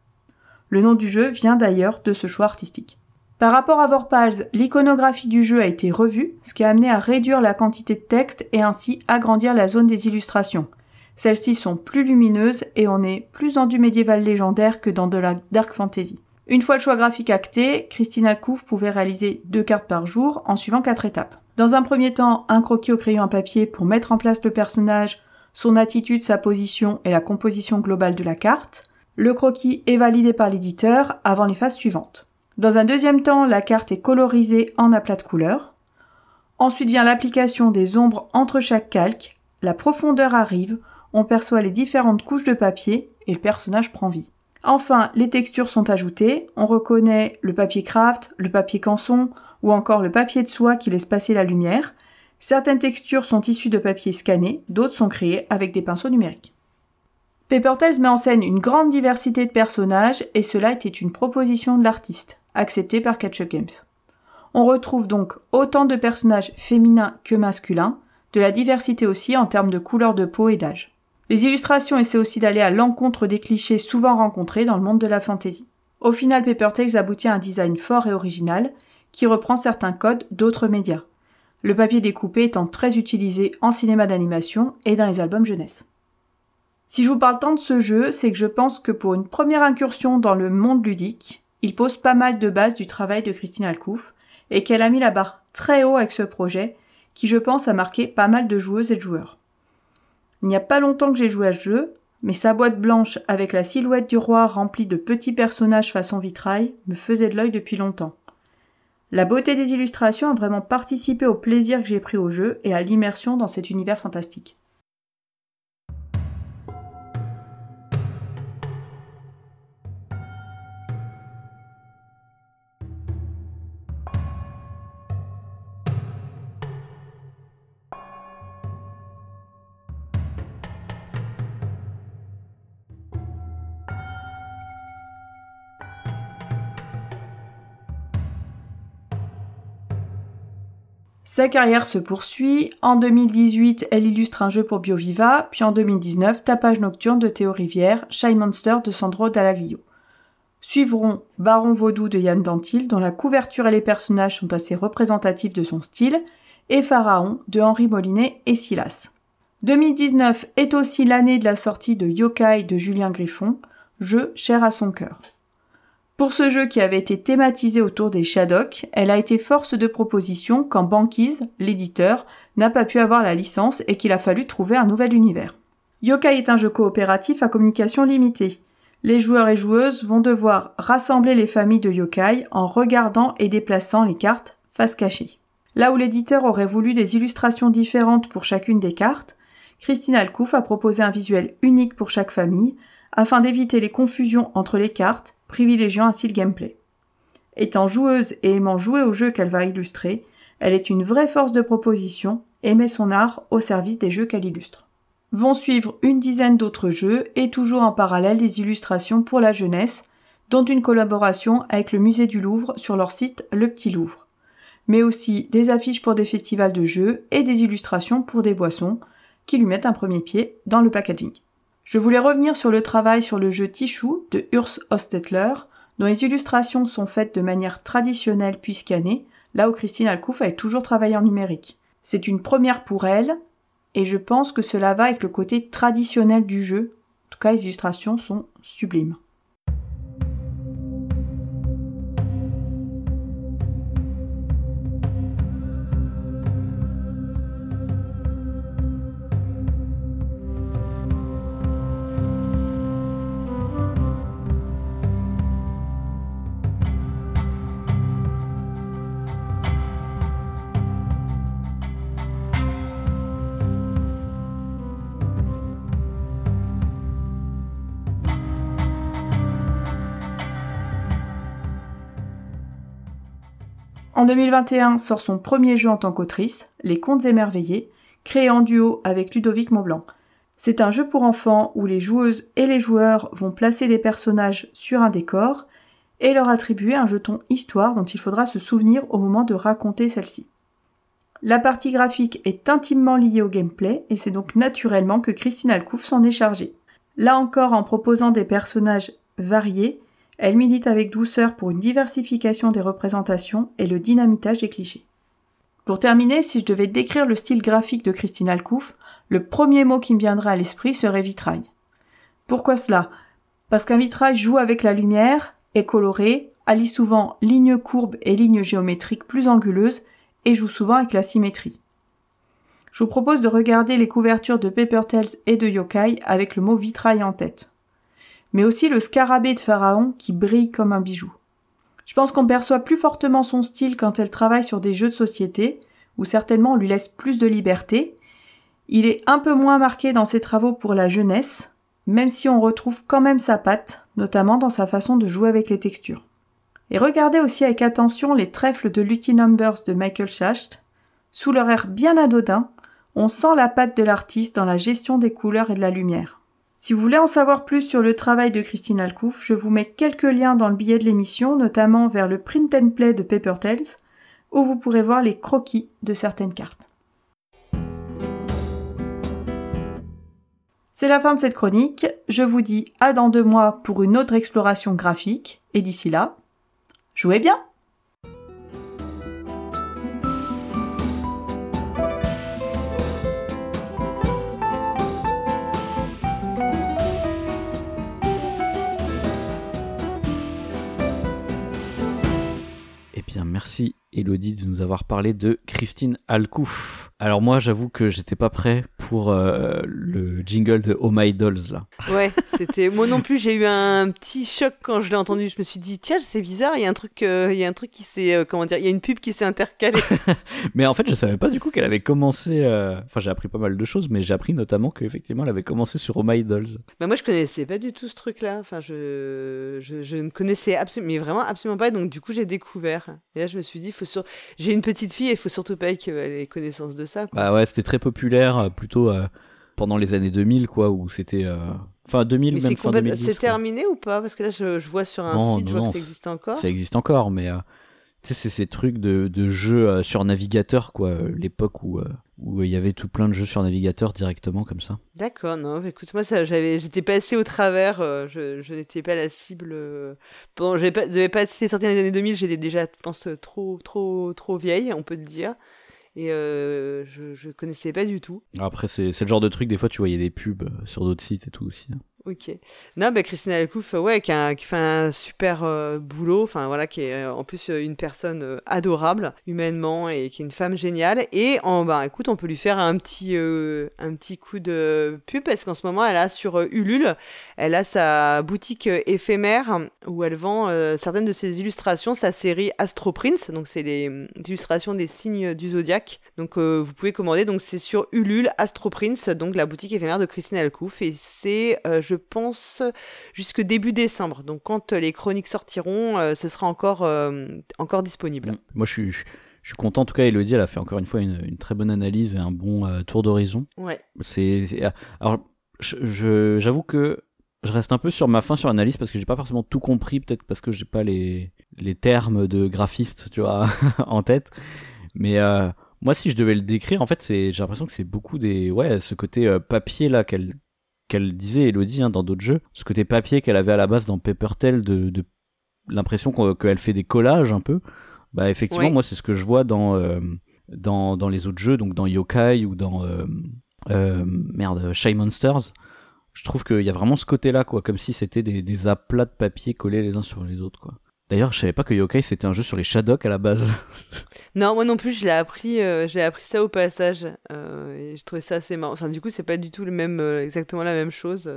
[SPEAKER 10] Le nom du jeu vient d'ailleurs de ce choix artistique. Par rapport à Vorpals, l'iconographie du jeu a été revue, ce qui a amené à réduire la quantité de texte et ainsi agrandir la zone des illustrations. Celles-ci sont plus lumineuses et on est plus dans du médiéval légendaire que dans de la dark fantasy. Une fois le choix graphique acté, Christine Alcouf pouvait réaliser deux cartes par jour en suivant quatre étapes. Dans un premier temps, un croquis au crayon à papier pour mettre en place le personnage, son attitude, sa position et la composition globale de la carte. Le croquis est validé par l'éditeur avant les phases suivantes. Dans un deuxième temps, la carte est colorisée en aplats de couleurs. Ensuite vient l'application des ombres entre chaque calque, la profondeur arrive, on perçoit les différentes couches de papier et le personnage prend vie. Enfin, les textures sont ajoutées, on reconnaît le papier craft, le papier canson ou encore le papier de soie qui laisse passer la lumière. Certaines textures sont issues de papier scanné, d'autres sont créées avec des pinceaux numériques. Paper Tales met en scène une grande diversité de personnages et cela était une proposition de l'artiste, acceptée par Ketchup Games. On retrouve donc autant de personnages féminins que masculins, de la diversité aussi en termes de couleur de peau et d'âge. Les illustrations essaient aussi d'aller à l'encontre des clichés souvent rencontrés dans le monde de la fantasy. Au final, Paper aboutit à un design fort et original qui reprend certains codes d'autres médias. Le papier découpé étant très utilisé en cinéma d'animation et dans les albums jeunesse. Si je vous parle tant de ce jeu, c'est que je pense que pour une première incursion dans le monde ludique, il pose pas mal de bases du travail de Christine Alcouf et qu'elle a mis la barre très haut avec ce projet qui je pense a marqué pas mal de joueuses et de joueurs. Il n'y a pas longtemps que j'ai joué à ce jeu, mais sa boîte blanche avec la silhouette du roi remplie de petits personnages façon vitrail me faisait de l'œil depuis longtemps. La beauté des illustrations a vraiment participé au plaisir que j'ai pris au jeu et à l'immersion dans cet univers fantastique. Sa carrière se poursuit. En 2018, elle illustre un jeu pour BioViva, puis en 2019, Tapage nocturne de Théo Rivière, Shy Monster de Sandro Dallaglio. Suivront Baron Vaudou de Yann Dantil, dont la couverture et les personnages sont assez représentatifs de son style, et Pharaon de Henri Molinet et Silas. 2019 est aussi l'année de la sortie de Yokai de Julien Griffon, jeu cher à son cœur. Pour ce jeu qui avait été thématisé autour des Shadok, elle a été force de proposition quand Banquise, l'éditeur, n'a pas pu avoir la licence et qu'il a fallu trouver un nouvel univers. Yokai est un jeu coopératif à communication limitée. Les joueurs et joueuses vont devoir rassembler les familles de yokai en regardant et déplaçant les cartes face cachée. Là où l'éditeur aurait voulu des illustrations différentes pour chacune des cartes, Christine Alcouf a proposé un visuel unique pour chaque famille afin d'éviter les confusions entre les cartes privilégiant ainsi le gameplay. Étant joueuse et aimant jouer au jeu qu'elle va illustrer, elle est une vraie force de proposition et met son art au service des jeux qu'elle illustre. Vont suivre une dizaine d'autres jeux et toujours en parallèle des illustrations pour la jeunesse, dont une collaboration avec le musée du Louvre sur leur site Le Petit Louvre, mais aussi des affiches pour des festivals de jeux et des illustrations pour des boissons qui lui mettent un premier pied dans le packaging. Je voulais revenir sur le travail sur le jeu Tichou de Urs Hostetler, dont les illustrations sont faites de manière traditionnelle puis scannées, là où Christine Alcouf avait toujours travaillé en numérique. C'est une première pour elle, et je pense que cela va avec le côté traditionnel du jeu. En tout cas, les illustrations sont sublimes. En 2021 sort son premier jeu en tant qu'autrice, Les Contes émerveillés, créé en duo avec Ludovic Montblanc. C'est un jeu pour enfants où les joueuses et les joueurs vont placer des personnages sur un décor et leur attribuer un jeton histoire dont il faudra se souvenir au moment de raconter celle-ci. La partie graphique est intimement liée au gameplay et c'est donc naturellement que Christine Alcouf s'en est chargée. Là encore en proposant des personnages variés elle milite avec douceur pour une diversification des représentations et le dynamitage des clichés. Pour terminer, si je devais décrire le style graphique de Christine Alcouf, le premier mot qui me viendrait à l'esprit serait vitrail. Pourquoi cela? Parce qu'un vitrail joue avec la lumière, est coloré, allie souvent lignes courbes et lignes géométriques plus anguleuses et joue souvent avec la symétrie. Je vous propose de regarder les couvertures de Paper Tales et de Yokai avec le mot vitrail en tête mais aussi le scarabée de Pharaon qui brille comme un bijou. Je pense qu'on perçoit plus fortement son style quand elle travaille sur des jeux de société, où certainement on lui laisse plus de liberté. Il est un peu moins marqué dans ses travaux pour la jeunesse, même si on retrouve quand même sa patte, notamment dans sa façon de jouer avec les textures. Et regardez aussi avec attention les trèfles de Lucky Numbers de Michael Schacht. Sous leur air bien anodin, on sent la patte de l'artiste dans la gestion des couleurs et de la lumière. Si vous voulez en savoir plus sur le travail de Christine Alcouf, je vous mets quelques liens dans le billet de l'émission, notamment vers le print and play de Paper Tales, où vous pourrez voir les croquis de certaines cartes. C'est la fin de cette chronique. Je vous dis à dans deux mois pour une autre exploration graphique. Et d'ici là, jouez bien
[SPEAKER 2] merci Elodie de nous avoir parlé de Christine Alcouf. Alors moi, j'avoue que j'étais pas prêt pour euh, le jingle de Oh My Dolls là.
[SPEAKER 1] Ouais, *laughs* c'était moi non plus. J'ai eu un petit choc quand je l'ai entendu. Je me suis dit tiens, c'est bizarre. Il y a un truc, euh, il y a un truc qui s'est euh, comment dire, il y a une pub qui s'est intercalée. *laughs*
[SPEAKER 2] mais en fait, je savais pas du coup qu'elle avait commencé. Enfin, j'ai appris pas mal de choses, mais j'ai appris notamment qu'effectivement, elle avait commencé sur Oh My Dolls.
[SPEAKER 1] Bah moi, je connaissais pas du tout ce truc-là. Enfin, je, je, je ne connaissais absolument, mais vraiment absolument pas. Donc du coup, j'ai découvert. Et là, je me suis dit, faut sur... j'ai une petite fille, il faut surtout pas qu'elle ait connaissance de ça. Quoi.
[SPEAKER 2] Bah ouais, c'était très populaire, plutôt euh, pendant les années 2000, quoi, où c'était. Euh... Enfin, 2000,
[SPEAKER 1] mais
[SPEAKER 2] même fin 2010.
[SPEAKER 1] C'est terminé ou pas? Parce que là, je, je, vois sur un
[SPEAKER 2] non,
[SPEAKER 1] site,
[SPEAKER 2] non,
[SPEAKER 1] je vois
[SPEAKER 2] non,
[SPEAKER 1] que ça existe encore.
[SPEAKER 2] Ça existe encore, mais. Euh, tu sais, c'est ces trucs de, de jeux euh, sur navigateur, quoi. L'époque où où il y avait tout plein de jeux sur navigateur directement comme ça.
[SPEAKER 1] D'accord, non, écoute, moi, ça, j'avais, j'étais passé au travers, euh, je, je n'étais pas la cible. Euh, bon, je pas, devais pas, c'était sorti dans les années 2000, j'étais déjà, je pense, trop, trop, trop vieille, on peut le dire. Et euh, je, je connaissais pas du tout.
[SPEAKER 2] Après, c'est, le genre de truc, des fois, tu voyais des pubs sur d'autres sites et tout aussi. hein.
[SPEAKER 1] Ok. Non, bah, Christina Alcouf, ouais, qui, fait un super euh, boulot, enfin voilà, qui est euh, en plus euh, une personne adorable humainement et qui est une femme géniale. Et en, bah, écoute, on peut lui faire un petit, un petit coup de pub parce qu'en ce moment, elle a sur Ulule, elle a sa boutique éphémère où elle vend certaines de ses illustrations, sa série Astro Prince, donc c'est les euh, illustrations des signes du zodiaque. Donc vous pouvez commander, donc c'est sur Ulule Astro Prince, donc la boutique éphémère de Christine Alcouf, et c'est, je pense, jusque début décembre. Donc quand euh, les chroniques sortiront, euh, ce sera encore, euh, encore disponible.
[SPEAKER 2] Mm. Moi, je suis, je, suis content. En tout cas, Elodie, elle a fait encore une fois une, une très bonne analyse et un bon euh, tour d'horizon.
[SPEAKER 1] Ouais.
[SPEAKER 2] C'est, c'est- alors, je- j'avoue que je reste un peu sur ma fin sur l'analyse parce que j'ai pas forcément tout compris, peut-être parce que j'ai pas les, les termes de graphiste, tu vois, *laughs* en tête. Mais euh, moi, si je devais le décrire, en fait, c'est, j'ai l'impression que c'est beaucoup des, ouais, ce côté euh, papier là qu'elle, qu'elle disait Elodie hein, dans d'autres jeux, ce côté papier qu'elle avait à la base dans Paper Tail de, de l'impression qu'elle fait des collages un peu. Bah effectivement,
[SPEAKER 1] Oui.
[SPEAKER 2] moi c'est ce que je vois dans euh, dans dans les autres jeux, donc dans Yokai ou dans euh, euh, merde Shy Monsters. Je trouve qu'il y a vraiment ce côté-là, quoi, comme si c'était des, des aplats de papier collés les uns sur les autres, quoi. D'ailleurs, je savais pas que Yokai c'était un jeu sur les Shadok à la base. *laughs*
[SPEAKER 1] Non, moi non plus, je l'ai appris, euh, j'ai appris ça au passage, euh, et je trouvais ça assez marrant. Enfin, du coup, c'est pas du tout le même, euh, exactement la même chose.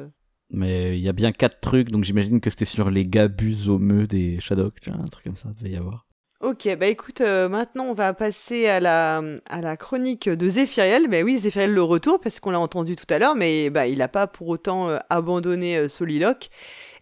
[SPEAKER 2] Mais il y a bien quatre trucs, donc j'imagine que c'était sur les gabus au meu des Shadok, tu vois, un truc comme ça, devait y avoir.
[SPEAKER 1] Ok, bah écoute, maintenant on va passer à la, à la chronique de Zéphiriel. Bah oui, Zéphiriel le retour, parce qu'on l'a entendu tout à l'heure, mais bah, il n'a pas pour autant abandonné Soliloque.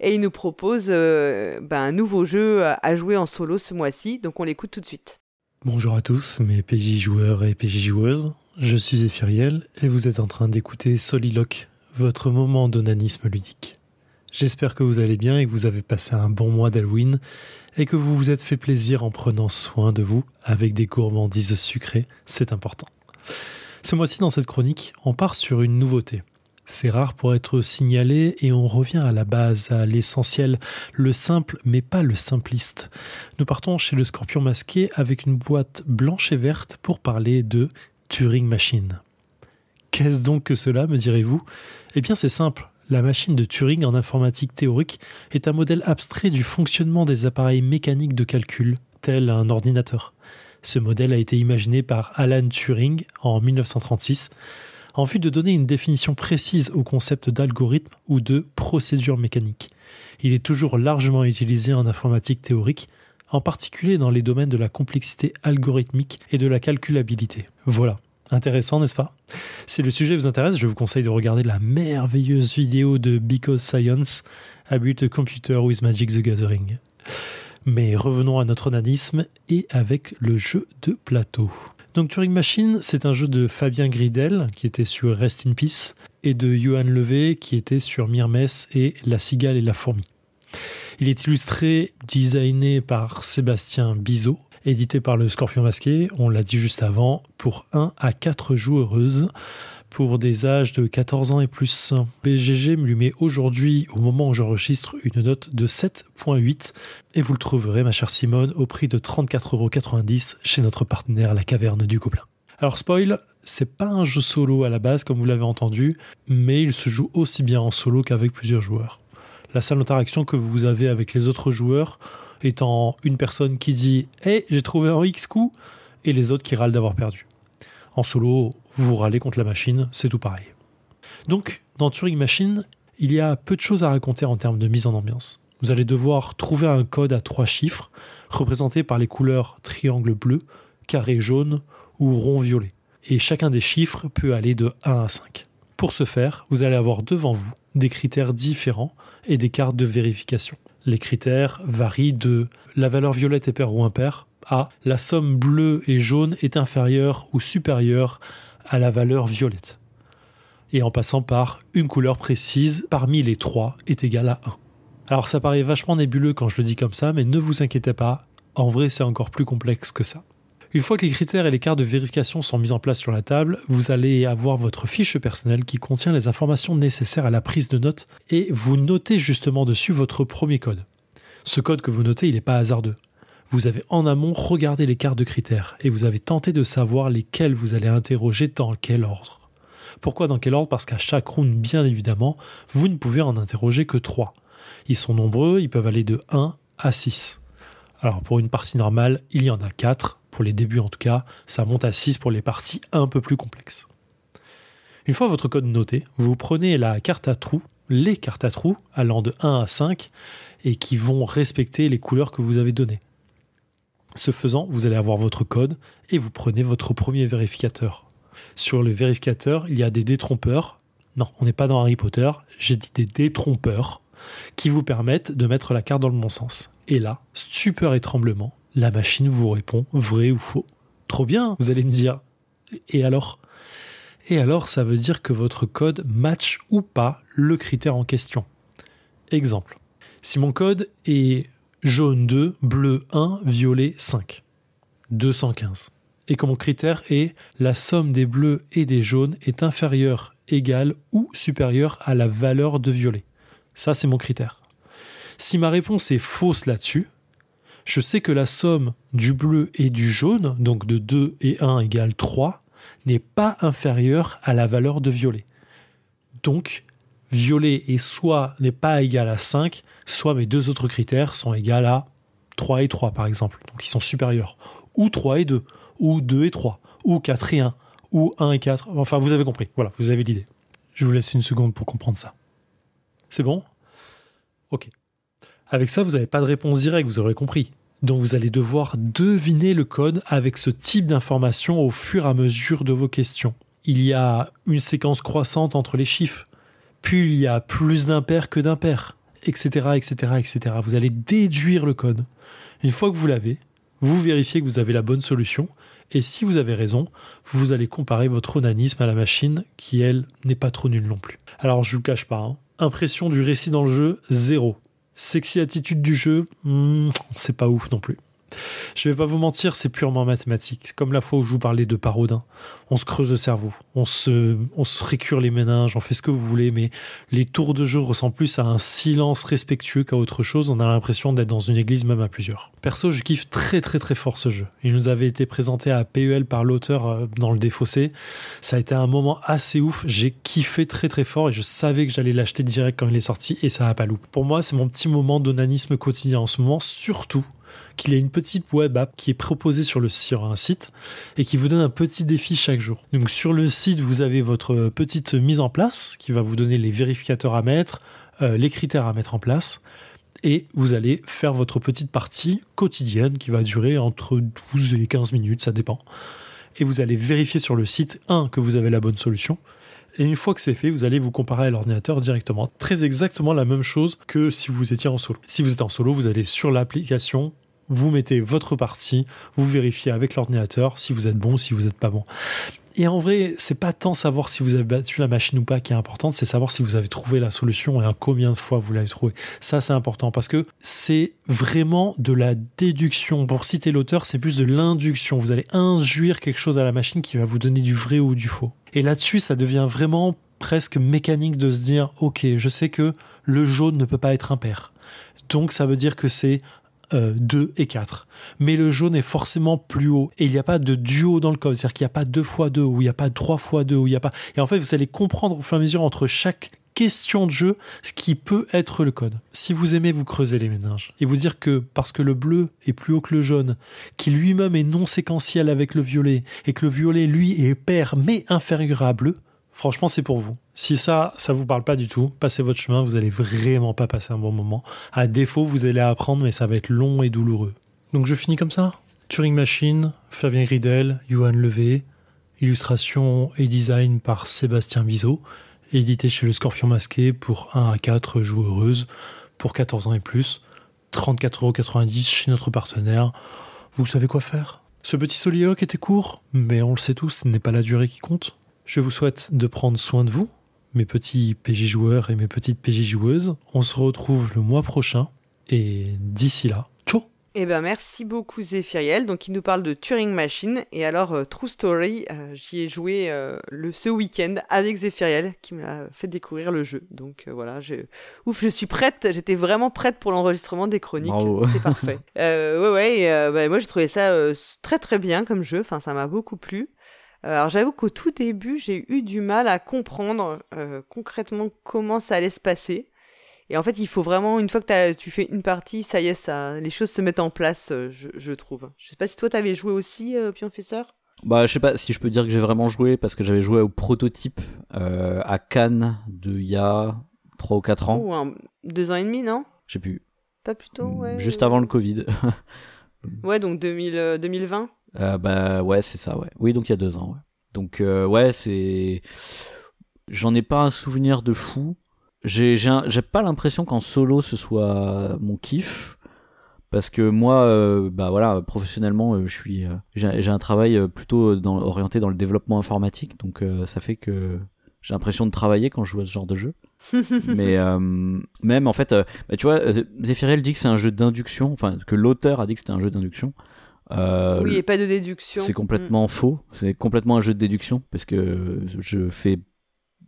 [SPEAKER 1] Et il nous propose euh, bah, un nouveau jeu à jouer en solo ce mois-ci, donc on l'écoute tout de suite.
[SPEAKER 4] Bonjour à tous, mes PJ joueurs et PJ joueuses. Je suis Zéphiriel et vous êtes en train d'écouter Soliloque, votre moment d'onanisme ludique. J'espère que vous allez bien et que vous avez passé un bon mois d'Halloween et que vous vous êtes fait plaisir en prenant soin de vous avec des gourmandises sucrées, c'est important. Ce mois-ci, dans cette chronique, on part sur une nouveauté. C'est rare pour être signalé et on revient à la base, à l'essentiel, le simple mais pas le simpliste. Nous partons chez le scorpion masqué avec une boîte blanche et verte pour parler de Turing Machine. Qu'est-ce donc que cela, me direz-vous? Eh bien c'est simple. La machine de Turing en informatique théorique est un modèle abstrait du fonctionnement des appareils mécaniques de calcul, tel un ordinateur. Ce modèle a été imaginé par Alan Turing en 1936 en vue de donner une définition précise au concept d'algorithme ou de procédure mécanique. Il est toujours largement utilisé en informatique théorique, en particulier dans les domaines de la complexité algorithmique et de la calculabilité. Voilà. Intéressant, n'est-ce pas? Si le sujet vous intéresse, je vous conseille de regarder la merveilleuse vidéo de Because Science, About a Computer with Magic the Gathering. Mais revenons à notre onanisme et avec le jeu de plateau. Donc Turing Machine, c'est un jeu de Fabien Gridel qui était sur Rest in Peace et de Johan Levé qui était sur Myrmes et La cigale et la fourmi. Il est illustré, designé par Sébastien Bizot, édité par le Scorpion Masqué, on l'a dit juste avant, pour 1 à 4 joueuses pour des âges de 14 ans et plus. BGG lui met aujourd'hui, au moment où j'enregistre, une note de 7.8 et vous le trouverez, ma chère Simone, au prix de 34,90€ chez notre partenaire La Caverne du Gobelin. Alors, spoil, c'est pas un jeu solo à la base, comme vous l'avez entendu, mais il se joue aussi bien en solo qu'avec plusieurs joueurs. La seule interaction que vous avez avec les autres joueurs étant une personne qui dit Hey, j'ai trouvé un X coup et les autres qui râlent d'avoir perdu. En solo, vous râlez contre la machine, c'est tout pareil. Donc, dans Turing Machine, il y a peu de choses à raconter en termes de mise en ambiance. Vous allez devoir trouver un code à trois chiffres, représenté par les couleurs triangle bleu, carré jaune ou rond violet. Et chacun des chiffres peut aller de 1 à 5. Pour ce faire, vous allez avoir devant vous des critères différents et des cartes de vérification. Les critères varient de la valeur violette est paire ou impair à la somme bleue et jaune est inférieure ou supérieure à la valeur violette. Et en passant par une couleur précise parmi les trois est égale à 1. Alors ça paraît vachement nébuleux quand je le dis comme ça, mais ne vous inquiétez pas, en vrai c'est encore plus complexe que ça. Une fois que les critères et les cartes de vérification sont mis en place sur la table, vous allez avoir votre fiche personnelle qui contient les informations nécessaires à la prise de notes et vous notez justement dessus votre premier code. Ce code que vous notez, il n'est pas hasardeux. Vous avez en amont regardé les cartes de critères et vous avez tenté de savoir lesquels vous allez interroger dans quel ordre. Pourquoi dans quel ordre? Parce qu'à chaque round, bien évidemment, vous ne pouvez en interroger que 3. Ils sont nombreux, ils peuvent aller de 1 à 6. Alors pour une partie normale, il y en a 4, pour les débuts en tout cas, ça monte à 6 pour les parties un peu plus complexes. Une fois votre code noté, vous prenez la carte à trous, les cartes à trous allant de 1 à 5 et qui vont respecter les couleurs que vous avez données. Ce faisant, vous allez avoir votre code et vous prenez votre premier vérificateur. Sur le vérificateur, il y a des détrompeurs. Non, on n'est pas dans Harry Potter, j'ai dit des détrompeurs qui vous permettent de mettre la carte dans le bon sens. Et là, stupeur et tremblement, la machine vous répond vrai ou faux. Trop bien, vous allez me dire. Et alors? Et alors, ça veut dire que votre code match ou pas le critère en question. Exemple. Si mon code est jaune 2, bleu 1, violet 5. 215. Et que mon critère est la somme des bleus et des jaunes est inférieure, égale ou supérieure à la valeur de violet. Ça, c'est mon critère. Si ma réponse est fausse là-dessus, je sais que la somme du bleu et du jaune, donc de 2 et 1 égale 3, n'est pas inférieure à la valeur de violet. Donc, violet est soit n'est pas égal à 5, soit mes deux autres critères sont égaux à 3 et 3 par exemple, donc ils sont supérieurs. Ou 3 et 2, ou 2 et 3, ou 4 et 1, ou 1 et 4. Enfin, vous avez compris, voilà, vous avez l'idée. Je vous laisse une seconde pour comprendre ça. C'est bon? Ok. Avec ça, vous n'avez pas de réponse directe, vous aurez compris. Donc vous allez devoir deviner le code avec ce type d'information au fur et à mesure de vos questions. Il y a une séquence croissante entre les chiffres, puis il y a plus d'impairs que d'impairs, etc., etc., etc. Vous allez déduire le code. Une fois que vous l'avez, vous vérifiez que vous avez la bonne solution, et si vous avez raison, vous allez comparer votre onanisme à la machine, qui elle n'est pas trop nulle non plus. Alors je vous cache pas, hein. impression du récit dans le jeu, zéro. Sexy attitude du jeu, hmm, c'est pas ouf non plus. Je vais pas vous mentir, c'est purement mathématique. Comme la fois où je vous parlais de parodin. On se creuse le cerveau, on se, on récure les méninges, on fait ce que vous voulez, mais les tours de jeu ressemblent plus à un silence respectueux qu'à autre chose. On a l'impression d'être dans une église même à plusieurs. Perso, je kiffe très très très fort ce jeu. Il nous avait été présenté à PEL par l'auteur euh, dans le défaussé. Ça a été un moment assez ouf. J'ai kiffé très très fort et je savais que j'allais l'acheter direct quand il est sorti et ça a pas loupé. Pour moi, c'est mon petit moment d'onanisme quotidien en ce moment, surtout qu'il y a une petite web app qui est proposée sur, le, sur un site et qui vous donne un petit défi chaque jour. Donc sur le site, vous avez votre petite mise en place qui va vous donner les vérificateurs à mettre, euh, les critères à mettre en place et vous allez faire votre petite partie quotidienne qui va durer entre 12 et 15 minutes, ça dépend. Et vous allez vérifier sur le site, un, que vous avez la bonne solution, et une fois que c'est fait, vous allez vous comparer à l'ordinateur directement. Très exactement la même chose que si vous étiez en solo. Si vous êtes en solo, vous allez sur l'application, Vous mettez votre partie, vous vérifiez avec l'ordinateur si vous êtes bon, si vous n'êtes pas bon. Et en vrai, c'est pas tant savoir si vous avez battu la machine ou pas qui est importante, c'est savoir si vous avez trouvé la solution et à combien de fois vous l'avez trouvé. Ça, c'est important parce que c'est vraiment de la déduction. Pour citer l'auteur, c'est plus de l'induction. Vous allez induire quelque chose à la machine qui va vous donner du vrai ou du faux. Et là-dessus, ça devient vraiment presque mécanique de se dire, ok, je sais que le jaune ne peut pas être impair. Donc ça veut dire que c'est 2 euh, et 4. Mais le jaune est forcément plus haut. Et il n'y a pas de duo dans le code. C'est-à-dire qu'il n'y a pas 2 fois 2 ou il n'y a pas 3 fois 2 ou il n'y a pas. Et en fait, vous allez comprendre au fur et à mesure entre chaque question de jeu ce qui peut être le code. Si vous aimez vous creuser les méninges et vous dire que parce que le bleu est plus haut que le jaune, qui lui-même est non séquentiel avec le violet et que le violet lui est pair mais inférieur à bleu, franchement c'est pour vous. Si ça, ça vous parle pas du tout, passez votre chemin, vous allez vraiment pas passer un bon moment. À défaut, vous allez apprendre, mais ça va être long et douloureux. Donc je finis comme ça. Turing Machine, Fabien Gridel, Johan Levé, illustration et design par Sébastien Bizot, édité chez le Scorpion Masqué pour 1 à 4 joueuses pour 14 ans et plus, 34,90€ chez notre partenaire. Vous savez quoi faire? Ce petit soliloque était court, mais on le sait tous, ce n'est pas la durée qui compte. Je vous souhaite de prendre soin de vous, mes petits PJ joueurs et mes petites PJ joueuses. On se retrouve le mois prochain. Et d'ici là, ciao
[SPEAKER 1] eh ben merci beaucoup Zéphiriel. Donc il nous parle de Turing Machine et alors euh, True Story, euh, j'y ai joué euh, le ce week-end avec Zéphiriel qui m'a fait découvrir le jeu. Donc voilà, je ouf, je suis prête. J'étais vraiment prête pour l'enregistrement des chroniques. C'est parfait. *laughs* ouais ouais. Bah, moi j'ai trouvé ça très très bien comme jeu. Enfin ça m'a beaucoup plu. Euh, alors j'avoue qu'au tout début, j'ai eu du mal à comprendre euh, concrètement comment ça allait se passer. Et en fait, il faut vraiment, une fois que tu fais une partie, ça y est, ça, les choses se mettent en place, euh, je, trouve. Je sais pas si toi, t'avais joué aussi, Pionfesseur
[SPEAKER 2] Bah, je sais pas si je peux dire que j'ai vraiment joué, parce que j'avais joué au prototype à Cannes de il y a 3 ou 4 ans.
[SPEAKER 1] Ou un, deux ans et demi, non?
[SPEAKER 2] Je sais plus.
[SPEAKER 1] Pas plutôt, ouais.
[SPEAKER 2] Juste avant le Covid. *laughs*
[SPEAKER 1] ouais, donc 2000, 2020
[SPEAKER 2] euh, bah ouais, c'est ça, ouais. Oui, donc il y a deux ans, ouais. Donc euh, ouais, c'est... J'en ai pas un souvenir de fou. J'ai, j'ai, pas l'impression qu'en solo ce soit mon kiff. Parce que moi, euh, bah voilà, professionnellement, je suis, j'ai, un travail plutôt dans, orienté dans le développement informatique, donc ça fait que j'ai l'impression de travailler quand je joue à ce genre de jeu. *laughs* mais même en fait, bah, tu vois, Zephyriel dit que c'est un jeu d'induction, enfin que l'auteur a dit que c'était un jeu d'induction.
[SPEAKER 1] Euh, oui, et pas de déduction.
[SPEAKER 2] C'est complètement mm. faux. C'est complètement un jeu de déduction parce que je fais,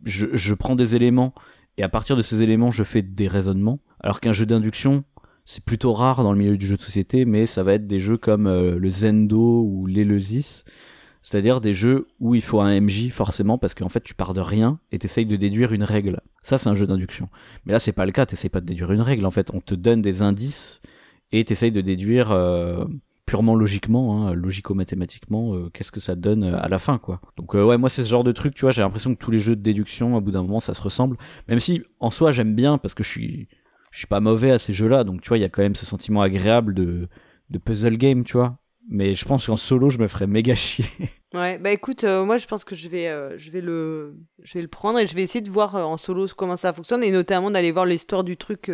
[SPEAKER 2] je, je, prends des éléments et à partir de ces éléments, je fais des raisonnements. Alors qu'un jeu d'induction, c'est plutôt rare dans le milieu du jeu de société, mais ça va être des jeux comme euh, le Zendo ou l'Elesis. C'est-à-dire des jeux où il faut un MJ forcément parce qu'en fait tu pars de rien et t'essayes de déduire une règle. Ça c'est un jeu d'induction. Mais là c'est pas le cas, t'essayes pas de déduire une règle. En fait on te donne des indices et t'essayes de déduire euh, purement logiquement, hein, logico-mathématiquement, euh, qu'est-ce que ça donne euh, à la fin, quoi. Donc euh, ouais, moi c'est ce genre de truc, tu vois, j'ai l'impression que tous les jeux de déduction, à bout d'un moment, ça se ressemble. Même si en soi j'aime bien parce que je suis, je suis pas mauvais à ces jeux-là, donc tu vois, il y a quand même ce sentiment agréable de, de puzzle game, tu vois. Mais je pense qu'en solo, je me ferais méga *laughs* chier.
[SPEAKER 1] Ouais, bah écoute, moi je pense que je vais, je vais le, je vais le prendre et je vais essayer de voir en solo comment ça fonctionne et notamment d'aller voir l'histoire du truc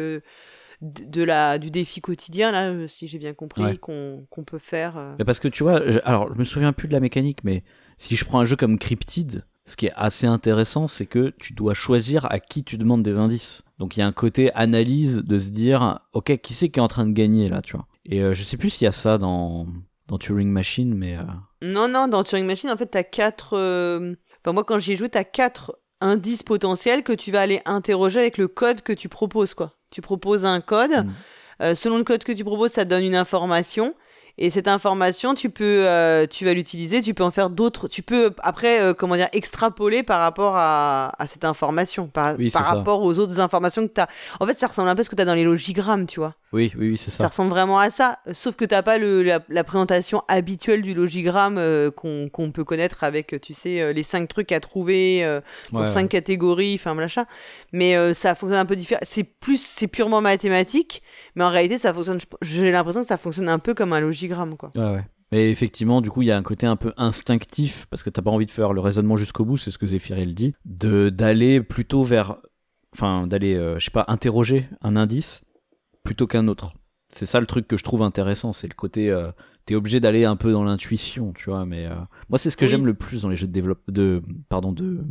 [SPEAKER 1] de la du défi quotidien là euh, si j'ai bien compris qu'on peut faire euh.
[SPEAKER 2] parce que tu vois alors je me souviens plus de la mécanique mais si je prends un jeu comme Cryptid ce qui est assez intéressant c'est que tu dois choisir à qui tu demandes des indices. Donc il y a un côté analyse de se dire ok qui c'est qui est en train de gagner là tu vois. Et euh, je sais plus s'il y a ça dans dans Turing Machine mais
[SPEAKER 1] non non dans Turing Machine en fait t'as quatre enfin moi quand j'y ai joué t'as quatre indices potentiels que tu vas aller interroger avec le code que tu proposes quoi tu proposes un code. Mm. Euh, selon le code que tu proposes, ça donne une information. Et cette information, tu peux, euh, tu vas l'utiliser, tu peux en faire d'autres, tu peux après, euh, comment dire, extrapoler par rapport à, à cette information, par, par rapport aux autres informations que tu as. En fait, ça ressemble un peu à ce que tu as dans les logigrammes, tu vois.
[SPEAKER 2] Oui, oui, oui c'est ça.
[SPEAKER 1] Ça ressemble vraiment à ça, sauf que t'as pas le, la, présentation habituelle du logigramme euh, qu'on peut connaître avec, tu sais, les cinq trucs à trouver, dans cinq catégories, enfin, machin. Mais ça fonctionne un peu différent. C'est plus, c'est purement mathématique, mais en réalité, ça fonctionne, j'ai l'impression que ça fonctionne un peu comme un logigramme quoi.
[SPEAKER 2] Ouais, ouais. Mais effectivement, du coup, il y a un côté un peu instinctif, parce que t'as pas envie de faire le raisonnement jusqu'au bout, c'est ce que Zéphirel dit, de d'aller plutôt vers, enfin, d'aller, euh, je sais pas, interroger un indice plutôt qu'un autre. C'est ça le truc que je trouve intéressant, c'est le côté euh, t'es obligé d'aller un peu dans l'intuition, tu vois. Mais euh, moi, c'est ce que
[SPEAKER 1] Oui.
[SPEAKER 2] j'aime le plus dans les jeux de développement, de pardon, de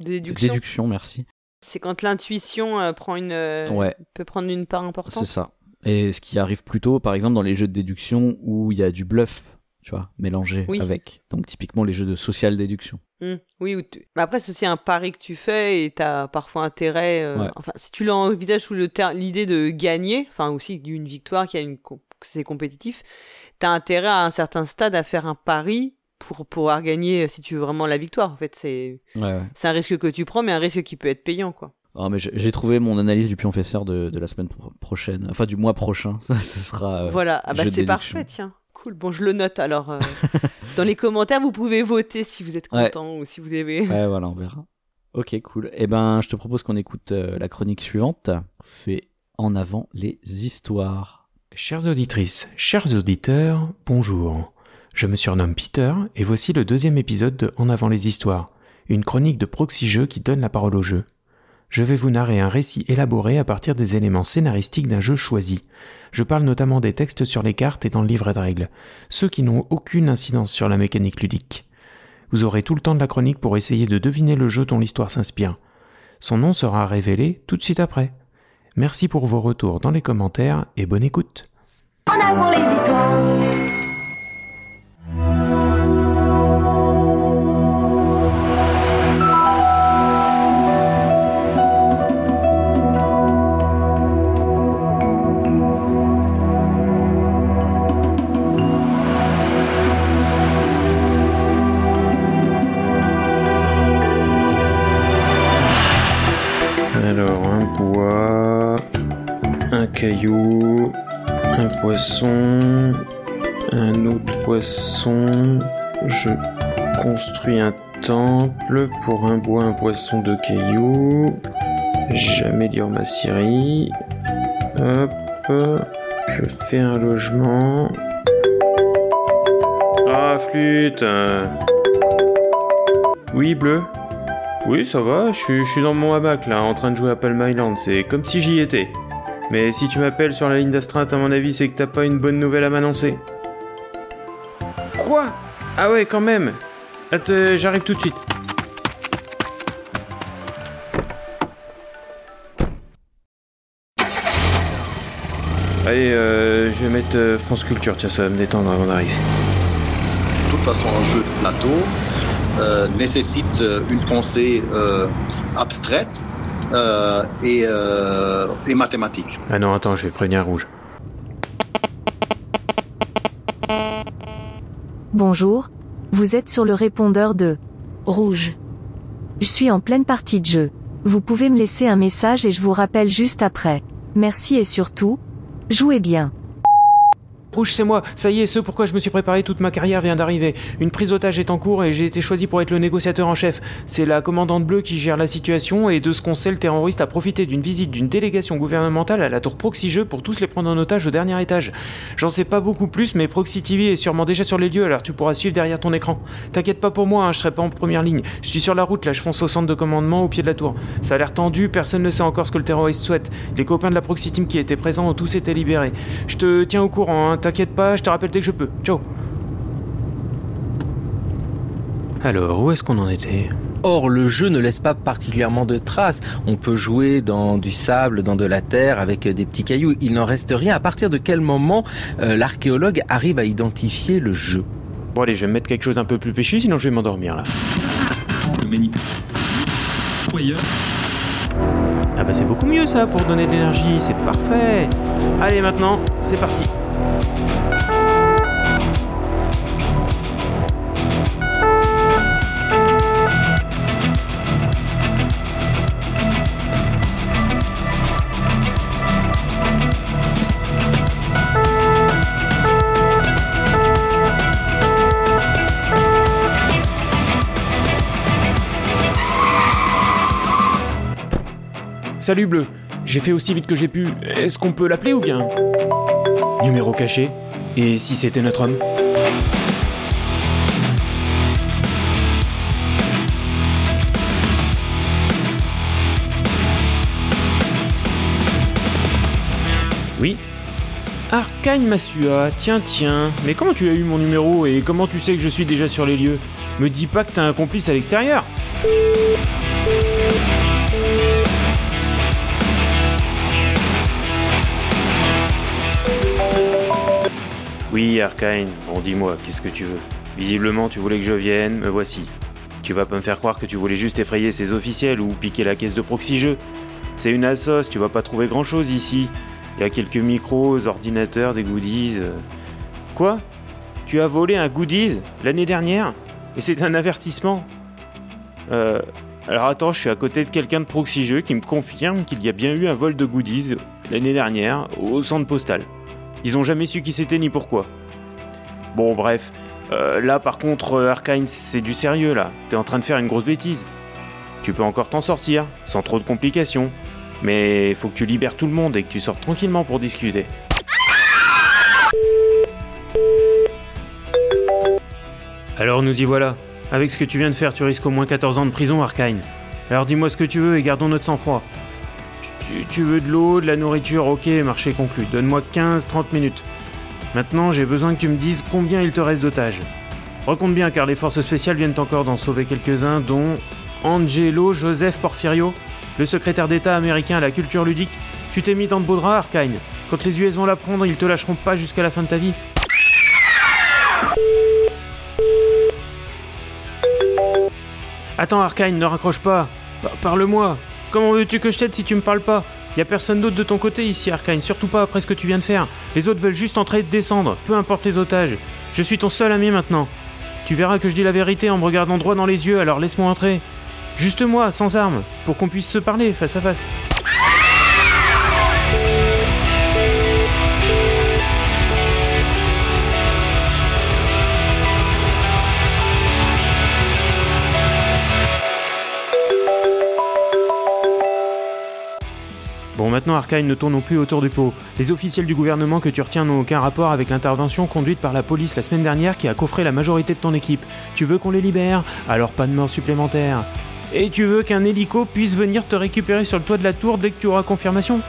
[SPEAKER 1] De déduction.
[SPEAKER 2] déduction, merci.
[SPEAKER 1] C'est quand l'intuition euh, prend une
[SPEAKER 2] Ouais.
[SPEAKER 1] peut prendre une part importante.
[SPEAKER 2] C'est ça. Et ce qui arrive plutôt, par exemple, dans les jeux de déduction où il y a du bluff, tu vois, mélangé
[SPEAKER 1] Oui.
[SPEAKER 2] avec. Donc typiquement les jeux de social déduction.
[SPEAKER 1] Hmm, Oui, ou tu- mais après c'est aussi un pari que tu fais et t'as parfois intérêt. euh,
[SPEAKER 2] Ouais.
[SPEAKER 1] Enfin, si tu l'envisages sous le ter- l'idée de gagner, enfin aussi d'une victoire qui a une c'est compétitif, t'as intérêt à un certain stade à faire un pari pour pouvoir gagner euh, si tu veux vraiment la victoire. En fait, c'est
[SPEAKER 2] Ouais, ouais.
[SPEAKER 1] c'est un risque que tu prends, mais un risque qui peut être payant, quoi.
[SPEAKER 2] Ah, mais j'ai trouvé mon analyse du pion fesseur de, de la semaine pro- prochaine, enfin du mois prochain. Ça, *laughs* ce sera. euh,
[SPEAKER 1] voilà, ah bah c'est parfait, tiens. Cool. Bon, je le note. Alors, euh, *laughs* dans les commentaires, vous pouvez voter si vous êtes
[SPEAKER 2] Ouais.
[SPEAKER 1] content ou si vous aimez.
[SPEAKER 2] Ouais, voilà, on verra. Ok, cool. Eh ben, je te propose qu'on écoute euh, la chronique suivante. C'est En avant les histoires.
[SPEAKER 12] Chères auditrices, chers auditeurs, bonjour. Je me surnomme Peter et voici le deuxième épisode de En avant les histoires, une chronique de Proxy Jeux qui donne la parole au jeu. Je vais vous narrer un récit élaboré à partir des éléments scénaristiques d'un jeu choisi. Je parle notamment des textes sur les cartes et dans le livret de règles, ceux qui n'ont aucune incidence sur la mécanique ludique. Vous aurez tout le temps de la chronique pour essayer de deviner le jeu dont l'histoire s'inspire. Son nom sera révélé tout de suite après. Merci pour vos retours dans les commentaires et bonne écoute. Caillou, un poisson, un autre poisson. Je construis un temple pour un bois, un poisson, deux cailloux. J'améliore ma scierie. Hop, je fais un logement. Ah, flûte Oui, bleu oui, ça va, je suis, dans mon hamac là, en train de jouer à Palm Island, c'est comme si j'y étais. Mais si tu m'appelles sur la ligne d'astreinte, à mon avis, c'est que t'as pas une bonne nouvelle à m'annoncer. Quoi? Ah ouais, quand même Attends, j'arrive tout de suite. Allez, euh, je vais mettre euh, France Culture, tiens, ça va me détendre avant d'arriver.
[SPEAKER 13] De toute façon, un jeu de plateau euh, nécessite euh, une pensée euh, abstraite euh, et, euh, et mathématique.
[SPEAKER 12] Ah non, attends, je vais prévenir Rouge.
[SPEAKER 14] Bonjour, vous êtes sur le répondeur de Rouge. Je suis en pleine partie de jeu. Vous pouvez me laisser un message et je vous rappelle juste après. Merci et surtout, jouez bien.
[SPEAKER 12] C'est moi. Ça y est, ce pourquoi je me suis préparé toute ma carrière vient d'arriver. Une prise d'otage est en cours et j'ai été choisi pour être le négociateur en chef. C'est la commandante bleue qui gère la situation et de ce qu'on sait, le terroriste a profité d'une visite d'une délégation gouvernementale à la tour Proxy Jeux pour tous les prendre en otage au dernier étage. J'en sais pas beaucoup plus, mais Proxy TV est sûrement déjà sur les lieux, alors tu pourras suivre derrière ton écran. T'inquiète pas pour moi, hein, je serai pas en première ligne. Je suis sur la route, là, je fonce au centre de commandement au pied de la tour. Ça a l'air tendu, personne ne sait encore ce que le terroriste souhaite. Les copains de la Proxy Team qui étaient présents ont tous été libérés. Je te tiens au courant, hein, t'inquiète pas, je te rappelle dès que je peux. Ciao. Alors, où est-ce qu'on en était?
[SPEAKER 15] Or, le jeu ne laisse pas particulièrement de traces. On peut jouer dans du sable, dans de la terre, avec des petits cailloux. Il n'en reste rien. À partir de quel moment euh, l'archéologue arrive à identifier le jeu?
[SPEAKER 12] Bon allez, je vais me mettre quelque chose un peu plus péchu, sinon je vais m'endormir là.
[SPEAKER 16] Le manip. Ailleurs.
[SPEAKER 12] Ah bah c'est beaucoup mieux ça pour donner de l'énergie, c'est parfait. Allez maintenant, c'est parti. Salut Bleu, j'ai fait aussi vite que j'ai pu. Est-ce qu'on peut l'appeler ou bien Numéro caché. Et si c'était notre homme Oui. Arcane Masua, tiens tiens, mais comment tu as eu mon numéro et comment tu sais que je suis déjà sur les lieux? Me dis pas que t'as un complice à l'extérieur Oui, Arcane, bon dis-moi, qu'est-ce que tu veux? Visiblement, tu voulais que je vienne, me voici. Tu vas pas me faire croire que tu voulais juste effrayer ces officiels ou piquer la caisse de proxy jeu. C'est une assos, tu vas pas trouver grand chose ici. Il y a quelques micros, ordinateurs, des goodies. euh. Quoi? Tu as volé un goodies l'année dernière? Et c'est un avertissement? Euh. Alors attends, je suis à côté de quelqu'un de proxy jeu qui me confirme qu'il y a bien eu un vol de goodies l'année dernière au centre postal. Ils ont jamais su qui c'était ni pourquoi. Bon, bref. Euh, là, par contre, euh, Arkane, c'est du sérieux, là. T'es en train de faire une grosse bêtise. Tu peux encore t'en sortir, sans trop de complications. Mais faut que tu libères tout le monde et que tu sortes tranquillement pour discuter. Alors nous y voilà. Avec ce que tu viens de faire, tu risques au moins 14 ans de prison, Arkane. Alors dis-moi ce que tu veux et gardons notre sang-froid. Tu, veux de l'eau, de la nourriture, ok, marché conclu. Donne-moi 15-30 minutes. Maintenant, j'ai besoin que tu me dises combien il te reste d'otages. Recompte bien car les forces spéciales viennent encore d'en sauver quelques-uns, dont Angelo Joseph Porfirio, le secrétaire d'État américain à la culture ludique. Tu t'es mis dans de beaux draps, Arkane. Quand les US vont l'apprendre, ils te lâcheront pas jusqu'à la fin de ta vie. Attends, Arkane, ne raccroche pas. Pa- Parle-moi. Comment veux-tu que je t'aide si tu me parles pas Y a personne d'autre de ton côté ici, Arkane, surtout pas après ce que tu viens de faire. Les autres veulent juste entrer et descendre, peu importe les otages. Je suis ton seul ami maintenant. Tu verras que je dis la vérité en me regardant droit dans les yeux, alors laisse-moi entrer. Juste moi, sans armes, pour qu'on puisse se parler face à face. Bon, maintenant, Arkane, ne tournons plus autour du pot. Les officiels du gouvernement que tu retiens n'ont aucun rapport avec l'intervention conduite par la police la semaine dernière qui a coffré la majorité de ton équipe. Tu veux qu'on les libère? Alors pas de mort supplémentaire. Et tu veux qu'un hélico puisse venir te récupérer sur le toit de la tour dès que tu auras confirmation?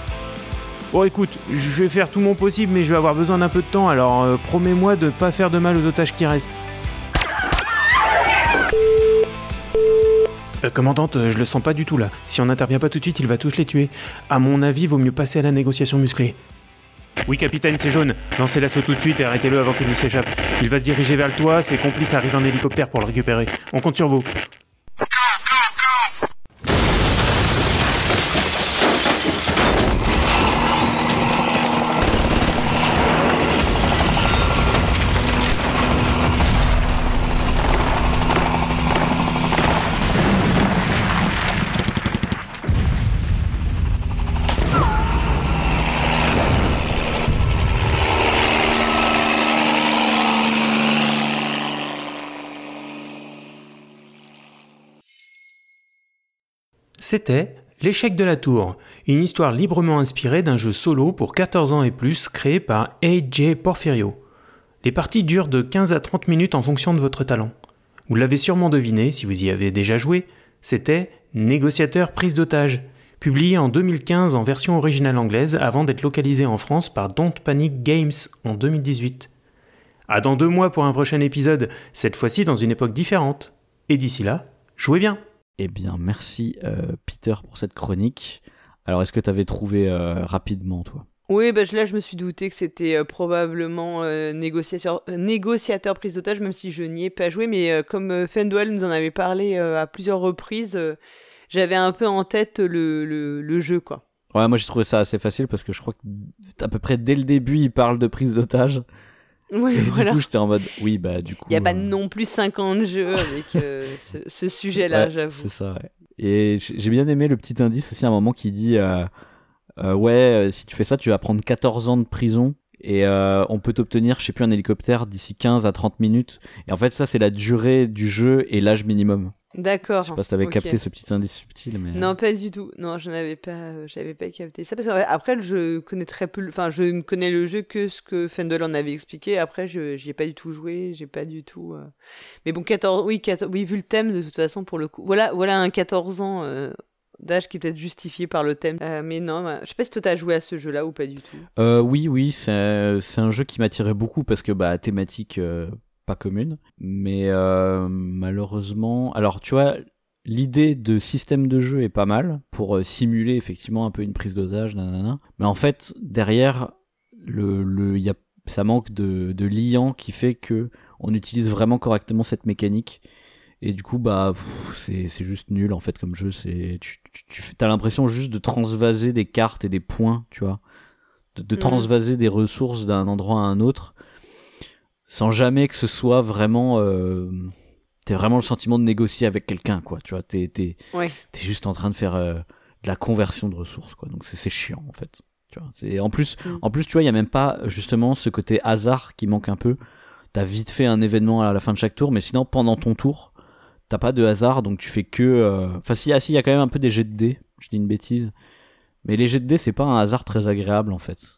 [SPEAKER 12] Bon, écoute, je vais faire tout mon possible, mais je vais avoir besoin d'un peu de temps, alors euh, promets-moi de pas faire de mal aux otages qui restent. Euh, commandante, euh, je le sens pas du tout là. Si on n'intervient pas tout de suite, il va tous les tuer. À mon avis, vaut mieux passer à la négociation musclée. Oui, capitaine, c'est jaune. Lancez l'assaut tout de suite et arrêtez-le avant qu'il ne s'échappe. Il va se diriger vers le toit, ses complices arrivent en hélicoptère pour le récupérer. On compte sur vous. C'était L'échec de la tour, une histoire librement inspirée d'un jeu solo pour 14 ans et plus créé par A.J. Porfirio. Les parties durent de 15 à 30 minutes en fonction de votre talent. Vous l'avez sûrement deviné si vous y avez déjà joué, c'était Négociateur prise d'otage, publié en 2015 en version originale anglaise avant d'être localisé en France par Don't Panic Games en 2018. À dans deux mois pour un prochain épisode, cette fois-ci dans une époque différente. Et d'ici là, jouez bien
[SPEAKER 2] Eh bien, merci euh, Peter pour cette chronique. Alors, est-ce que tu avais trouvé euh, rapidement, toi?
[SPEAKER 1] Oui, bah, là, je me suis douté que c'était euh, probablement négociateur, négociateur prise d'otage, même si je n'y ai pas joué. Mais comme Fendwell nous en avait parlé à plusieurs reprises, j'avais un peu en tête le, le, le jeu, quoi.
[SPEAKER 2] Ouais, moi j'ai trouvé ça assez facile parce que je crois que à peu près dès le début, il parle de prise d'otage.
[SPEAKER 1] Ouais,
[SPEAKER 2] Et
[SPEAKER 1] voilà.
[SPEAKER 2] du coup, j'étais en mode, oui, bah du coup.
[SPEAKER 1] Il n'y a pas
[SPEAKER 2] euh,
[SPEAKER 1] non plus 50 jeux avec euh, ce, ce sujet-là,
[SPEAKER 2] ouais,
[SPEAKER 1] j'avoue.
[SPEAKER 2] C'est ça, ouais. Et j'ai bien aimé le petit indice aussi à un moment qui dit, euh, euh, ouais, si tu fais ça, tu vas prendre 14 ans de prison. Et on peut t'obtenir, je sais plus, un hélicoptère d'ici 15 à 30 minutes. Et en fait, ça, c'est la durée du jeu et l'âge minimum.
[SPEAKER 1] D'accord.
[SPEAKER 2] Je sais pas si t'avais
[SPEAKER 1] ok.
[SPEAKER 2] capté ce petit indice subtil, mais.
[SPEAKER 1] Non, pas du tout. Non, je n'avais pas, euh, j'avais pas capté ça. Parce que, ouais, après, je connais très peu, enfin, je ne connais le jeu que ce que Fendel en avait expliqué. Après, je, j'y ai pas du tout joué, j'ai pas du tout. euh, Mais bon, 14, oui, 14, oui, vu le thème, de toute façon, pour le coup. Voilà, voilà un 14 ans, euh, d'âge qui est peut-être justifié par le thème. Euh, mais non, bah, je sais pas si toi t'as joué à ce jeu-là ou pas du tout.
[SPEAKER 2] Euh, oui, oui, c'est c'est un jeu qui m'attirait beaucoup parce que bah thématique euh, pas commune, mais euh, malheureusement, alors tu vois, l'idée de système de jeu est pas mal pour euh, simuler effectivement un peu une prise d'osage, nanana. Mais en fait, derrière, le, le, y a, ça manque de, de liant qui fait que on utilise vraiment correctement cette mécanique. Et du coup, bah, c'est, c'est juste nul en fait comme jeu. C'est, tu, tu, tu as l'impression juste de transvaser des cartes et des points, tu vois, de, de
[SPEAKER 1] Mhm.
[SPEAKER 2] transvaser des ressources d'un endroit à un autre, sans jamais que ce soit vraiment. Euh, t'as vraiment le sentiment de négocier avec quelqu'un, quoi. Tu vois, t'es, t'es,
[SPEAKER 1] Ouais.
[SPEAKER 2] t'es juste en train de faire euh, de la conversion de ressources, quoi. Donc c'est, c'est chiant en fait. Tu vois, c'est en plus,
[SPEAKER 1] Mm.
[SPEAKER 2] en plus, tu vois, il y a même pas justement ce côté hasard qui manque un peu. T'as vite fait un événement à la fin de chaque tour, mais sinon pendant ton tour, t'as pas de hasard, donc tu fais que. euh, Enfin, si, ah, si, il y a quand même un peu des jets de dés. Je dis une bêtise, mais les jets de dés, c'est pas un hasard très agréable en fait.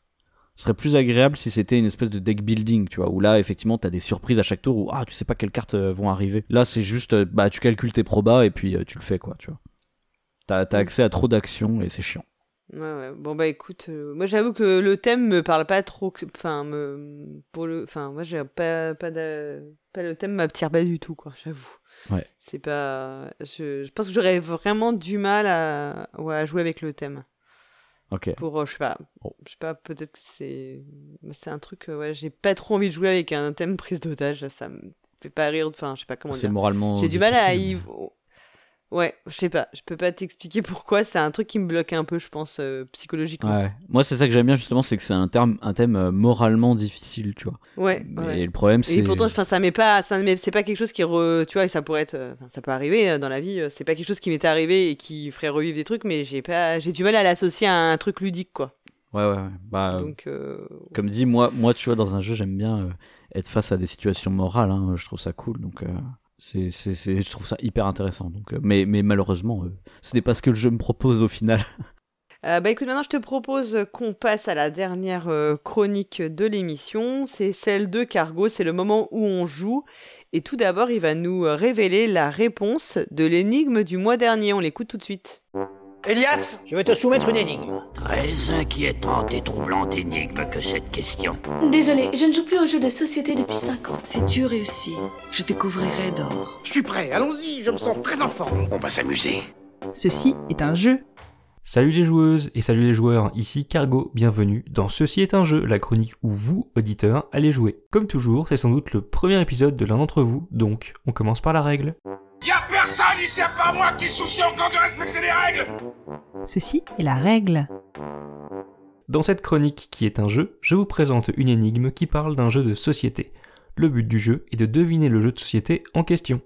[SPEAKER 2] Ce serait plus agréable si c'était une espèce de deck building, tu vois, où là, effectivement, t'as des surprises à chaque tour où, ah, tu sais pas quelles cartes euh, vont arriver. Là, c'est juste, euh, bah, tu calcules tes probas et puis euh, tu le fais, quoi, tu vois. T'as, t'as accès à trop d'actions et c'est chiant.
[SPEAKER 1] Ouais, ouais. Bon bah écoute, euh, moi j'avoue que le thème me parle pas trop. Enfin, me pour le, enfin moi j'ai pas pas de, pas le thème m'attire pas du tout quoi. J'avoue.
[SPEAKER 2] Ouais.
[SPEAKER 1] C'est pas. Je, je pense que j'aurais vraiment du mal à, ouais, à jouer avec le thème.
[SPEAKER 2] Ok.
[SPEAKER 1] Pour euh, je sais pas, je sais pas peut-être que c'est c'est un truc euh, ouais j'ai pas trop envie de jouer avec un thème prise d'otage. Ça me fait pas rire. Enfin je sais pas comment
[SPEAKER 2] C'est moralement
[SPEAKER 1] J'ai du mal à y Ouais, je sais pas, je peux pas t'expliquer pourquoi, c'est un truc qui me bloque un peu, je pense, euh, psychologiquement.
[SPEAKER 2] Ouais. Moi, c'est ça que j'aime bien justement, c'est que c'est un terme, un thème euh, moralement difficile, tu vois.
[SPEAKER 1] Ouais.
[SPEAKER 2] Mais
[SPEAKER 1] ouais.
[SPEAKER 2] le problème, c'est.
[SPEAKER 1] Et pourtant, ça m'est pas, ça m'est- c'est pas quelque chose qui, re- tu vois, ça pourrait être, euh, ça peut arriver dans la vie. C'est pas quelque chose qui m'était arrivé et qui ferait revivre des trucs, mais j'ai pas, j'ai du mal à l'associer à un truc ludique, quoi.
[SPEAKER 2] Ouais, ouais, ouais. Bah,
[SPEAKER 1] Donc,
[SPEAKER 2] comme dit, moi, moi, tu vois, dans un jeu, j'aime bien être face à des situations morales. Hein, je trouve ça cool. Donc, c'est, c'est, c'est, je trouve ça hyper intéressant. Donc, euh, mais, mais malheureusement, euh, ce n'est pas ce que le jeu me propose au final. *laughs*
[SPEAKER 1] Euh, bah écoute, maintenant je te propose qu'on passe à la dernière chronique de l'émission. C'est celle de Cargo, c'est le moment où on joue. Et tout d'abord, il va nous révéler la réponse de l'énigme du mois dernier. On l'écoute tout de suite.
[SPEAKER 17] Elias, je vais te soumettre une énigme.
[SPEAKER 18] Très inquiétante et troublante énigme que cette question.
[SPEAKER 19] Désolé, je ne joue plus aux jeux de société depuis 5 ans.
[SPEAKER 20] Si tu réussis, je te couvrirai d'or.
[SPEAKER 17] Je suis prêt, allons-y, je me sens très en forme. On va s'amuser.
[SPEAKER 21] Ceci est un jeu.
[SPEAKER 22] Salut les joueuses et salut les joueurs, ici Cargo, bienvenue dans Ceci est un jeu, la chronique où vous, auditeurs, allez jouer. Comme toujours, c'est sans doute le premier épisode de l'un d'entre vous, donc on commence par la règle.
[SPEAKER 17] Y'a personne ici à part moi qui soucie encore de respecter les règles
[SPEAKER 21] Ceci est la règle.
[SPEAKER 22] Dans cette chronique qui est un jeu, je vous présente une énigme qui parle d'un jeu de société. Le but du jeu est de deviner le jeu de société en question.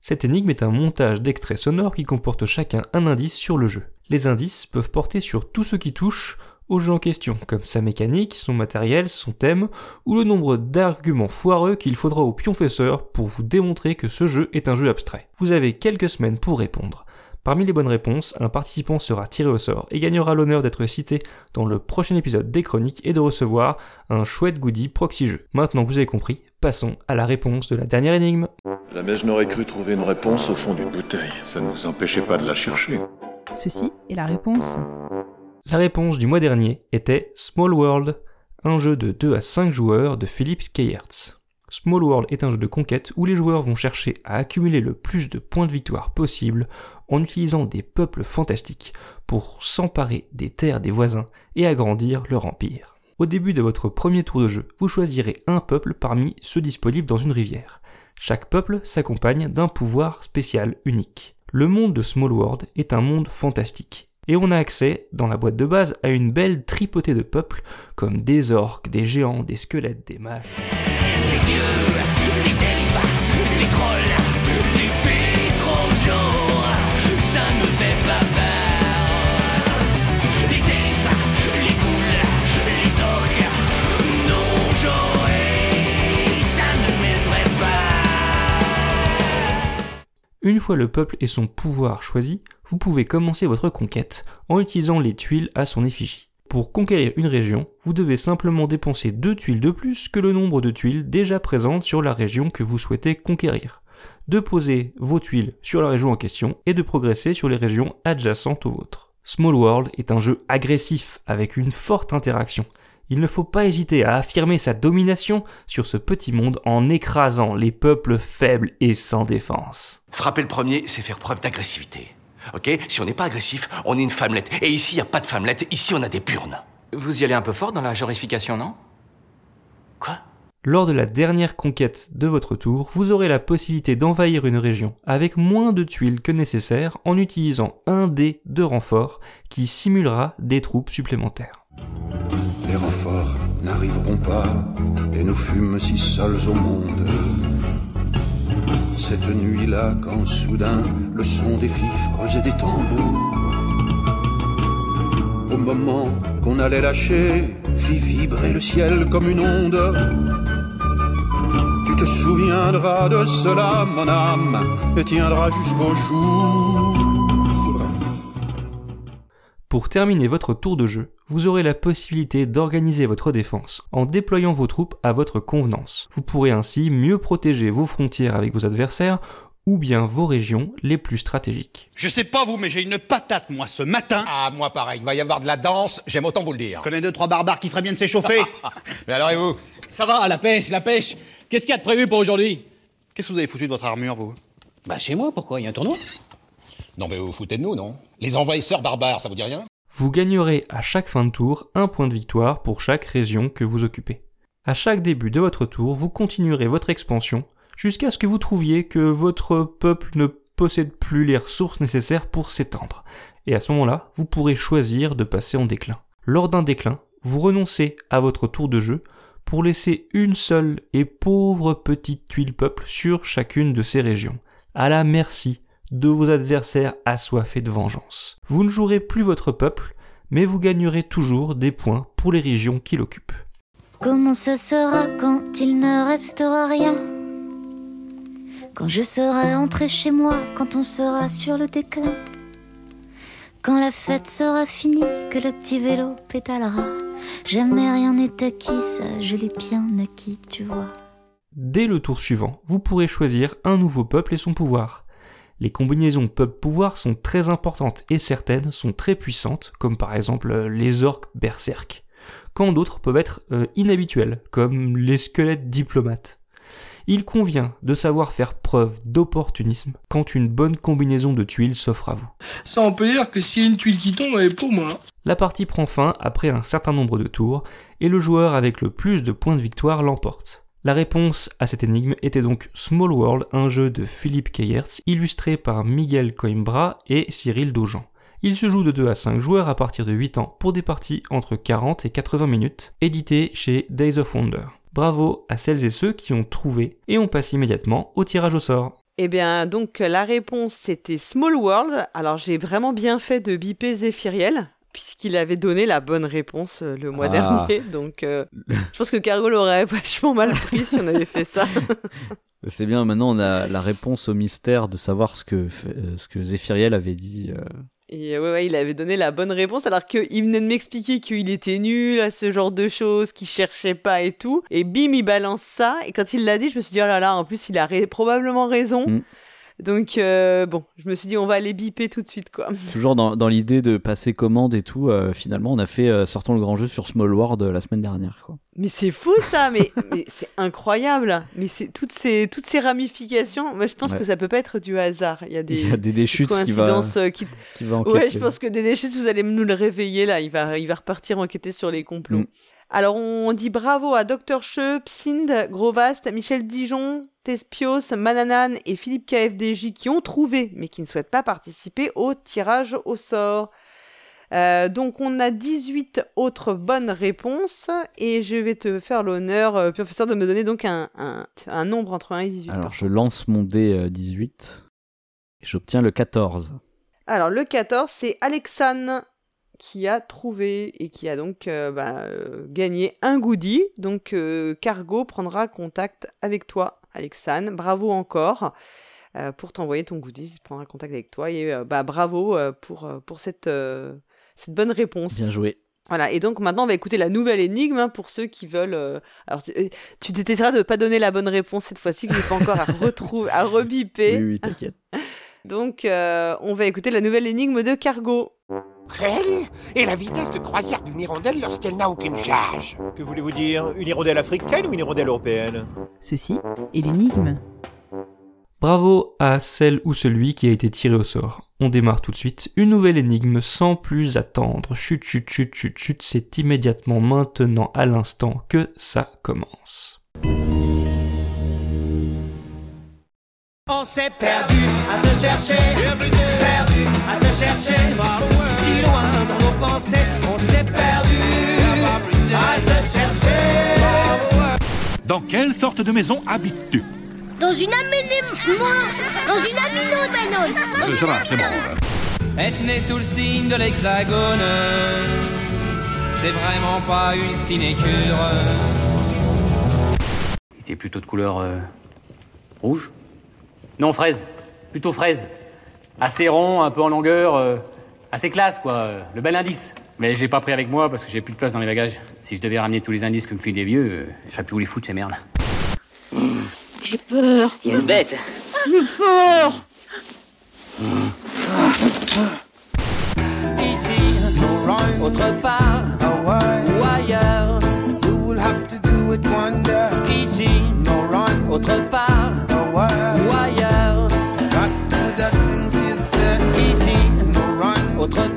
[SPEAKER 22] Cette énigme est un montage d'extraits sonores qui comporte chacun un indice sur le jeu. Les indices peuvent porter sur tout ce qui touche au jeu en question, comme sa mécanique, son matériel, son thème, ou le nombre d'arguments foireux qu'il faudra au pionfesseur pour vous démontrer que ce jeu est un jeu abstrait. Vous avez quelques semaines pour répondre. Parmi les bonnes réponses, un participant sera tiré au sort et gagnera l'honneur d'être cité dans le prochain épisode des chroniques et de recevoir un chouette goodie proxy jeu. Maintenant que vous avez compris, passons à la réponse de la dernière énigme.
[SPEAKER 23] Jamais je n'aurais cru trouver une réponse au fond d'une bouteille. Ça ne nous empêchait pas de la chercher.
[SPEAKER 21] Ceci est la réponse.
[SPEAKER 22] La réponse du mois dernier était Small World, un jeu de 2 à 5 joueurs de Philippe Keyertz. Small World est un jeu de conquête où les joueurs vont chercher à accumuler le plus de points de victoire possible en utilisant des peuples fantastiques pour s'emparer des terres des voisins et agrandir leur empire. Au début de votre premier tour de jeu, vous choisirez un peuple parmi ceux disponibles dans une rivière. Chaque peuple s'accompagne d'un pouvoir spécial unique. Le monde de Small World est un monde fantastique. Et on a accès, dans la boîte de base, à une belle tripotée de peuples, comme des orques, des géants, des squelettes, des mages. Une fois le peuple et son pouvoir choisis, vous pouvez commencer votre conquête en utilisant les tuiles à son effigie. Pour conquérir une région, vous devez simplement dépenser deux tuiles de plus que le nombre de tuiles déjà présentes sur la région que vous souhaitez conquérir. de poser vos tuiles sur la région en question et de progresser sur les régions adjacentes aux vôtres. Small World est un jeu agressif avec une forte interaction. Il ne faut pas hésiter à affirmer sa domination sur ce petit monde en écrasant les peuples faibles et sans défense.
[SPEAKER 24] Frapper le premier, c'est faire preuve d'agressivité. Ok? Si on n'est pas agressif, on est une femmelette. Et ici, il n'y a pas de femmelette, ici, on a des purnes.
[SPEAKER 25] Vous y allez un peu fort dans la genrification, non?
[SPEAKER 22] Lors de la dernière conquête de votre tour, vous aurez la possibilité d'envahir une région avec moins de tuiles que nécessaire en utilisant un dé de renfort qui simulera des troupes supplémentaires.
[SPEAKER 26] Les renforts n'arriveront pas, et nous fûmes si seuls au monde. Cette nuit-là, quand soudain le son des fifres et des tambours, au moment qu'on allait lâcher, fit vibrer le ciel comme une onde. Tu te souviendras de cela, mon âme, et tiendras jusqu'au jour.
[SPEAKER 22] Pour terminer votre tour de jeu, vous aurez la possibilité d'organiser votre défense en déployant vos troupes à votre convenance. Vous pourrez ainsi mieux protéger vos frontières avec vos adversaires ou bien vos régions les plus stratégiques.
[SPEAKER 27] Je sais pas vous, mais j'ai une patate, moi, ce matin.
[SPEAKER 28] Ah, moi pareil, il va y avoir de la danse, j'aime autant vous le dire.
[SPEAKER 27] Je connais deux, trois barbares qui feraient bien de s'échauffer. *laughs*
[SPEAKER 28] mais alors et vous?
[SPEAKER 29] Ça va, la pêche, la pêche. Qu'est-ce qu'il y a de prévu pour aujourd'hui?
[SPEAKER 27] Qu'est-ce que vous avez foutu de votre armure, vous?
[SPEAKER 29] Bah, chez moi, pourquoi? Il y a un tournoi?
[SPEAKER 28] Non, mais vous foutez de nous, non? Les envahisseurs barbares, ça vous dit rien?
[SPEAKER 22] Vous gagnerez à chaque fin de tour un point de victoire pour chaque région que vous occupez. À chaque début de votre tour, vous continuerez votre expansion jusqu'à ce que vous trouviez que votre peuple ne possède plus les ressources nécessaires pour s'étendre. Et à ce moment-là, vous pourrez choisir de passer en déclin. Lors d'un déclin, vous renoncez à votre tour de jeu pour laisser une seule et pauvre petite tuile peuple sur chacune de ces régions, à la merci de vos adversaires assoiffés de vengeance. Vous ne jouerez plus votre peuple, mais vous gagnerez toujours des points pour les régions qu'il occupe.
[SPEAKER 30] Comment ça sera quand il ne restera rien? Quand je serai entré chez moi, quand on sera sur le déclin? Quand la fête sera finie, que le petit vélo pétalera Jamais rien n'est acquis, ça je l'ai bien acquis, tu vois.
[SPEAKER 22] Dès le tour suivant, vous pourrez choisir un nouveau peuple et son pouvoir. Les combinaisons peuple-pouvoir sont très importantes et certaines sont très puissantes, comme par exemple euh, les orques berserk, quand d'autres peuvent être euh, inhabituelles, comme les squelettes diplomates. Il convient de savoir faire preuve d'opportunisme quand une bonne combinaison de tuiles s'offre à vous.
[SPEAKER 31] Ça, on peut dire que s'il y a une tuile qui tombe, elle est pour moi.
[SPEAKER 22] La partie prend fin après un certain nombre de tours, et le joueur avec le plus de points de victoire l'emporte. La réponse à cette énigme était donc Small World, un jeu de Philippe Keyertz, illustré par Miguel Coimbra et Cyril Daujean. Il se joue de 2 à 5 joueurs à partir de 8 ans pour des parties entre 40 et 80 minutes, édité chez Days of Wonder. Bravo à celles et ceux qui ont trouvé, et on passe immédiatement au tirage au sort.
[SPEAKER 1] Eh bien, donc la réponse c'était Small World. Alors j'ai vraiment bien fait de biper Zéphiriel, puisqu'il avait donné la bonne réponse euh, le mois
[SPEAKER 2] Ah.
[SPEAKER 1] dernier. Donc euh, je pense que Cargo l'aurait *laughs* vachement mal pris si on avait fait ça. *laughs*
[SPEAKER 2] C'est bien, maintenant on a la réponse au mystère de savoir ce que, euh, ce que Zéphiriel avait dit. euh.
[SPEAKER 1] Et ouais, ouais, il avait donné la bonne réponse alors qu'il venait de m'expliquer qu'il était nul à ce genre de choses, qu'il cherchait pas et tout. Et bim, il balance ça. Et quand il l'a dit, je me suis dit, oh là là, en plus, il a ré- probablement raison.
[SPEAKER 2] Mm.
[SPEAKER 1] Donc, euh, bon, je me suis dit, on va les biper tout de suite, quoi. *laughs*
[SPEAKER 2] Toujours dans, dans l'idée de passer commande et tout, euh, finalement on a fait euh, Sortons le grand jeu sur Small World euh, la semaine dernière. Quoi.
[SPEAKER 1] Mais c'est fou ça, mais, *laughs* mais c'est incroyable. Mais c'est toutes ces, toutes ces ramifications. Moi, je pense
[SPEAKER 2] Ouais.
[SPEAKER 1] que ça peut pas être du hasard. Il y a des,
[SPEAKER 2] Il y a des déchutes qui va-
[SPEAKER 1] qui...
[SPEAKER 2] qui va
[SPEAKER 1] Ouais,
[SPEAKER 2] enquêter.
[SPEAKER 1] je pense que des déchutes, vous allez nous le réveiller là. Il va, il va repartir enquêter sur les complots.
[SPEAKER 2] Mm.
[SPEAKER 1] Alors, on dit bravo à Dr. Che, Psind, Grovast, Michel Dijon, Tespios, Mananan et Philippe KFDJ qui ont trouvé, mais qui ne souhaitent pas participer au tirage au sort. Euh, donc on a 18 autres bonnes réponses et je vais te faire l'honneur, euh, professeur, de me donner donc un, un, un nombre entre 1 et 18.
[SPEAKER 2] Alors je lance mon dé euh, 18 et j'obtiens le 14.
[SPEAKER 1] Alors le 14, c'est Alexane qui a trouvé et qui a donc euh, bah, euh, gagné un goodie. Donc euh, Cargo prendra contact avec toi, Alexane. Bravo encore euh, pour t'envoyer ton goodie. Il prendra contact avec toi et bah, bravo pour, pour cette, cette bonne réponse.
[SPEAKER 2] Bien joué.
[SPEAKER 1] Voilà, et donc maintenant on va écouter la nouvelle énigme hein, pour ceux qui veulent. euh, Alors tu t'essaieras de pas donner la bonne réponse cette fois-ci, que j'ai pas encore à *laughs* retrouver, à rebiper.
[SPEAKER 2] Oui, oui, t'inquiète. *laughs*
[SPEAKER 1] Donc euh, on va écouter la nouvelle énigme de Cargo.
[SPEAKER 17] Quelle est la vitesse de croisière d'une hirondelle lorsqu'elle n'a aucune charge
[SPEAKER 32] Que voulez-vous dire Une hirondelle africaine ou une hirondelle européenne?
[SPEAKER 21] Ceci est l'énigme.
[SPEAKER 22] Bravo à celle ou celui qui a été tiré au sort. On démarre tout de suite une nouvelle énigme sans plus attendre. Chut, chut, chut, chut, chut, c'est immédiatement maintenant à l'instant que ça commence.
[SPEAKER 9] On s'est perdu à se chercher, perdu à se chercher, si loin dans nos pensées, on s'est perdu à se chercher.
[SPEAKER 33] Dans quelle sorte de maison habites-tu?
[SPEAKER 34] Dans une aménème... Dans une aminoménone
[SPEAKER 33] Euh, Ça va, c'est bon.
[SPEAKER 9] Être né sous le signe de l'hexagone, c'est vraiment pas une sinécure.
[SPEAKER 35] Il était plutôt de couleur euh, rouge? Non, fraise. Plutôt fraise. Assez rond, un peu en longueur, euh, assez classe, quoi. euh, Le bel indice. Mais j'ai pas pris avec moi parce que j'ai plus de place dans mes bagages. Si je devais ramener tous les indices que me filent les vieux, euh, je serais plus où les foutre, ces merdes.
[SPEAKER 34] J'ai peur.
[SPEAKER 35] Il est bête.
[SPEAKER 34] J'ai peur.
[SPEAKER 9] Ici, autre part, ou ailleurs. Ici, autre part, autre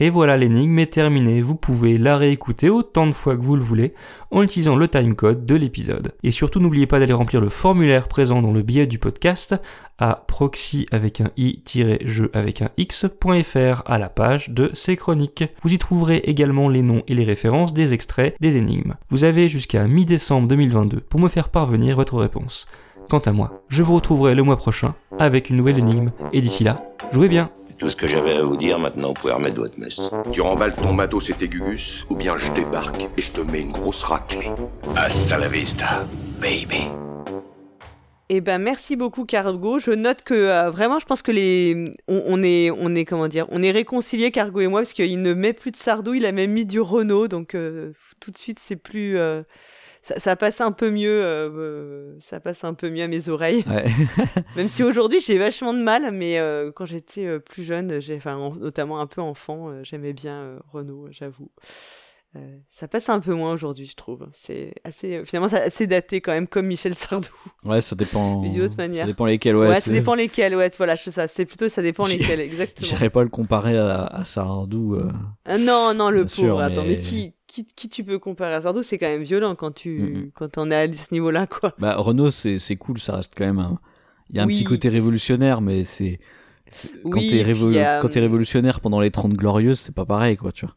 [SPEAKER 22] Et voilà, l'énigme est terminée. Vous pouvez la réécouter autant de fois que vous le voulez en utilisant le timecode de l'épisode. Et surtout, n'oubliez pas d'aller remplir le formulaire présent dans le billet du podcast à proxy avec un i-jeu avec un x.fr à la page de ces chroniques. Vous y trouverez également les noms et les références des extraits des énigmes. Vous avez jusqu'à mi-décembre 2022 pour me faire parvenir votre réponse. Quant à moi, je vous retrouverai le mois prochain avec une nouvelle énigme. Et d'ici là, jouez bien
[SPEAKER 36] C'est tout ce que j'avais à vous dire, maintenant vous pouvez remettre votre messe.
[SPEAKER 28] Tu remballes ton matos et tes gugus, ou bien je débarque et je te mets une grosse raclée.
[SPEAKER 24] Hasta la vista, baby.
[SPEAKER 1] Eh ben merci beaucoup Cargo. Je note que euh, vraiment, je pense que les, on, on est, on est comment dire, on est réconciliés Cargo et moi parce qu'il ne met plus de Sardou, il a même mis du Renault, donc euh, tout de suite c'est plus, euh, ça, ça passe un peu mieux, euh, ça passe un peu mieux à mes oreilles.
[SPEAKER 2] Ouais. *laughs*
[SPEAKER 1] même si aujourd'hui j'ai vachement de mal, mais euh, quand j'étais euh, plus jeune, j'ai, enfin en- notamment un peu enfant, euh, j'aimais bien euh, Renault, j'avoue. Ça passe un peu moins aujourd'hui, je trouve. C'est assez, finalement, c'est assez daté quand même, comme Michel Sardou.
[SPEAKER 2] Ouais, ça dépend.
[SPEAKER 1] Mais d'une autre manière.
[SPEAKER 2] Ça dépend lesquels, ouais.
[SPEAKER 1] ça
[SPEAKER 2] c'est-
[SPEAKER 1] dépend lesquels, ouais, voilà, c'est ça. C'est plutôt, ça dépend
[SPEAKER 2] J'ai-
[SPEAKER 1] lesquels, *laughs* exactement.
[SPEAKER 2] J'irais pas le comparer à, à Sardou.
[SPEAKER 1] non, non, le pauvre.
[SPEAKER 2] sûr,
[SPEAKER 1] Attends, mais
[SPEAKER 2] mais-
[SPEAKER 1] qui, qui, qui tu peux comparer à Sardou C'est quand même violent quand tu,
[SPEAKER 2] Mhm.
[SPEAKER 1] quand on est à ce niveau-là, quoi.
[SPEAKER 2] Bah, Renault, c'est c'est cool, ça reste quand même un. Il y a un petit côté révolutionnaire, mais c'est. Quand
[SPEAKER 1] Oui,
[SPEAKER 2] t'es révo-
[SPEAKER 1] a,
[SPEAKER 2] quand t'es révolutionnaire pendant les 30 glorieuses, c'est pas pareil, quoi, tu vois.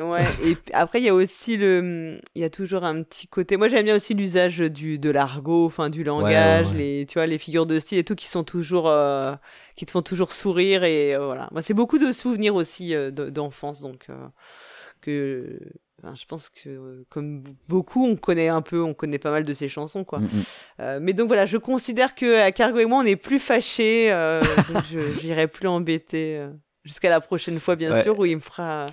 [SPEAKER 1] Ouais, et *laughs* après, il y a aussi le. Il y a toujours un petit côté. Moi, j'aime bien aussi l'usage du, de l'argot, enfin, du langage,
[SPEAKER 2] ouais.
[SPEAKER 1] les, tu vois, les figures de style et tout qui sont toujours. euh, qui te font toujours sourire et euh, voilà. Moi, c'est beaucoup de souvenirs aussi euh, de- d'enfance, donc. euh, que. Je pense que, euh, comme beaucoup, on connaît un peu, on connaît pas mal de ces chansons, quoi.
[SPEAKER 2] Mm, mm.
[SPEAKER 1] Euh, mais donc voilà, je considère que à Cargo et moi, on n'est plus fâchés, euh, *laughs* donc j'irai plus l'embêter euh, jusqu'à la prochaine fois, bien
[SPEAKER 2] Ouais.
[SPEAKER 1] sûr, où il me fera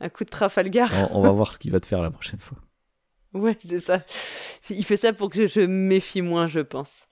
[SPEAKER 1] un coup de Trafalgar.
[SPEAKER 2] On, on va voir ce qu'il va te faire la prochaine fois. *laughs*
[SPEAKER 1] Ouais, c'est ça. Il fait ça pour que je me méfie moins, je pense.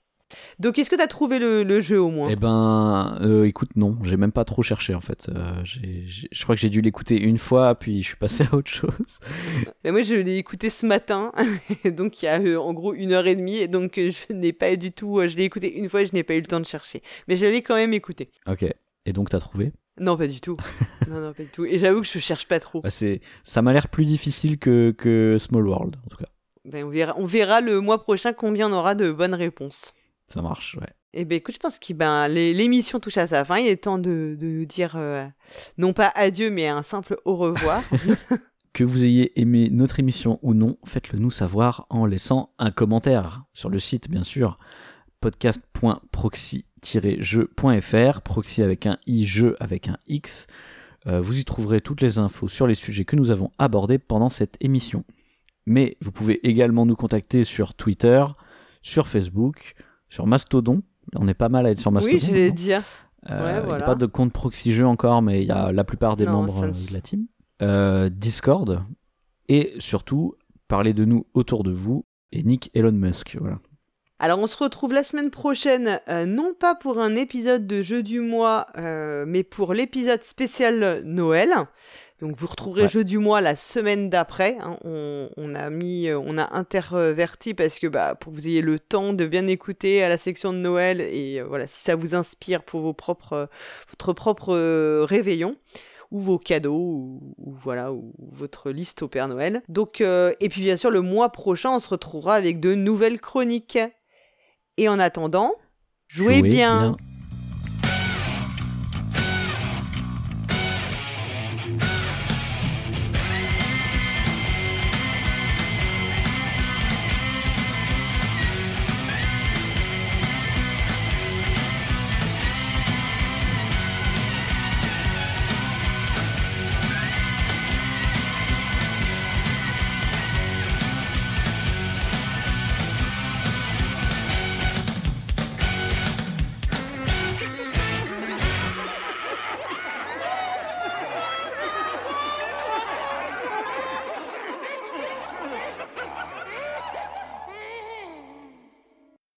[SPEAKER 1] Donc, est-ce que tu as trouvé le, le jeu au moins?
[SPEAKER 2] Eh ben, euh, écoute, non, j'ai même pas trop cherché en fait. Euh, je crois que j'ai dû l'écouter une fois, puis je suis passé à autre chose. *laughs*
[SPEAKER 1] Mais moi, je l'ai écouté ce matin, *laughs* donc il y a euh, en gros une heure et demie, et donc je n'ai pas du tout. je l'ai écouté une fois et je n'ai pas eu le temps de chercher. Mais je l'ai quand même écouté.
[SPEAKER 2] Ok. Et donc t'as trouvé?
[SPEAKER 1] Non, pas du tout. *laughs* non, non, pas du tout. Et j'avoue que je cherche pas trop.
[SPEAKER 2] Bah, c'est, ça m'a l'air plus difficile que, que Small World, en tout cas.
[SPEAKER 1] Ben, on, verra, on verra le mois prochain combien on aura de bonnes réponses.
[SPEAKER 2] Ça marche, ouais.
[SPEAKER 1] Eh ben écoute, je pense que ben, l'émission touche à sa fin. Il est temps de, de nous dire, euh, non pas adieu, mais un simple au revoir. *laughs* *laughs*
[SPEAKER 2] Que vous ayez aimé notre émission ou non, faites-le nous savoir en laissant un commentaire sur le site, bien sûr, podcast.proxy-jeu.fr, proxy avec un i, jeu avec un x. Euh, vous y trouverez toutes les infos sur les sujets que nous avons abordés pendant cette émission. Mais vous pouvez également nous contacter sur Twitter, sur Facebook, sur Mastodon. On est pas mal à être sur Mastodon.
[SPEAKER 1] Oui, je vais dire.
[SPEAKER 2] Il n'y a pas de compte proxy jeu encore, mais il y a la plupart des membres de la team. Discord. Et surtout, parlez de nous autour de vous. Et Nick Elon Musk. Voilà.
[SPEAKER 1] Alors on se retrouve la semaine prochaine, euh, non pas pour un épisode de jeu du mois, euh, mais pour l'épisode spécial Noël. Donc vous retrouverez jeu du mois la semaine d'après. Hein. On, a mis, euh, on a interverti parce que bah, pour que vous ayez le temps de bien écouter à la section de Noël et voilà si ça vous inspire pour vos propres, votre propre réveillon ou vos cadeaux ou, voilà ou votre liste au Père Noël. Donc et puis bien sûr le mois prochain on se retrouvera avec de nouvelles chroniques. Et en attendant, jouez, bien.